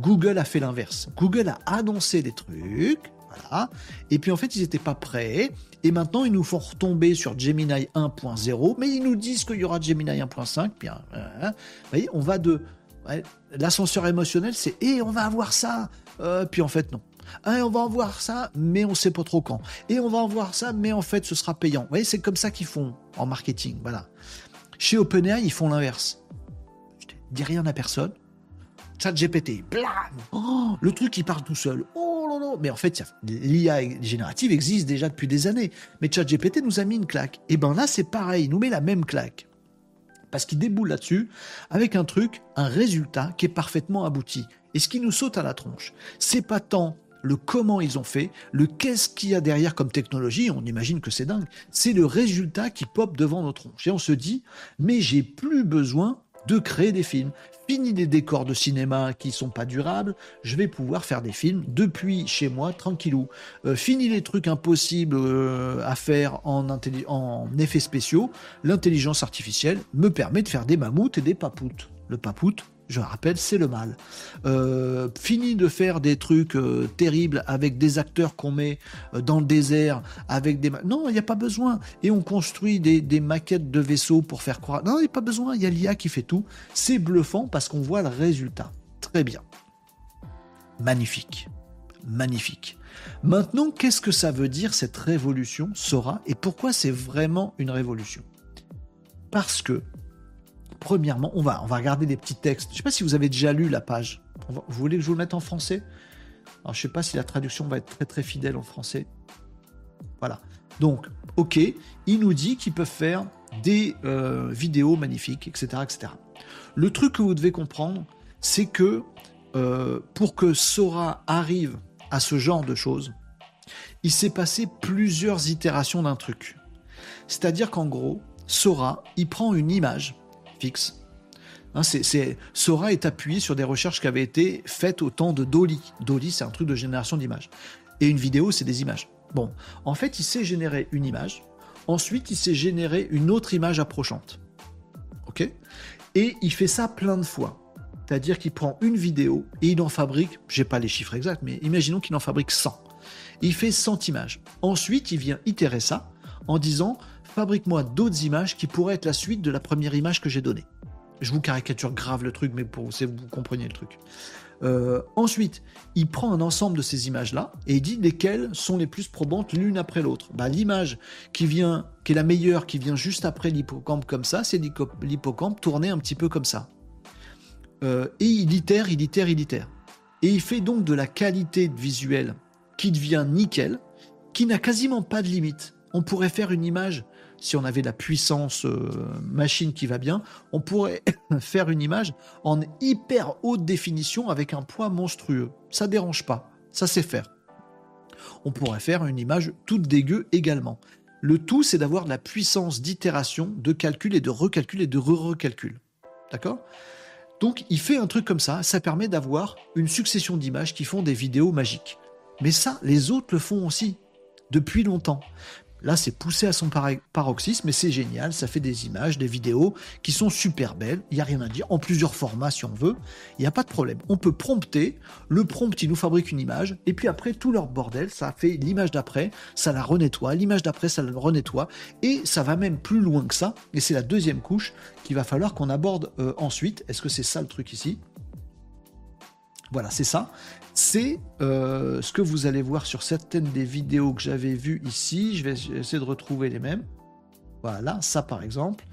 Google a fait l'inverse. Google a annoncé des trucs, voilà, et puis en fait, ils n'étaient pas prêts. Et maintenant, ils nous font retomber sur Gemini 1.0, mais ils nous disent qu'il y aura Gemini 1.5. Bien, hein, hein. voyez, on va de l'ascenseur émotionnel, c'est et on va avoir ça. Euh, puis en fait, non. Hein, on va en voir ça, mais on sait pas trop quand. Et on va en voir ça, mais en fait, ce sera payant. Vous voyez, c'est comme ça qu'ils font en marketing. Voilà. Chez OpenAI, ils font l'inverse. Je dis rien à personne. Chat GPT, blam oh, Le truc, il parle tout seul. Oh non, non Mais en fait, l'IA générative existe déjà depuis des années. Mais ChatGPT nous a mis une claque. Et ben là, c'est pareil, il nous met la même claque. Parce qu'il déboule là-dessus avec un truc, un résultat qui est parfaitement abouti. Et ce qui nous saute à la tronche, c'est pas tant le comment ils ont fait, le qu'est-ce qu'il y a derrière comme technologie, on imagine que c'est dingue, c'est le résultat qui pop devant nos tronches. Et on se dit, mais j'ai plus besoin de créer des films. Fini les décors de cinéma qui sont pas durables, je vais pouvoir faire des films depuis chez moi, tranquillou. Euh, fini les trucs impossibles euh, à faire en, effets spéciaux, l'intelligence artificielle me permet de faire des mammouths et des papoutes. Le papoute, je rappelle, c'est le mal. Euh, fini de faire des trucs euh, terribles avec des acteurs qu'on met euh, dans le désert, avec des... Non, il n'y a pas besoin. Et on construit des, maquettes de vaisseaux pour faire croire... Non, il n'y a pas besoin, il y a l'IA qui fait tout. C'est bluffant parce qu'on voit le résultat. Très bien. Magnifique. magnifique. Maintenant, qu'est-ce que ça veut dire cette révolution Sora? Et pourquoi c'est vraiment une révolution? Parce que, premièrement, on va, regarder des petits textes. Je ne sais pas si vous avez déjà lu la page. vous voulez que je vous le mette en français? Je ne sais pas si la traduction va être très très fidèle en français. Voilà. Donc, ok, il nous dit qu'ils peuvent faire des euh, vidéos magnifiques, etc., etc. Le truc que vous devez comprendre, c'est que euh, pour que Sora arrive à ce genre de choses, il s'est passé plusieurs itérations d'un truc. C'est-à-dire qu'en gros, Sora, il prend une image fixe. Hein, Sora est appuyé sur des recherches qui avaient été faites au temps de Dolly. Dolly, c'est un truc de génération d'images. Et une vidéo, c'est des images. Bon, en fait, il sait générer une image. Ensuite, il sait générer une autre image approchante. OK? Et il fait ça plein de fois. C'est-à-dire qu'il prend une vidéo et il en fabrique, j'ai pas les chiffres exacts, mais imaginons qu'il en fabrique 100. Il fait 100 images. Ensuite, il vient itérer ça en disant fabrique-moi d'autres images qui pourraient être la suite de la première image que j'ai donnée. Je vous caricature grave le truc, mais pour vous compreniez le truc. Euh, ensuite, il prend un ensemble de ces images-là et il dit lesquelles sont les plus probantes l'une après l'autre. Bah, l'image qui vient, qui est la meilleure, qui vient juste après l'hippocampe comme ça, c'est l'hippocampe tourné un petit peu comme ça. Euh, et il itère, il itère, il itère. Et il fait donc de la qualité visuelle qui devient nickel, qui n'a quasiment pas de limite. On pourrait faire une image si on avait la puissance euh, machine qui va bien, on pourrait faire une image en hyper haute définition avec un poids monstrueux. Ça dérange pas, ça sait faire. On pourrait faire une image toute dégueu également. Le tout, c'est d'avoir la puissance d'itération, de calcul et de recalcul et de re-recalcul. D'accord? Donc, il fait un truc comme ça, ça permet d'avoir une succession d'images qui font des vidéos magiques. Mais ça, les autres le font aussi, depuis longtemps. Là, c'est poussé à son paroxysme, mais c'est génial. Ça fait des images, des vidéos qui sont super belles. Il n'y a rien à dire. En plusieurs formats, si on veut. Il n'y a pas de problème. On peut prompter. Le prompt, il nous fabrique une image. Et puis après, tout leur bordel, ça fait l'image d'après, ça la renettoie. L'image d'après, ça la renettoie. Et ça va même plus loin que ça. Et c'est la deuxième couche qu'il va falloir qu'on aborde euh, ensuite. Est-ce que c'est ça le truc ici? Voilà, c'est ça c'est euh, ce que vous allez voir sur certaines des vidéos que j'avais vues ici. Je vais essayer de retrouver les mêmes. Voilà, ça par exemple.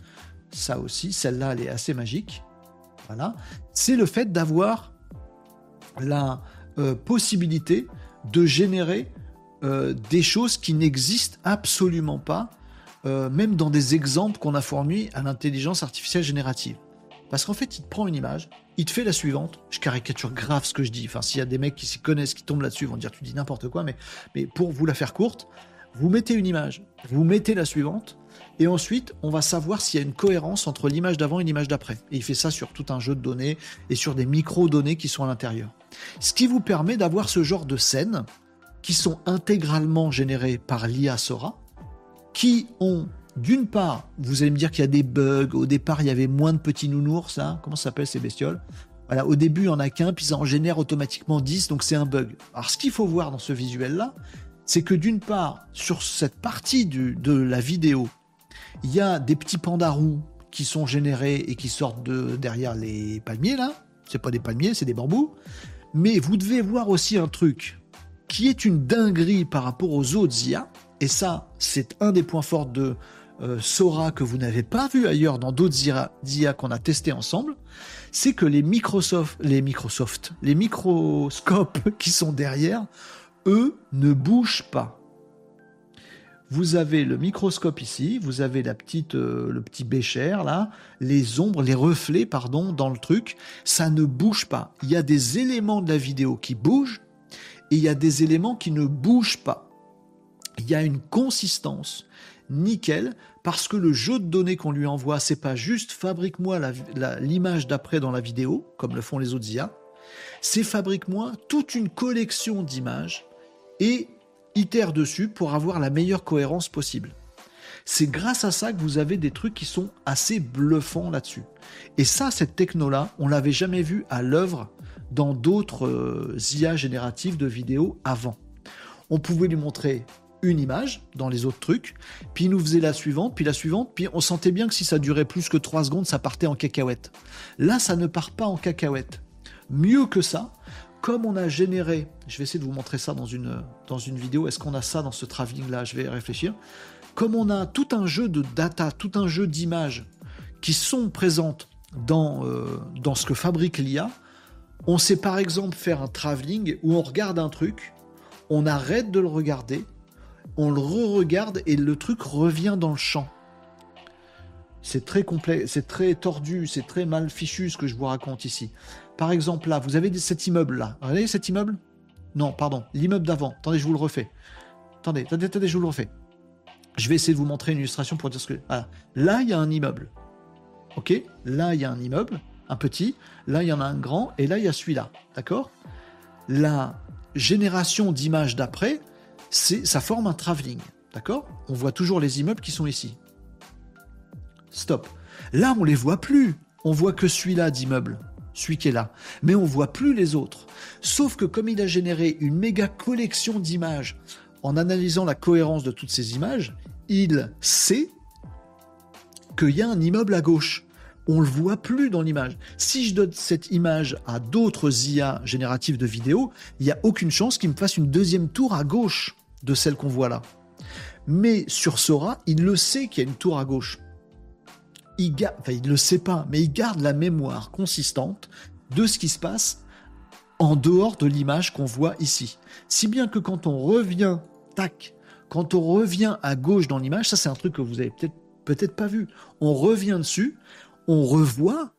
Ça aussi, celle-là, elle est assez magique. Voilà. C'est le fait d'avoir la euh, possibilité de générer euh, des choses qui n'existent absolument pas, même dans des exemples qu'on a fournis à l'intelligence artificielle générative. Parce qu'en fait, il te prend une image, il te fait la suivante. Je caricature grave ce que je dis. Enfin, s'il y a des mecs qui s'y connaissent, qui tombent là-dessus, vont dire tu dis n'importe quoi. Mais, mais pour vous la faire courte, vous mettez une image, vous mettez la suivante, et ensuite, on va savoir s'il y a une cohérence entre l'image d'avant et l'image d'après. Et il fait ça sur tout un jeu de données et sur des micro-données qui sont à l'intérieur. Ce qui vous permet d'avoir ce genre de scènes qui sont intégralement générées par l'IA Sora, qui ont d'une part, vous allez me dire qu'il y a des bugs. Au départ, il y avait moins de petits nounours. Hein. Comment ça s'appelle ces bestioles? Voilà, au début, il n'y en a qu'un, puis ça en génère automatiquement 10, donc c'est un bug. Alors, ce qu'il faut voir dans ce visuel-là, c'est que d'une part, sur cette partie de la vidéo, il y a des petits pandas roux qui sont générés et qui sortent de derrière les palmiers, là. C'est pas des palmiers, c'est des bambous. Mais vous devez voir aussi un truc qui est une dinguerie par rapport aux autres IA. Et ça, c'est un des points forts de euh, Sora que vous n'avez pas vu ailleurs dans d'autres IA, qu'on a testé ensemble, c'est que les Microsoft, les Microsoft, les microscopes qui sont derrière, eux ne bougent pas. Vous avez le microscope ici, vous avez la petite, euh, le petit bécher là, les ombres, les reflets, pardon, dans le truc, ça ne bouge pas. Il y a des éléments de la vidéo qui bougent et il y a des éléments qui ne bougent pas. Il y a une consistance nickel parce que le jeu de données qu'on lui envoie, c'est pas juste fabrique-moi l'image d'après dans la vidéo, comme le font les autres IA, c'est fabrique-moi toute une collection d'images et itère dessus pour avoir la meilleure cohérence possible. C'est grâce à ça que vous avez des trucs qui sont assez bluffants là-dessus. Et ça, cette techno-là, on l'avait jamais vu à l'œuvre dans d'autres euh, IA génératives de vidéos avant. On pouvait lui montrer une image dans les autres trucs, puis il nous faisait la suivante, puis la suivante, puis on sentait bien que si ça durait plus que 3 secondes, ça partait en cacahuète. Là, ça ne part pas en cacahuète. Mieux que ça, comme on a généré, je vais essayer de vous montrer ça dans une, dans une vidéo, est-ce qu'on a ça dans ce travelling-là? Je vais réfléchir. Comme on a tout un jeu de data, tout un jeu d'images qui sont présentes dans, euh, dans ce que fabrique l'IA, on sait par exemple faire un travelling où on regarde un truc, on arrête de le regarder, on le re-regarde et le truc revient dans le champ. C'est très complet, c'est très tordu, c'est très mal fichu ce que je vous raconte ici. Par exemple, là, vous avez cet immeuble-là. Regardez cet immeuble? Non, pardon, l'immeuble d'avant. Attendez, je vous le refais. Attendez, attendez, attendez, je vous le refais. Je vais essayer de vous montrer une illustration pour dire ce que. Là, il y a un immeuble. Ok? Là, il y a un immeuble, un petit. Là, il y en a un grand. Et là, il y a celui-là. D'accord? La génération d'images d'après, ça forme un travelling. D'accord? On voit toujours les immeubles qui sont ici. Stop. Là, on les voit plus. On voit que celui-là d'immeuble, celui qui est là. Mais on voit plus les autres. Sauf que comme il a généré une méga collection d'images en analysant la cohérence de toutes ces images, il sait qu'il y a un immeuble à gauche. On le voit plus dans l'image. Si je donne cette image à d'autres IA génératives de vidéos, il n'y a aucune chance qu'il me fasse une deuxième tour à gauche de celle qu'on voit là. Mais sur Sora, il le sait qu'il y a une tour à gauche il garde, enfin il le sait pas, mais il garde la mémoire consistante de ce qui se passe en dehors de l'image qu'on voit ici. Si bien que quand on revient, tac, quand on revient à gauche dans l'image, ça c'est un truc que vous avez peut-être peut-être pas vu. On revient dessus, on revoit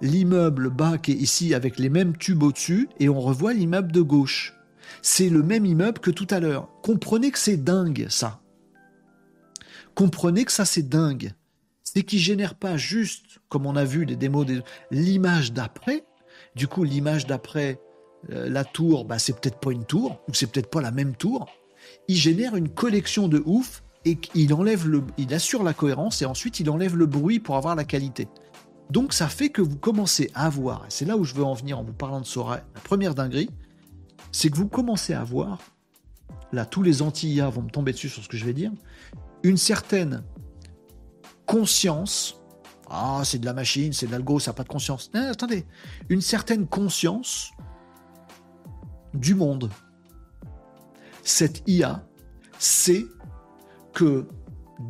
l'immeuble bas qui est ici avec les mêmes tubes au-dessus et on revoit l'immeuble de gauche. C'est le même immeuble que tout à l'heure. Comprenez que c'est dingue ça. Comprenez que ça c'est dingue c'est qu'il génère pas juste, comme on a vu des démos, l'image d'après. Du coup, l'image d'après euh, la tour, bah, c'est peut-être pas une tour, ou c'est peut-être pas la même tour. Il génère une collection de ouf et il enlève le, il assure la cohérence et ensuite il enlève le bruit pour avoir la qualité. Donc ça fait que vous commencez à avoir, et c'est là où je veux en venir en vous parlant de Sora, la première dinguerie, c'est que vous commencez à voir, là tous les anti-IA vont me tomber dessus sur ce que je vais dire, une certaine conscience. Ah, c'est de la machine, c'est de l'algo, ça n'a pas de conscience. Attendez, une certaine conscience du monde. Cette IA sait que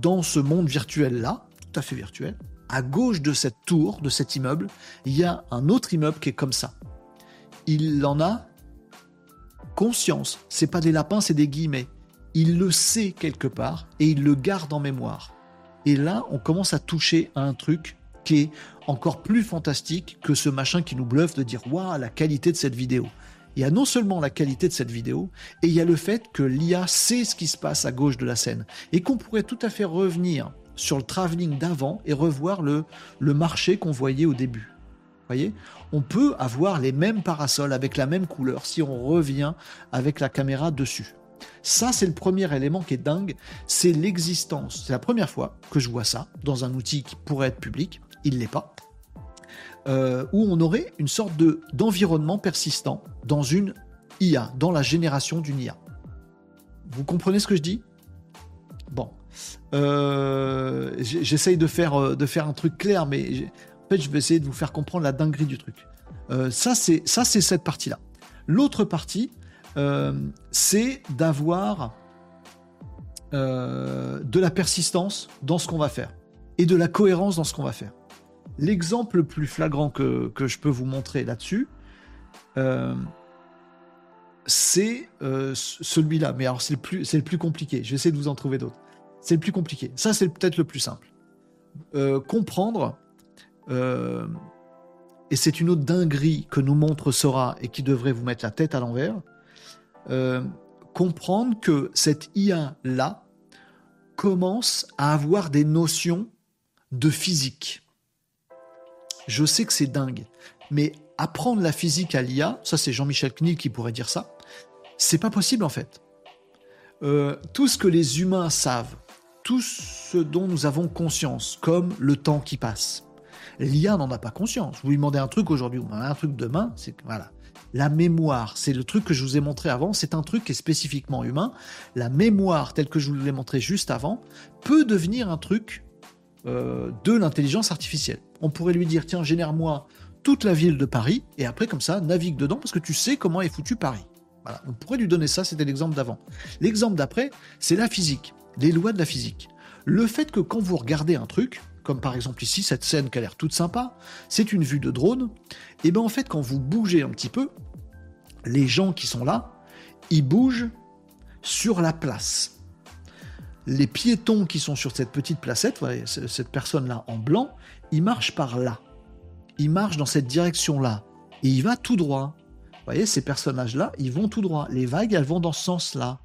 dans ce monde virtuel-là, tout à fait virtuel, à gauche de cette tour, de cet immeuble, il y a un autre immeuble qui est comme ça. Il en a conscience. C'est pas des lapins, c'est des guillemets. Il le sait quelque part et il le garde en mémoire. Et là, on commence à toucher à un truc qui est encore plus fantastique que ce machin qui nous bluffe de dire waouh la qualité de cette vidéo. Il y a non seulement la qualité de cette vidéo, et il y a le fait que l'IA sait ce qui se passe à gauche de la scène et qu'on pourrait tout à fait revenir sur le travelling d'avant et revoir le, le marché qu'on voyait au début. Voyez? On peut avoir les mêmes parasols avec la même couleur si on revient avec la caméra dessus. Ça, c'est le premier élément qui est dingue, c'est l'existence. C'est la première fois que je vois ça dans un outil qui pourrait être public, il l'est pas, euh, où on aurait une sorte de d'environnement persistant dans une IA, dans la génération d'une IA. Vous comprenez ce que je dis? Bon, euh, j'essaye de faire euh, de faire un truc clair, mais je vais essayer de vous faire comprendre la dinguerie du truc. ça, c'est ça, c'est cette partie-là. L'autre partie, euh, c'est d'avoir euh, de la persistance dans ce qu'on va faire et de la cohérence dans ce qu'on va faire. L'exemple le plus flagrant que, je peux vous montrer là-dessus, euh, c'est celui-là. Mais alors, c'est le, plus, le plus compliqué. Je vais essayer de vous en trouver d'autres. C'est le plus compliqué. Ça, c'est peut-être le plus simple. comprendre, et c'est une autre dinguerie que nous montre Sora et qui devrait vous mettre la tête à l'envers, euh, comprendre que cette IA-là commence à avoir des notions de physique. Je sais que c'est dingue, mais apprendre la physique à l'IA, ça c'est Jean-Michel Knill qui pourrait dire ça, c'est pas possible en fait. Euh, tout ce que les humains savent, tout ce dont nous avons conscience, comme le temps qui passe, l'IA n'en a pas conscience. Vous lui demandez un truc aujourd'hui, ou un truc demain, c'est voilà. La mémoire, c'est le truc que je vous ai montré avant, c'est un truc qui est spécifiquement humain. La mémoire, telle que je vous l'ai montré juste avant, peut devenir un truc euh, de l'intelligence artificielle. On pourrait lui dire, tiens, génère-moi toute la ville de Paris, et après, comme ça, navigue dedans parce que tu sais comment est foutu Paris. Voilà. On pourrait lui donner ça, c'était l'exemple d'avant. L'exemple d'après, c'est la physique, les lois de la physique. Le fait que quand vous regardez un truc, comme par exemple ici, cette scène qui a l'air toute sympa, c'est une vue de drone, et bien en fait, quand vous bougez un petit peu, les gens qui sont là, ils bougent sur la place. Les piétons qui sont sur cette petite placette, cette personne-là en blanc, il marche par là. Il marche dans cette direction-là. Et il va tout droit. Vous voyez, ces personnages-là, ils vont tout droit. Les vagues, elles vont dans ce sens-là.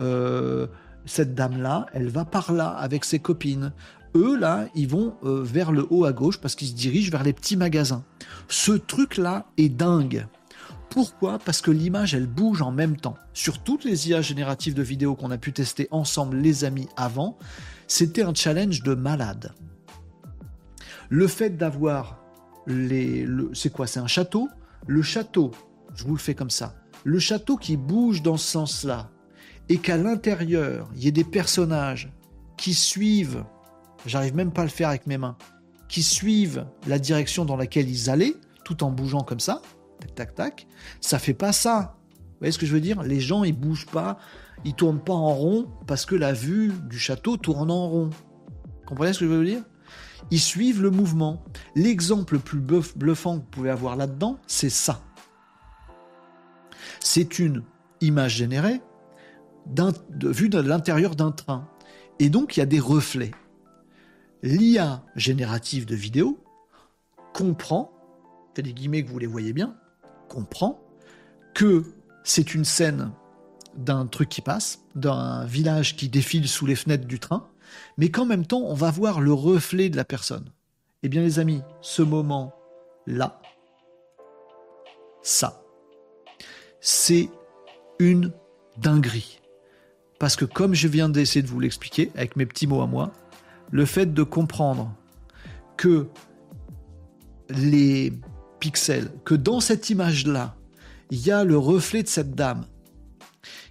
Euh, cette dame-là, elle va par là avec ses copines. Eux, là, ils vont euh, vers le haut à gauche parce qu'ils se dirigent vers les petits magasins. Ce truc-là est dingue. Pourquoi? Parce que l'image, elle bouge en même temps. Sur toutes les IA génératives de vidéos qu'on a pu tester ensemble, les amis, avant, c'était un challenge de malade. Le fait d'avoir les... c'est quoi? C'est un château? Le château, je vous le fais comme ça, le château qui bouge dans ce sens-là, et qu'à l'intérieur, il y ait des personnages qui suivent, j'arrive même pas à le faire avec mes mains, qui suivent la direction dans laquelle ils allaient, tout en bougeant comme ça, tac, tac, tac, ça fait pas ça. Vous voyez ce que je veux dire? Les gens, ils bougent pas, ils tournent pas en rond parce que la vue du château tourne en rond. Comprenez ce que je veux dire? Ils suivent le mouvement. L'exemple le plus bluffant que vous pouvez avoir là-dedans, c'est ça. C'est une image générée vue de l'intérieur d'un train. Et donc, il y a des reflets. L'IA générative de vidéo comprend, fait des guillemets que vous les voyez bien, comprend que c'est une scène d'un truc qui passe, d'un village qui défile sous les fenêtres du train, mais qu'en même temps, on va voir le reflet de la personne. Eh bien, les amis, ce moment-là, ça, c'est une dinguerie. Parce que comme je viens d'essayer de vous l'expliquer avec mes petits mots à moi, le fait de comprendre que les pixels, que dans cette image-là, il y a le reflet de cette dame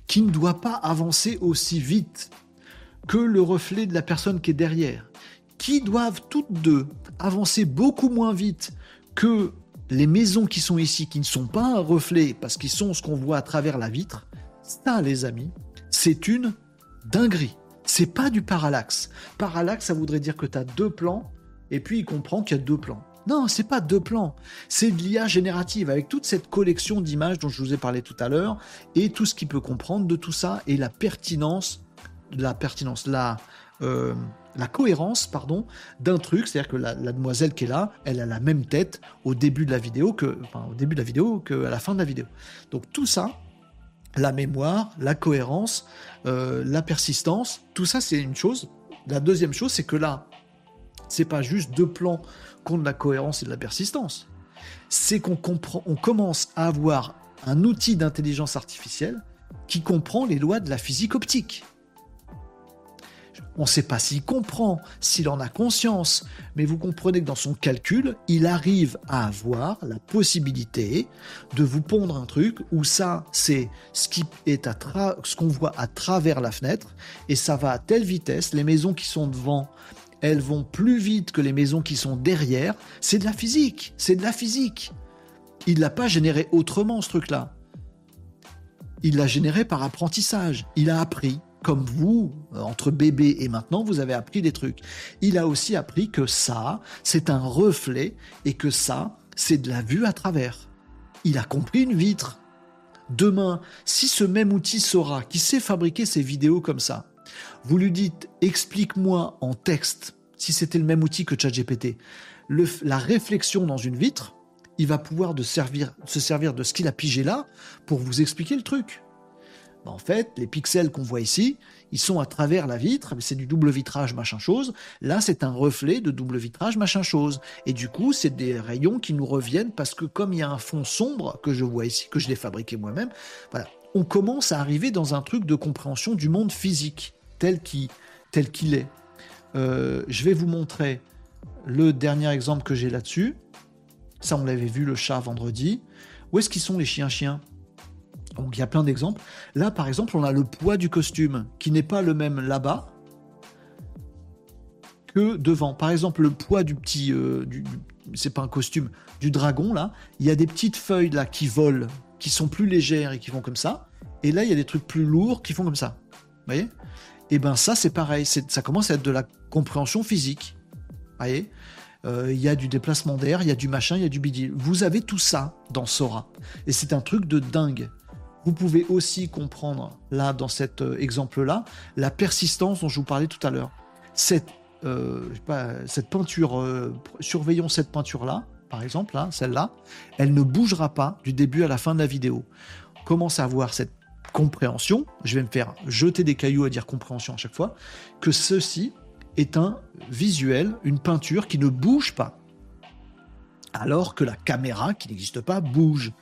qui ne doit pas avancer aussi vite que le reflet de la personne qui est derrière, qui doivent toutes deux avancer beaucoup moins vite que les maisons qui sont ici, qui ne sont pas un reflet parce qu'ils sont ce qu'on voit à travers la vitre, ça, les amis, c'est une dinguerie. C'est pas du parallaxe. Parallaxe, ça voudrait dire que tu as deux plans, et puis il comprend qu'il y a deux plans. Non, c'est pas deux plans. C'est de l'IA générative avec toute cette collection d'images dont je vous ai parlé tout à l'heure et tout ce qu'il peut comprendre de tout ça et la pertinence, la pertinence, la, euh, la cohérence, pardon, d'un truc. C'est-à-dire que la, demoiselle qui est là, elle a la même tête au début de la vidéo que, au début de la vidéo qu'à la fin de la vidéo. Donc tout ça, la mémoire, la cohérence, euh, la persistance, tout ça c'est une chose. La deuxième chose, c'est que là, c'est pas juste deux plans contre la cohérence et la persistance. C'est qu'on commence à avoir un outil d'intelligence artificielle qui comprend les lois de la physique optique. On ne sait pas s'il comprend, s'il en a conscience, mais vous comprenez que dans son calcul, il arrive à avoir la possibilité de vous pondre un truc où ça, c'est ce qu'on voit à travers la fenêtre, et ça va à telle vitesse, les maisons qui sont devant, elles vont plus vite que les maisons qui sont derrière. C'est de la physique, c'est de la physique. Il l'a pas généré autrement ce truc-là. Il l'a généré par apprentissage. Il a appris comme vous, entre bébé et maintenant, vous avez appris des trucs. Il a aussi appris que ça, c'est un reflet et que ça, c'est de la vue à travers. Il a compris une vitre. Demain, si ce même outil saura qui sait fabriquer ces vidéos comme ça, vous lui dites explique-moi en texte, si c'était le même outil que ChatGPT, la réflexion dans une vitre, il va pouvoir de se servir de ce qu'il a pigé là pour vous expliquer le truc. Bah, en fait, les pixels qu'on voit ici, ils sont à travers la vitre, c'est du double vitrage machin chose. Là, c'est un reflet de double vitrage machin chose. Et du coup, c'est des rayons qui nous reviennent parce que comme il y a un fond sombre que je vois ici, que je l'ai fabriqué moi-même, voilà, on commence à arriver dans un truc de compréhension du monde physique tel qu'il est. Euh, je vais vous montrer le dernier exemple que j'ai là-dessus. Ça, on l'avait vu le chat vendredi. Où est-ce qu'ils sont les chiens-chiens? Donc il y a plein d'exemples. Là, par exemple, on a le poids du costume qui n'est pas le même là-bas que devant. Par exemple, le poids du petit, euh, c'est pas un costume, du dragon là, il y a des petites feuilles là qui volent, qui sont plus légères et qui font comme ça. Et là, il y a des trucs plus lourds qui font comme ça. Vous voyez? Et eh ben ça, c'est pareil. Ça commence à être de la compréhension physique. Vous voyez? Euh, il y a du déplacement d'air, il y a du machin, il y a du bidil. Vous avez tout ça dans Sora. Et c'est un truc de dingue. Vous pouvez aussi comprendre, là, dans cet euh, exemple-là, la persistance dont je vous parlais tout à l'heure. Cette, euh, peinture, surveillons cette peinture-là, par exemple, là, celle-là, elle ne bougera pas du début à la fin de la vidéo. On commence à avoir cette compréhension, je vais me faire jeter des cailloux à dire compréhension à chaque fois, que ceci est un visuel, une peinture qui ne bouge pas. Alors que la caméra, qui n'existe pas, bouge.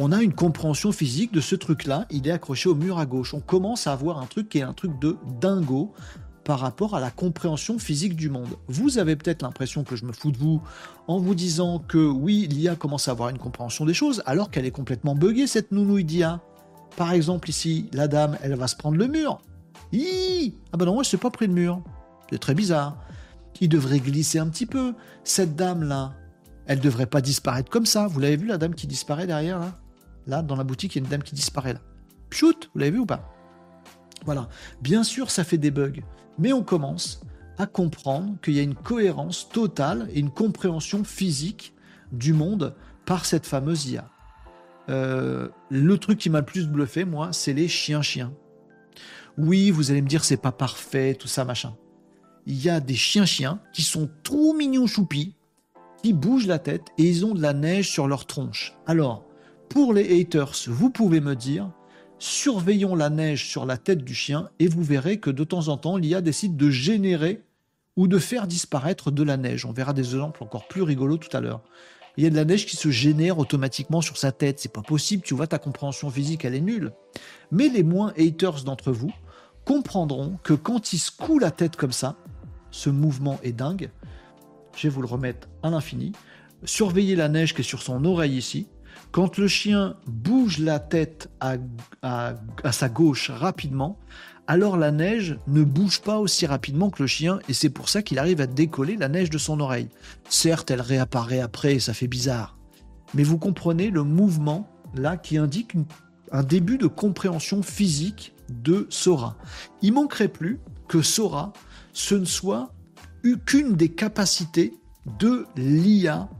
On a une compréhension physique de ce truc-là, il est accroché au mur à gauche. On commence à avoir un truc qui est un truc de dingo par rapport à la compréhension physique du monde. Vous avez peut-être l'impression que je me fous de vous en vous disant que oui, l'IA commence à avoir une compréhension des choses, alors qu'elle est complètement buggée, cette nounouille d'IA. Par exemple, ici, la dame, elle va se prendre le mur. Ah ben non, je ne pas pris le mur. C'est très bizarre. Il devrait glisser un petit peu. Cette dame-là, elle devrait pas disparaître comme ça. Vous l'avez vu, la dame qui disparaît derrière, là? Là, dans la boutique, il y a une dame qui disparaît, là. Pchout Vous l'avez vu ou pas? Voilà. Bien sûr, ça fait des bugs. Mais on commence à comprendre qu'il y a une cohérence totale et une compréhension physique du monde par cette fameuse IA. Euh, le truc qui m'a le plus bluffé, moi, c'est les chiens-chiens. Oui, vous allez me dire, c'est pas parfait, tout ça, machin il y a des chiens-chiens qui sont trop mignons choupis, qui bougent la tête et ils ont de la neige sur leur tronche. Alors, pour les haters, vous pouvez me dire, surveillons la neige sur la tête du chien et vous verrez que de temps en temps, l'IA décide de générer ou de faire disparaître de la neige. On verra des exemples encore plus rigolos tout à l'heure. Il y a de la neige qui se génère automatiquement sur sa tête. C'est pas possible, tu vois, ta compréhension physique, elle est nulle. Mais les moins haters d'entre vous comprendront que quand il secoue la tête comme ça, ce mouvement est dingue. Je vais vous le remettre à l'infini. Surveillez la neige qui est sur son oreille ici. Quand le chien bouge la tête à, sa gauche rapidement, alors la neige ne bouge pas aussi rapidement que le chien et c'est pour ça qu'il arrive à décoller la neige de son oreille. Certes, elle réapparaît après et ça fait bizarre. Mais vous comprenez le mouvement là qui indique un début de compréhension physique de Sora. Il manquerait plus que Sora ce ne soit qu'une des capacités de l'IA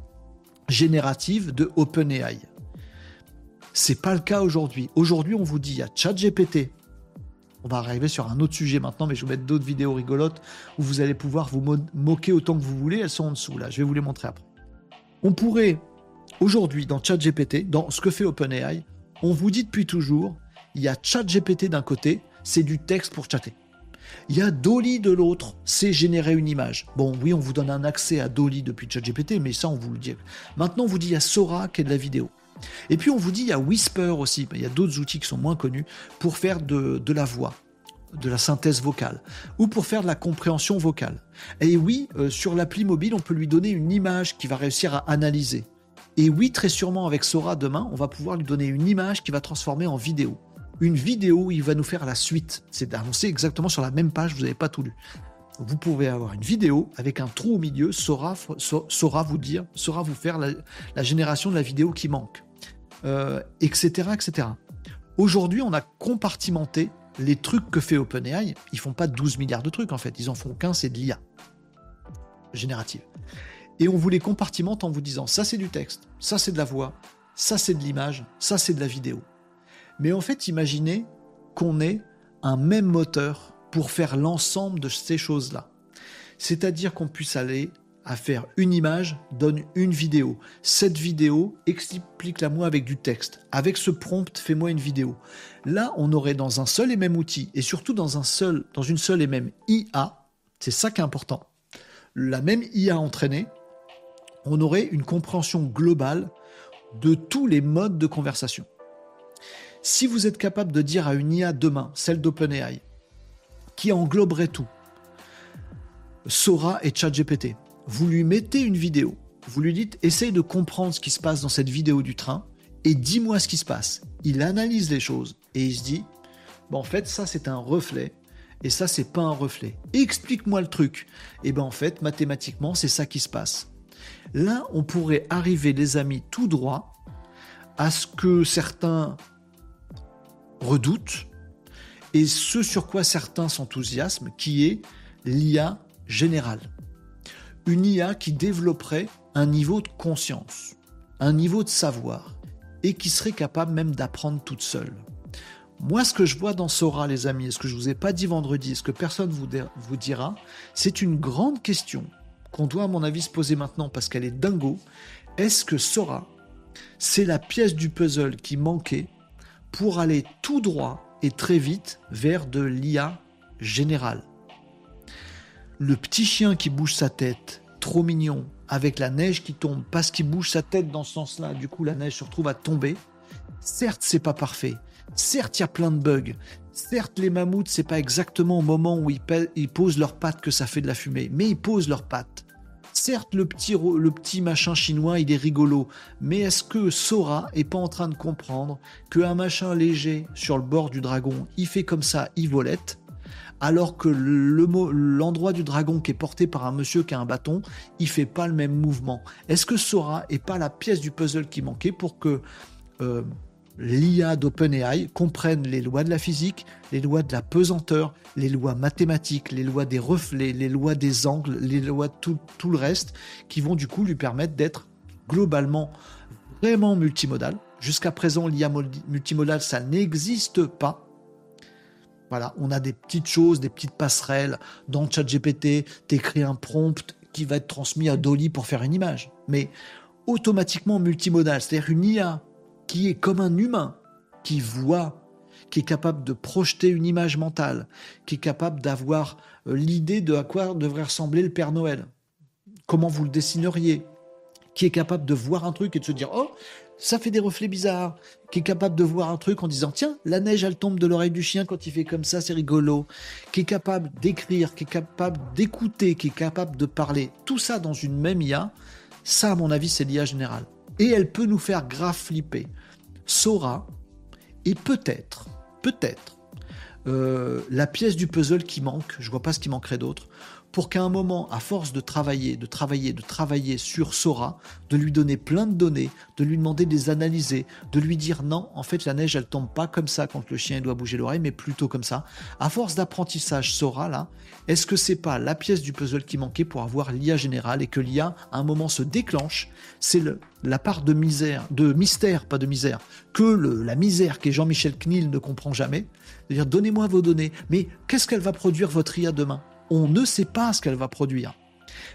générative de OpenAI. C'est pas le cas aujourd'hui. Aujourd'hui, on vous dit, il y a ChatGPT. On va arriver sur un autre sujet maintenant, mais je vais vous mettre d'autres vidéos rigolotes où vous allez pouvoir vous moquer autant que vous voulez. Elles sont en dessous, là. Je vais vous les montrer après. On pourrait, aujourd'hui, dans ChatGPT, dans ce que fait OpenAI, on vous dit depuis toujours, il y a ChatGPT d'un côté, c'est du texte pour chatter. Il y a Dolly de l'autre, c'est générer une image. Bon, oui, on vous donne un accès à Dolly depuis ChatGPT, mais ça, on vous le dit. Maintenant, on vous dit il y a Sora qui est de la vidéo. Et puis, on vous dit il y a Whisper aussi. Il y a d'autres outils qui sont moins connus pour faire de, la voix de la synthèse vocale ou pour faire de la compréhension vocale. Et oui, euh, sur l'appli mobile, on peut lui donner une image qui va réussir à analyser. Et oui, très sûrement avec Sora demain, on va pouvoir lui donner une image qui va transformer en vidéo une vidéo où il va nous faire la suite. C'est avancé exactement sur la même page, vous n'avez pas tout lu. Vous pouvez avoir une vidéo avec un trou au milieu, saura, saura vous dire, saura vous faire la, génération de la vidéo qui manque, euh, etc. Aujourd'hui, on a compartimenté les trucs que fait OpenAI. Ils font pas 12 milliards de trucs en fait, ils en font qu'un, c'est de l'IA générative. Et on vous les compartimente en vous disant ça c'est du texte, ça c'est de la voix, ça c'est de l'image, ça c'est de la vidéo. Mais en fait, imaginez qu'on ait un même moteur pour faire l'ensemble de ces choses-là. C'est-à-dire qu'on puisse aller à faire une image, donne une vidéo. Cette vidéo, explique-la moi avec du texte. Avec ce prompt, fais-moi une vidéo. Là, on aurait dans un seul et même outil, et surtout dans, un seul, dans une seule et même IA, c'est ça qui est important, la même IA entraînée, on aurait une compréhension globale de tous les modes de conversation. Si vous êtes capable de dire à une IA demain, celle d'OpenAI, qui engloberait tout, Sora et ChatGPT, vous lui mettez une vidéo, vous lui dites essaye de comprendre ce qui se passe dans cette vidéo du train et dis-moi ce qui se passe. Il analyse les choses et il se dit bon en fait ça c'est un reflet et ça c'est pas un reflet. Explique-moi le truc. Et ben en fait mathématiquement c'est ça qui se passe. Là, on pourrait arriver, les amis, tout droit à ce que certains redoutent et ce sur quoi certains s'enthousiasment, qui est l'IA générale. Une IA qui développerait un niveau de conscience, un niveau de savoir, et qui serait capable même d'apprendre toute seule. Moi, ce que je vois dans Sora, les amis, et ce que je ne vous ai pas dit vendredi, ce que personne vous, vous dira, c'est une grande question qu'on doit, à mon avis, se poser maintenant parce qu'elle est dingo. Est-ce que Sora, c'est la pièce du puzzle qui manquait pour aller tout droit et très vite vers de l'IA générale? Le petit chien qui bouge sa tête, trop mignon, avec la neige qui tombe, parce qu'il bouge sa tête dans ce sens-là, du coup la neige se retrouve à tomber. Certes, c'est pas parfait. Certes, il y a plein de bugs. Certes, les mammouths, c'est pas exactement au moment où ils, posent leurs pattes que ça fait de la fumée, mais ils posent leurs pattes. Certes, le petit, machin chinois, il est rigolo, mais est-ce que Sora est pas en train de comprendre qu'un machin léger sur le bord du dragon, il fait comme ça, il volette, alors que l'endroit du dragon qui est porté par un monsieur qui a un bâton, il fait pas le même mouvement. Est-ce que Sora est pas la pièce du puzzle qui manquait pour que euh, l'IA d'OpenAI comprenne les lois de la physique, les lois de la pesanteur, les lois mathématiques, les lois des reflets, les lois des angles, les lois de tout, tout le reste, qui vont du coup lui permettre d'être globalement vraiment multimodal. Jusqu'à présent, l'IA multimodal, ça n'existe pas. Voilà, on a des petites choses, des petites passerelles. Dans ChatGPT, t'écris un prompt qui va être transmis à Dolly pour faire une image. Mais automatiquement multimodal, c'est-à-dire une IA qui est comme un humain, qui voit, qui est capable de projeter une image mentale, qui est capable d'avoir euh, l'idée de à quoi devrait ressembler le Père Noël, comment vous le dessineriez, qui est capable de voir un truc et de se dire oh ça fait des reflets bizarres, qui est capable de voir un truc en disant tiens la neige elle tombe de l'oreille du chien quand il fait comme ça c'est rigolo, qui est capable d'écrire, qui est capable d'écouter, qui est capable de parler, tout ça dans une même IA, ça à mon avis c'est l'IA générale. Et elle peut nous faire grave flipper. Sora et peut-être, peut-être, euh, la pièce du puzzle qui manque, je vois pas ce qui manquerait d'autre, pour qu'à un moment, à force de travailler, de travailler, de travailler sur Sora, de lui donner plein de données, de lui demander de les analyser, de lui dire non, en fait la neige elle tombe pas comme ça quand le chien doit bouger l'oreille, mais plutôt comme ça. À force d'apprentissage Sora là, est-ce que c'est pas la pièce du puzzle qui manquait pour avoir l'IA générale et que l'IA à un moment se déclenche? C'est la part de misère, de mystère, pas de misère, que la misère que Jean-Michel Knil ne comprend jamais. C'est-à-dire donnez-moi vos données, mais qu'est-ce qu'elle va produire votre IA demain? On ne sait pas ce qu'elle va produire.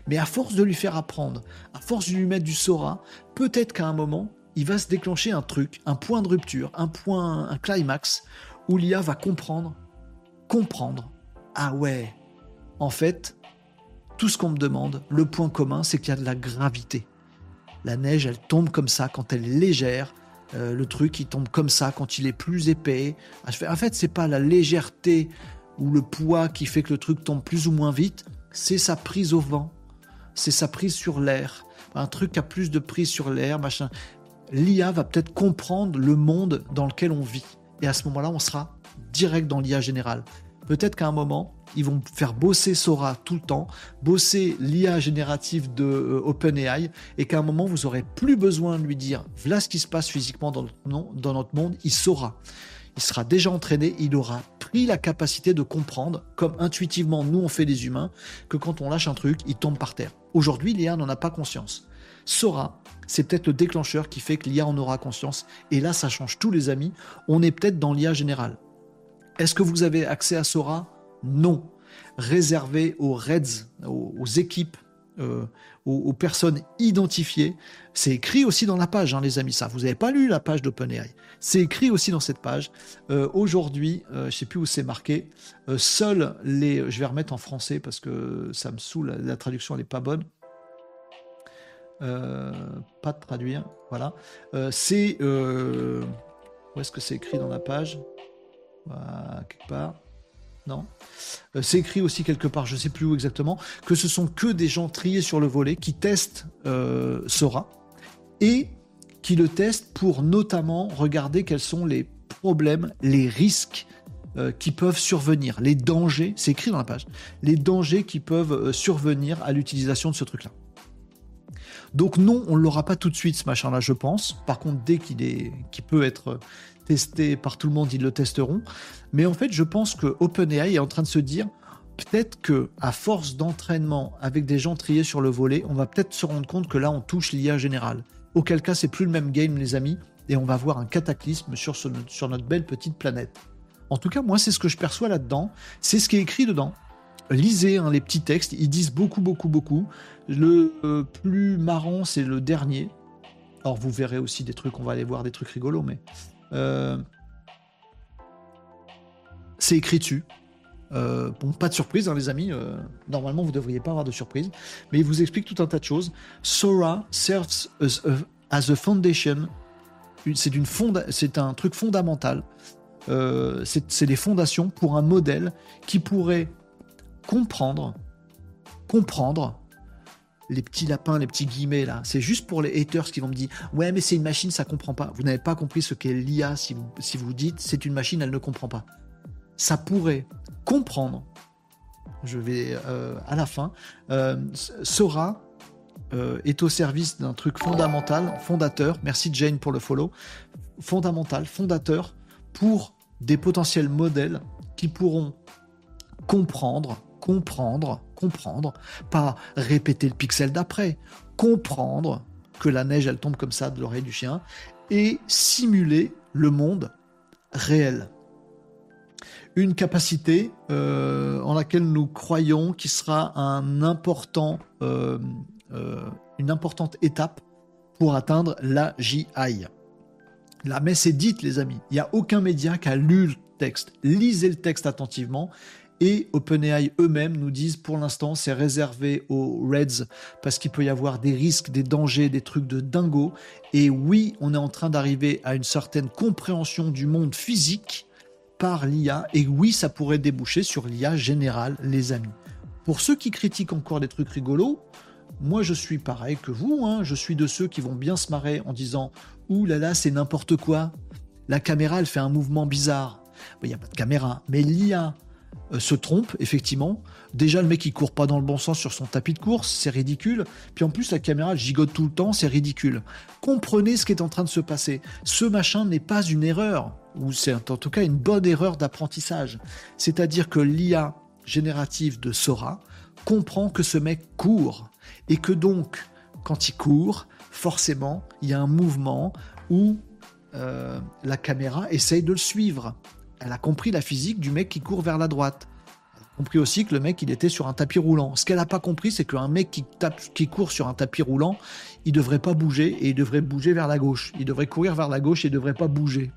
Mais à force de lui faire apprendre, à force de lui mettre du Sora, peut-être qu'à un moment, il va se déclencher un truc, un point de rupture, un point, un climax, où l'IA va comprendre, comprendre. Ah ouais, en fait, tout ce qu'on me demande, le point commun, c'est qu'il y a de la gravité. La neige, elle tombe comme ça quand elle est légère. Euh, le truc, il tombe comme ça quand il est plus épais. En fait, c'est pas la légèreté ou le poids qui fait que le truc tombe plus ou moins vite, c'est sa prise au vent, c'est sa prise sur l'air. Un truc a plus de prise sur l'air, machin. L'IA va peut-être comprendre le monde dans lequel on vit. Et à ce moment-là, on sera direct dans l'IA générale. Peut-être qu'à un moment, ils vont faire bosser Sora tout le temps, bosser l'IA générative de euh, OpenAI, et qu'à un moment, vous aurez plus besoin de lui dire voilà ce qui se passe physiquement dans notre monde, il saura il sera déjà entraîné, il aura pris la capacité de comprendre, comme intuitivement nous on fait les humains, que quand on lâche un truc, il tombe par terre. Aujourd'hui, l'IA n'en a pas conscience. Sora, c'est peut-être le déclencheur qui fait que l'IA en aura conscience. Et là, ça change tous les amis. On est peut-être dans l'IA générale. Est-ce que vous avez accès à Sora? Non. Réservé aux Reds, aux équipes euh, aux, personnes identifiées. C'est écrit aussi dans la page, hein, les amis. Ça, vous n'avez pas lu la page d'OpenAI. C'est écrit aussi dans cette page. Euh, aujourd'hui, euh, je ne sais plus où c'est marqué. seuls les, je vais remettre en français parce que ça me saoule. La, traduction n'est pas bonne. pas de traduire. Voilà. c'est où est-ce que c'est écrit dans la page? Quelque part. Non. Euh, c'est écrit aussi quelque part, je ne sais plus où exactement, que ce sont que des gens triés sur le volet qui testent euh, Sora et qui le testent pour notamment regarder quels sont les problèmes, les risques euh, qui peuvent survenir, les dangers, c'est écrit dans la page, les dangers qui peuvent survenir à l'utilisation de ce truc-là. Donc non, on ne l'aura pas tout de suite ce machin-là, je pense. Par contre, dès qu'il est, peut être testé par tout le monde, ils le testeront. Mais en fait, je pense que OpenAI est en train de se dire, peut-être que à force d'entraînement avec des gens triés sur le volet, on va peut-être se rendre compte que là, on touche l'IA générale. Auquel cas, c'est plus le même game, les amis, et on va voir un cataclysme sur, notre belle petite planète. En tout cas, moi, c'est ce que je perçois là-dedans. C'est ce qui est écrit dedans. Lisez hein, les petits textes, ils disent beaucoup, beaucoup, beaucoup. Le euh, plus marrant, c'est le dernier. Alors, vous verrez aussi des trucs, on va aller voir des trucs rigolos, mais. Euh, c'est écrit dessus. Euh, bon, pas de surprise, hein, les amis. normalement, vous ne devriez pas avoir de surprise. Mais il vous explique tout un tas de choses. Sora serves as a, foundation. C'est un truc fondamental. c'est des fondations pour un modèle qui pourrait comprendre, comprendre les petits lapins, les petits guillemets là. C'est juste pour les haters qui vont me dire ouais mais c'est une machine, ça comprend pas. Vous n'avez pas compris ce qu'est l'IA si vous dites c'est une machine, elle ne comprend pas. Ça pourrait comprendre. Je vais euh, à la fin. Euh, Sora euh, est au service d'un truc fondamental, fondateur. Merci Jane pour le follow. Fondamental, fondateur pour des potentiels modèles qui pourront comprendre comprendre, comprendre, pas répéter le pixel d'après, comprendre que la neige elle tombe comme ça de l'oreille du chien et simuler le monde réel. Une capacité euh, en laquelle nous croyons qui sera un important, euh, euh, une importante étape pour atteindre la JI. La messe est dite, les amis. Il n'y a aucun média qui a lu le texte. Lisez le texte attentivement et OpenAI eux-mêmes nous disent pour l'instant c'est réservé aux Reds parce qu'il peut y avoir des risques, des dangers, des trucs de dingo. Et oui, on est en train d'arriver à une certaine compréhension du monde physique l'IA. Et oui, ça pourrait déboucher sur l'IA générale, les amis. Pour ceux qui critiquent encore des trucs rigolos, moi je suis pareil que vous, hein. je suis de ceux qui vont bien se marrer en disant Ouh là là, c'est n'importe quoi. La caméra, elle fait un mouvement bizarre. Il n'y a pas de caméra, mais l'IA, se trompe, effectivement. Déjà, le mec, il court pas dans le bon sens sur son tapis de course, c'est ridicule. Puis en plus, la caméra gigote tout le temps, c'est ridicule. Comprenez ce qui est en train de se passer. Ce machin n'est pas une erreur, ou c'est en tout cas une bonne erreur d'apprentissage. C'est-à-dire que l'IA générative de Sora comprend que ce mec court. Et que donc, quand il court, forcément, il y a un mouvement où euh, la caméra essaye de le suivre. Elle a compris la physique du mec qui court vers la droite. Elle a compris aussi que le mec, il était sur un tapis roulant. Ce qu'elle n'a pas compris, c'est qu'un mec qui, tape, qui court sur un tapis roulant, il devrait pas bouger et il devrait bouger vers la gauche. Il devrait courir vers la gauche et il devrait pas bouger.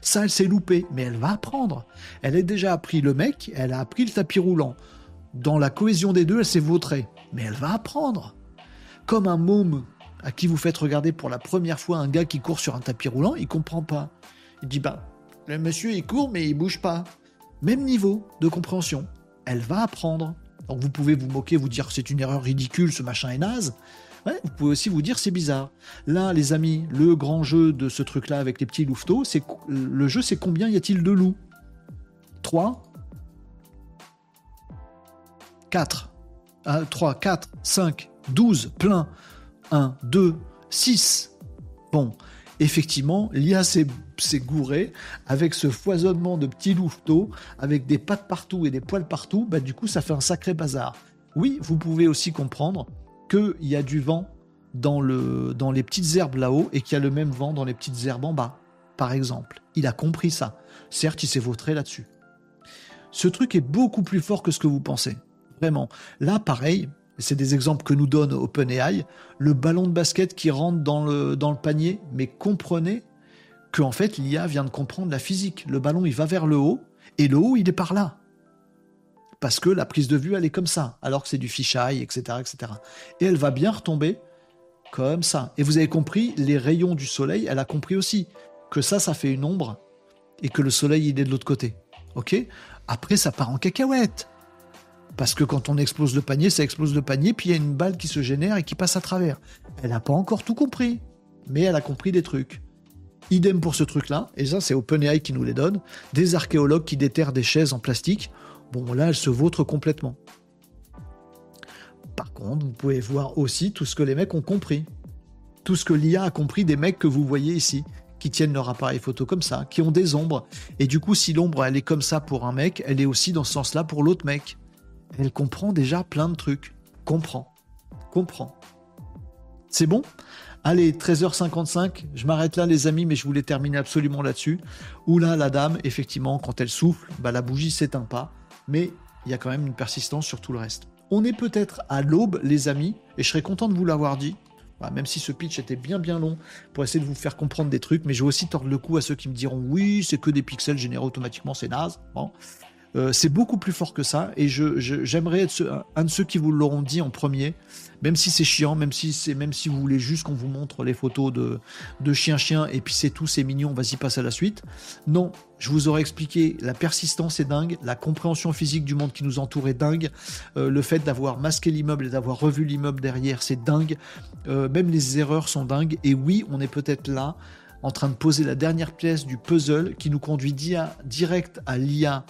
Ça, elle s'est loupée, mais elle va apprendre. Elle a déjà appris le mec, elle a appris le tapis roulant. Dans la cohésion des deux, elle s'est vautrée. Mais elle va apprendre. Comme un môme à qui vous faites regarder pour la première fois un gars qui court sur un tapis roulant, il comprend pas. Il dit bah le monsieur, il court, mais il bouge pas. Même niveau de compréhension. Elle va apprendre. Donc vous pouvez vous moquer, vous dire c'est une erreur ridicule, ce machin est naze. vous pouvez aussi vous dire c'est bizarre. Là, les amis, le grand jeu de ce truc-là avec les petits louveteaux, c'est le jeu, c'est combien y a-t-il de loups? 3 4 3, 4, 5, 12, plein. 1, 2, 6. Bon, effectivement, l'IA s'est gouré avec ce foisonnement de petits louveteaux, avec des pattes partout et des poils partout, bah, du coup, ça fait un sacré bazar. Oui, vous pouvez aussi comprendre qu'il y a du vent dans, le, dans les petites herbes là-haut et qu'il y a le même vent dans les petites herbes en bas, par exemple. Il a compris ça. Certes, il s'est vautré là-dessus. Ce truc est beaucoup plus fort que ce que vous pensez. Vraiment. Là, pareil, c'est des exemples que nous donne OpenAI, le ballon de basket qui rentre dans le, dans le panier, mais comprenez que en fait l'IA vient de comprendre la physique. Le ballon il va vers le haut et le haut il est par là. Parce que la prise de vue elle est comme ça, alors que c'est du fisheye, etc., etc. Et elle va bien retomber comme ça. Et vous avez compris, les rayons du soleil, elle a compris aussi que ça, ça fait une ombre et que le soleil il est de l'autre côté. Ok? Après ça part en cacahuète. Parce que quand on explose le panier, ça explose le panier, puis il y a une balle qui se génère et qui passe à travers. Elle n'a pas encore tout compris, mais elle a compris des trucs. Idem pour ce truc-là, et ça c'est OpenAI qui nous les donne, des archéologues qui déterrent des chaises en plastique. Bon là, elle se vautre complètement. Par contre, vous pouvez voir aussi tout ce que les mecs ont compris. Tout ce que l'IA a compris des mecs que vous voyez ici, qui tiennent leur appareil photo comme ça, qui ont des ombres. Et du coup, si l'ombre, elle est comme ça pour un mec, elle est aussi dans ce sens-là pour l'autre mec. Elle comprend déjà plein de trucs. Comprend. Comprend. C'est bon? Allez, 13h55, je m'arrête là les amis, mais je voulais terminer absolument là-dessus. Où là, la dame, effectivement, quand elle souffle, bah, la bougie s'éteint pas, mais il y a quand même une persistance sur tout le reste. On est peut-être à l'aube, les amis, et je serais content de vous l'avoir dit. Bah, même si ce pitch était bien bien long pour essayer de vous faire comprendre des trucs, mais je vais aussi tordre le cou à ceux qui me diront oui, c'est que des pixels générés automatiquement, c'est naze. Bon. Euh, c'est beaucoup plus fort que ça, et j'aimerais être un de ceux qui vous l'auront dit en premier même si c'est chiant, même si c'est même si vous voulez juste qu'on vous montre les photos de, de chien-chien et puis c'est tout, c'est mignon, vas-y passe à la suite. Non, je vous aurais expliqué, la persistance est dingue, la compréhension physique du monde qui nous entoure est dingue, euh, le fait d'avoir masqué l'immeuble et d'avoir revu l'immeuble derrière, c'est dingue, euh, même les erreurs sont dingues, et oui, on est peut-être là en train de poser la dernière pièce du puzzle qui nous conduit direct à l'IA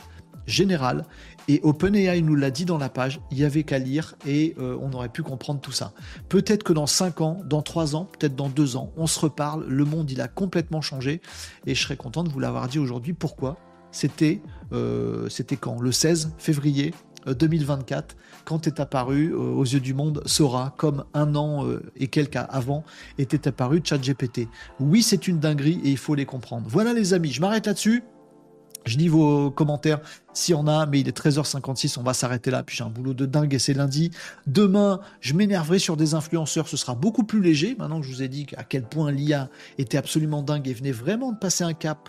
générale et OpenAI nous l'a dit dans la page, il y avait qu'à lire et euh, on aurait pu comprendre tout ça. Peut-être que dans 5 ans, dans 3 ans, peut-être dans 2 ans, on se reparle, le monde il a complètement changé et je serais content de vous l'avoir dit aujourd'hui. Pourquoi? C'était euh, c'était quand? Le 16 février 2024, euh, quand est apparu aux yeux du monde Sora, comme un an et quelques avant était apparu ChatGPT. Oui, c'est une dinguerie et il faut les comprendre. Voilà les amis, je m'arrête là-dessus. Je lis vos commentaires s'il y en a, mais il est 13h56, on va s'arrêter là. Puis j'ai un boulot de dingue et c'est lundi. Demain, je m'énerverai sur des influenceurs, ce sera beaucoup plus léger. Maintenant que je vous ai dit à quel point l'IA était absolument dingue et venait vraiment de passer un cap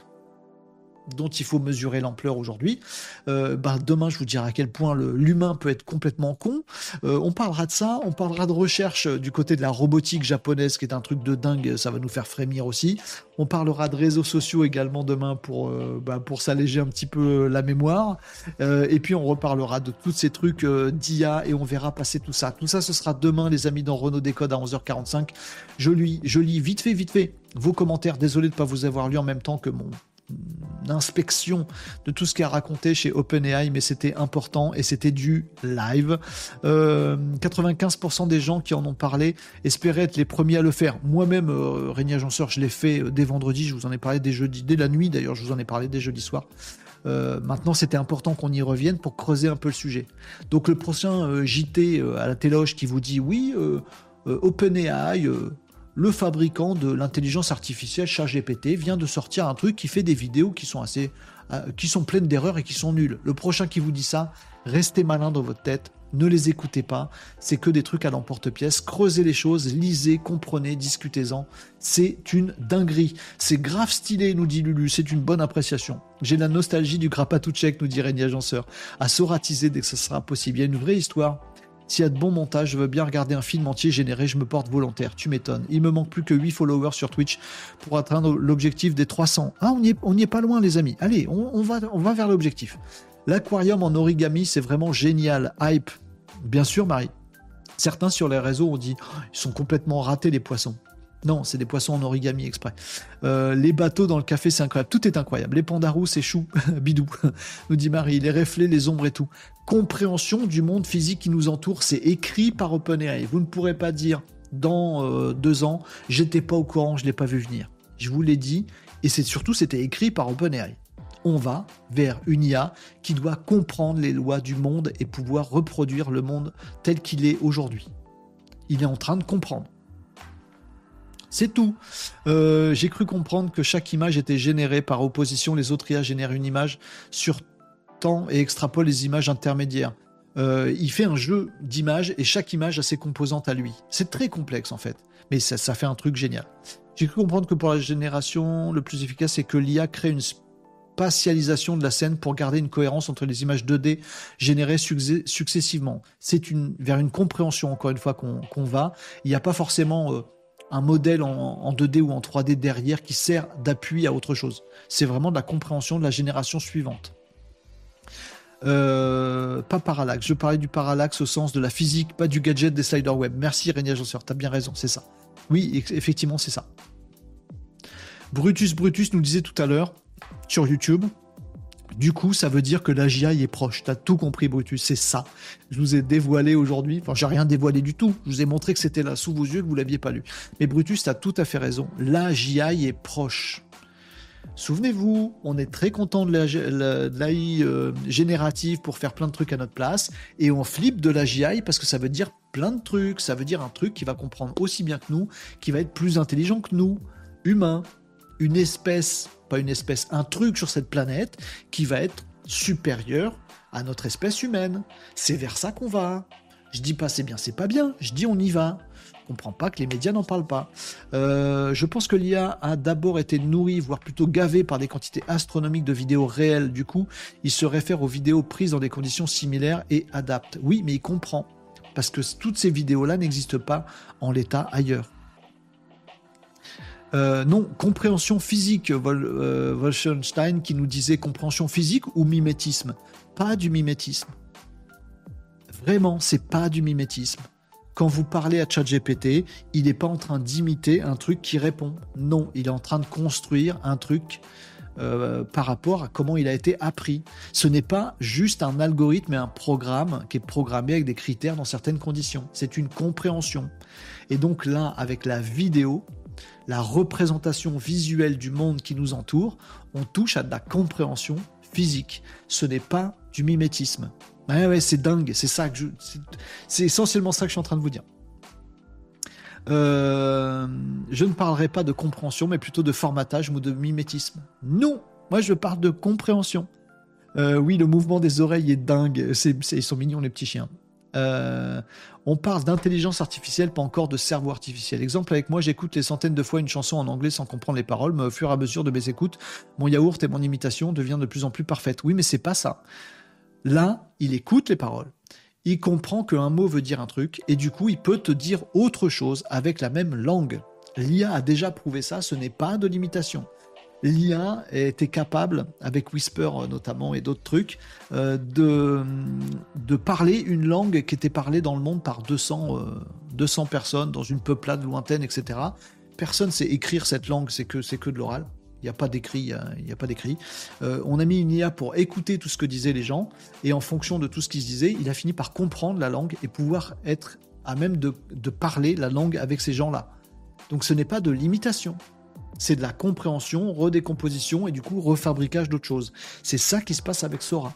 dont il faut mesurer l'ampleur aujourd'hui. Euh, bah, demain, je vous dirai à quel point l'humain peut être complètement con. Euh, on parlera de ça, on parlera de recherche euh, du côté de la robotique japonaise, qui est un truc de dingue, ça va nous faire frémir aussi. On parlera de réseaux sociaux également demain pour, bah, s'alléger un petit peu la mémoire. et puis on reparlera de tous ces trucs d'IA et on verra passer tout ça. Tout ça, ce sera demain, les amis, dans Renault Décode à 11h45. Je je lis vite fait, vite fait vos commentaires. Désolé de ne pas vous avoir lu en même temps que mon inspection de tout ce qu'il a raconté chez OpenAI, mais c'était important et c'était du live. 95% euh, des gens qui en ont parlé espéraient être les premiers à le faire. Moi-même, euh, Agenceur, je l'ai fait euh, dès vendredi, je vous en ai parlé dès jeudi, dès la nuit d'ailleurs, je vous en ai parlé dès jeudi soir. maintenant, c'était important qu'on y revienne pour creuser un peu le sujet. Donc, le prochain JT à la téloge qui vous dit oui, OpenAI le fabricant de l'intelligence artificielle ChatGPT vient de sortir un truc qui fait des vidéos qui sont assez, euh, qui sont pleines d'erreurs et qui sont nulles. Le prochain qui vous dit ça, restez malin dans votre tête, ne les écoutez pas, c'est que des trucs à l'emporte-pièce, creusez les choses, lisez, comprenez, discutez-en. C'est une dinguerie. C'est grave stylé, nous dit Lulu, c'est une bonne appréciation. J'ai la nostalgie du Grapatouchek, nous dit Régnier Agenceur, à soratiser dès que ce sera possible. Il y a une vraie histoire s'il y a de bons montages, je veux bien regarder un film entier généré, je me porte volontaire. Tu m'étonnes. Il me manque plus que 8 followers sur Twitch pour atteindre l'objectif des 300. Ah, on n'y est, pas loin, les amis. Allez, on, va, on va vers l'objectif. L'aquarium en origami, c'est vraiment génial. Hype. Bien sûr, Marie. Certains sur les réseaux ont dit oh, ils sont complètement ratés, les poissons. Non, c'est des poissons en origami exprès. Euh, les bateaux dans le café, c'est incroyable. Tout est incroyable. Les pandarous, c'est chou, bidou, nous dit Marie. Les reflets, les ombres et tout. Compréhension du monde physique qui nous entoure, c'est écrit par OpenAI. Vous ne pourrez pas dire dans euh, deux ans, j'étais pas au courant, je l'ai pas vu venir. Je vous l'ai dit, et c'est surtout c'était écrit par OpenAI. On va vers une IA qui doit comprendre les lois du monde et pouvoir reproduire le monde tel qu'il est aujourd'hui. Il est en train de comprendre. C'est tout. Euh, j'ai cru comprendre que chaque image était générée par opposition. Les autres IA génèrent une image sur temps et extrapolent les images intermédiaires. Euh, il fait un jeu d'images et chaque image a ses composantes à lui. C'est très complexe en fait, mais ça, fait un truc génial. J'ai cru comprendre que pour la génération, le plus efficace, c'est que l'IA crée une spatialisation de la scène pour garder une cohérence entre les images 2D générées successivement. C'est vers une compréhension, encore une fois, qu'on va. Il n'y a pas forcément... Euh, un modèle en, 2D ou en 3D derrière qui sert d'appui à autre chose. C'est vraiment de la compréhension de la génération suivante. Euh, pas parallaxe. Je parlais du parallaxe au sens de la physique, pas du gadget des sliders web. Merci Régnier Agenceur, t'as bien raison, c'est ça. Oui, effectivement, c'est ça. Brutus Brutus nous disait tout à l'heure sur YouTube Du coup, ça veut dire que la GI est proche. T'as tout compris, Brutus. C'est ça. Je vous ai dévoilé aujourd'hui. Enfin, j'ai rien dévoilé du tout. Je vous ai montré que c'était là sous vos yeux, que vous l'aviez pas lu. Mais Brutus, t'as tout à fait raison. La GI est proche. Souvenez-vous, on est très content de l'AI euh, générative pour faire plein de trucs à notre place, et on flippe de la GI parce que ça veut dire plein de trucs, ça veut dire un truc qui va comprendre aussi bien que nous, qui va être plus intelligent que nous, humain, une espèce, pas une espèce, un truc sur cette planète qui va être supérieur à notre espèce humaine. C'est vers ça qu'on va. Je dis pas c'est bien, c'est pas bien, je dis on y va comprends pas que les médias n'en parlent pas. Euh, je pense que l'IA a d'abord été nourrie, voire plutôt gavée par des quantités astronomiques de vidéos réelles. Du coup, il se réfère aux vidéos prises dans des conditions similaires et adapte. Oui, mais il comprend. Parce que toutes ces vidéos-là n'existent pas en l'état ailleurs. Euh, non, compréhension physique, Vol, euh, qui nous disait compréhension physique ou mimétisme. Pas du mimétisme. Vraiment, c'est pas du mimétisme quand vous parlez à ChatGPT, il n'est pas en train d'imiter un truc qui répond. Non, il est en train de construire un truc euh, par rapport à comment il a été appris. Ce n'est pas juste un algorithme et un programme qui est programmé avec des critères dans certaines conditions. C'est une compréhension. Et donc là, avec la vidéo, la représentation visuelle du monde qui nous entoure, on touche à de la compréhension physique. Ce n'est pas du mimétisme. Ouais, ouais, c'est dingue. C'est essentiellement ça que je suis en train de vous dire. Euh, je ne parlerai pas de compréhension, mais plutôt de formatage ou de mimétisme. Non, moi je parle de compréhension. Euh, oui, le mouvement des oreilles est dingue. Ils sont mignons les petits chiens. Euh, on parle d'intelligence artificielle, pas encore de cerveau artificiel. Exemple avec moi, j'écoute les centaines de fois une chanson en anglais sans comprendre les paroles, mais au fur et à mesure de mes écoutes, mon yaourt et mon imitation deviennent de plus en plus parfaites. Oui, mais c'est pas ça. Là, il écoute les paroles. Il comprend qu'un mot veut dire un truc et du coup, il peut te dire autre chose avec la même langue. L'IA a déjà prouvé ça, ce n'est pas de l'imitation. L'IA était capable, avec Whisper notamment et d'autres trucs, euh, de, de parler une langue qui était parlée dans le monde par 200, 200 euh, personnes dans une peuplade lointaine, etc. Personne sait écrire cette langue, c'est que, c'est que de l'oral. Il n'y a pas d'écrit. Il n'y a, pas d'écrit. Euh, on a mis une IA pour écouter tout ce que disaient les gens, et en fonction de tout ce qu'ils disaient, il a fini par comprendre la langue et pouvoir être à même de, parler la langue avec ces gens-là. Donc ce n'est pas de l'imitation. C'est de la compréhension, redécomposition et du coup refabricage d'autres choses. C'est ça qui se passe avec Sora.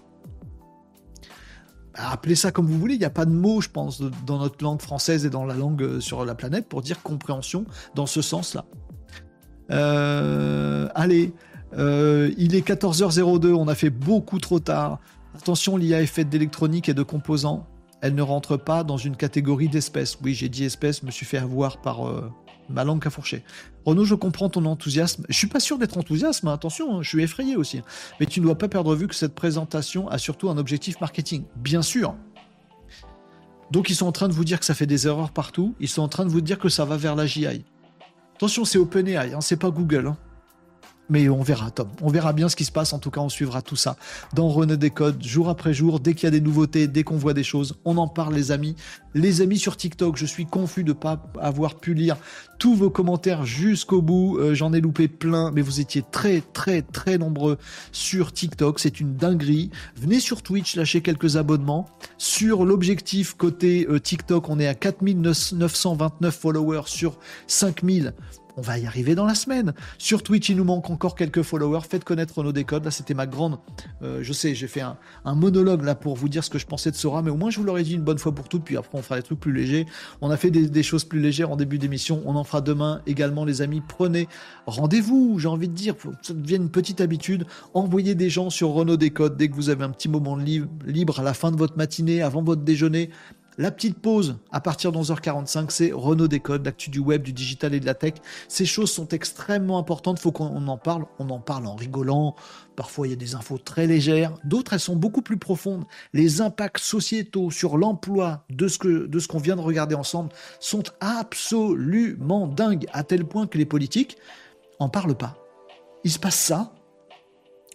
Appelez ça comme vous voulez, il n'y a pas de mot, je pense, dans notre langue française et dans la langue euh, sur la planète pour dire compréhension dans ce sens-là. Euh, allez, euh, il est 14h02, on a fait beaucoup trop tard. Attention, l'IA est faite d'électronique et de composants. Elle ne rentre pas dans une catégorie d'espèces. Oui, j'ai dit espèces, me suis fait avoir par ma langue à fourcher. Renaud, je comprends ton enthousiasme. Je suis pas sûr d'être enthousiaste, attention, hein, je suis effrayé aussi. Mais tu ne dois pas perdre vue que cette présentation a surtout un objectif marketing. Bien sûr. Donc ils sont en train de vous dire que ça fait des erreurs partout. Ils sont en train de vous dire que ça va vers la GI. Attention, c'est OpenAI, hein, c'est pas Google. Hein. Mais on verra, Tom. On verra bien ce qui se passe. En tout cas, on suivra tout ça dans René Décode, jour après jour. Dès qu'il y a des nouveautés, dès qu'on voit des choses, on en parle, les amis. Les amis sur TikTok, je suis confus de ne pas avoir pu lire tous vos commentaires jusqu'au bout. Euh, j'en ai loupé plein, mais vous étiez très, très, très nombreux sur TikTok. C'est une dinguerie. Venez sur Twitch, lâchez quelques abonnements. Sur l'objectif côté euh, TikTok, on est à 4929 followers sur 5000 on va y arriver dans la semaine. Sur Twitch, il nous manque encore quelques followers. Faites connaître nos décodes. Là, c'était ma grande. Euh, je sais, j'ai fait un, monologue là pour vous dire ce que je pensais de Sora, mais au moins je vous l'aurais dit une bonne fois pour toutes. Puis après, on fera des trucs plus légers. On a fait des, choses plus légères en début d'émission. On en fera demain également, les amis. Prenez rendez-vous. J'ai envie de dire, que ça devienne une petite habitude. Envoyez des gens sur Renault Décode dès que vous avez un petit moment libre à la fin de votre matinée, avant votre déjeuner. La petite pause à partir de 11h45, c'est Renault Décode, l'actu du web, du digital et de la tech. Ces choses sont extrêmement importantes, faut qu'on en parle. On en parle en rigolant, parfois il y a des infos très légères, d'autres elles sont beaucoup plus profondes. Les impacts sociétaux sur l'emploi de ce que de ce qu'on vient de regarder ensemble sont absolument dingues, à tel point que les politiques en parlent pas. Il se passe ça,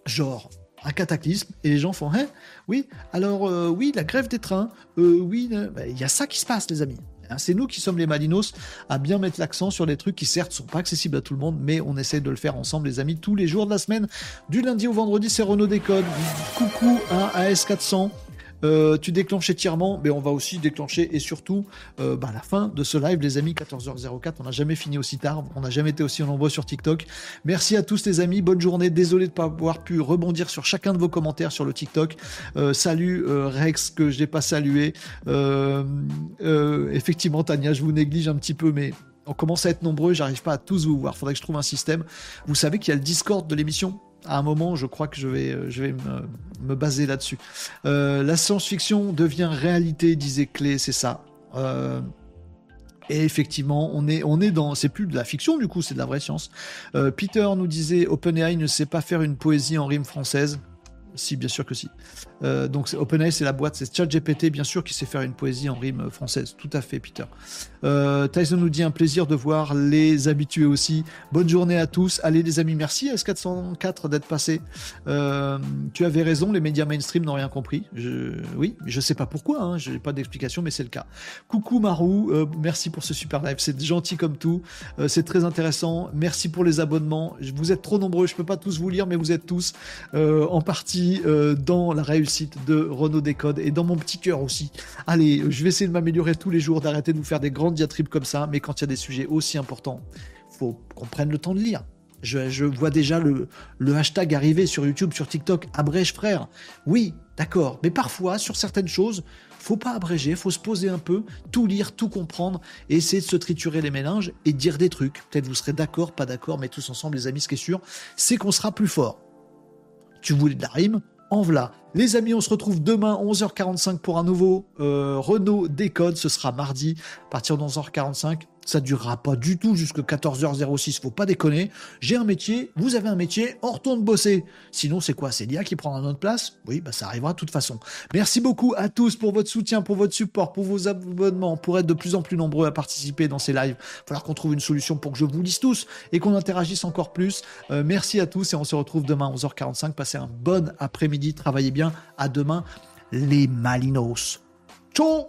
genre un cataclysme et les gens font hein oui alors euh, oui la grève des trains euh, oui bah, il y a ça qui se passe les amis Hein, c'est nous qui sommes les Malinos à bien mettre l'accent sur des trucs qui certes sont pas accessibles à tout le monde, mais on essaie de le faire ensemble, les amis, tous les jours de la semaine. Du lundi au vendredi, c'est Renault Décode. Coucou à AS400. Euh, tu déclenches étirement, mais on va aussi déclencher et surtout euh, bah, la fin de ce live, les amis, 14h04. On n'a jamais fini aussi tard, on n'a jamais été aussi nombreux sur TikTok. Merci à tous les amis, bonne journée. Désolé de ne pas avoir pu rebondir sur chacun de vos commentaires sur le TikTok. Euh, salut Rex que je n'ai pas salué. effectivement, Tania, je vous néglige un petit peu, mais on commence à être nombreux, j'arrive pas à tous vous voir. Faudrait que je trouve un système. Vous savez qu'il y a le Discord de l'émission à un moment, je crois que je vais, euh, je vais me, baser là-dessus. Euh, la science-fiction devient réalité, disait Clé, c'est ça. Euh, et effectivement, on est, on est dans, c'est plus de la fiction du coup, c'est de la vraie science. Peter nous disait, OpenAI ne sait pas faire une poésie en rime française. Si, bien sûr que si. Euh, donc OpenAI, c'est la boîte, c'est ChatGPT, bien sûr, qui sait faire une poésie en rime française. Tout à fait, Peter. Euh, Tyson nous dit un plaisir de voir les habitués aussi. Bonne journée à tous. Allez, les amis, merci à S404 d'être passé. Euh, tu avais raison, les médias mainstream n'ont rien compris. Oui, je sais pas pourquoi, hein, je n'ai pas d'explication, mais c'est le cas. Coucou Marou, euh, merci pour ce super live. C'est gentil comme tout. C'est très intéressant. Merci pour les abonnements. Vous êtes trop nombreux, je peux pas tous vous lire, mais vous êtes tous en partie dans la réussite site de Renault Décode et dans mon petit cœur aussi. Allez, je vais essayer de m'améliorer tous les jours, d'arrêter de vous faire des grandes diatribes comme ça, mais quand il y a des sujets aussi importants, faut qu'on prenne le temps de lire. Je, vois déjà le, hashtag arriver sur YouTube, sur TikTok, abrège frère. Oui, d'accord, mais parfois, sur certaines choses, faut pas abréger, faut se poser un peu, tout lire, tout comprendre, et essayer de se triturer les mélanges et dire des trucs. Peut-être vous serez d'accord, pas d'accord, mais tous ensemble, les amis, ce qui est sûr, c'est qu'on sera plus fort. Tu voulais de la rime en voilà. Les amis, on se retrouve demain 11h45 pour un nouveau euh, Renault Décode. Ce sera mardi à partir de 11h45 ça durera pas du tout jusqu'à 14h06, faut pas déconner. J'ai un métier, vous avez un métier, on retourne bosser. Sinon, c'est quoi? C'est l'IA qui prendra notre place? Oui, bah ça arrivera de toute façon. Merci beaucoup à tous pour votre soutien, pour votre support, pour vos abonnements, pour être de plus en plus nombreux à participer dans ces lives. Il va falloir qu'on trouve une solution pour que je vous lise tous et qu'on interagisse encore plus. Euh, merci à tous et on se retrouve demain à 11h45. Passez un bon après-midi, travaillez bien. À demain, les Malinos. Ciao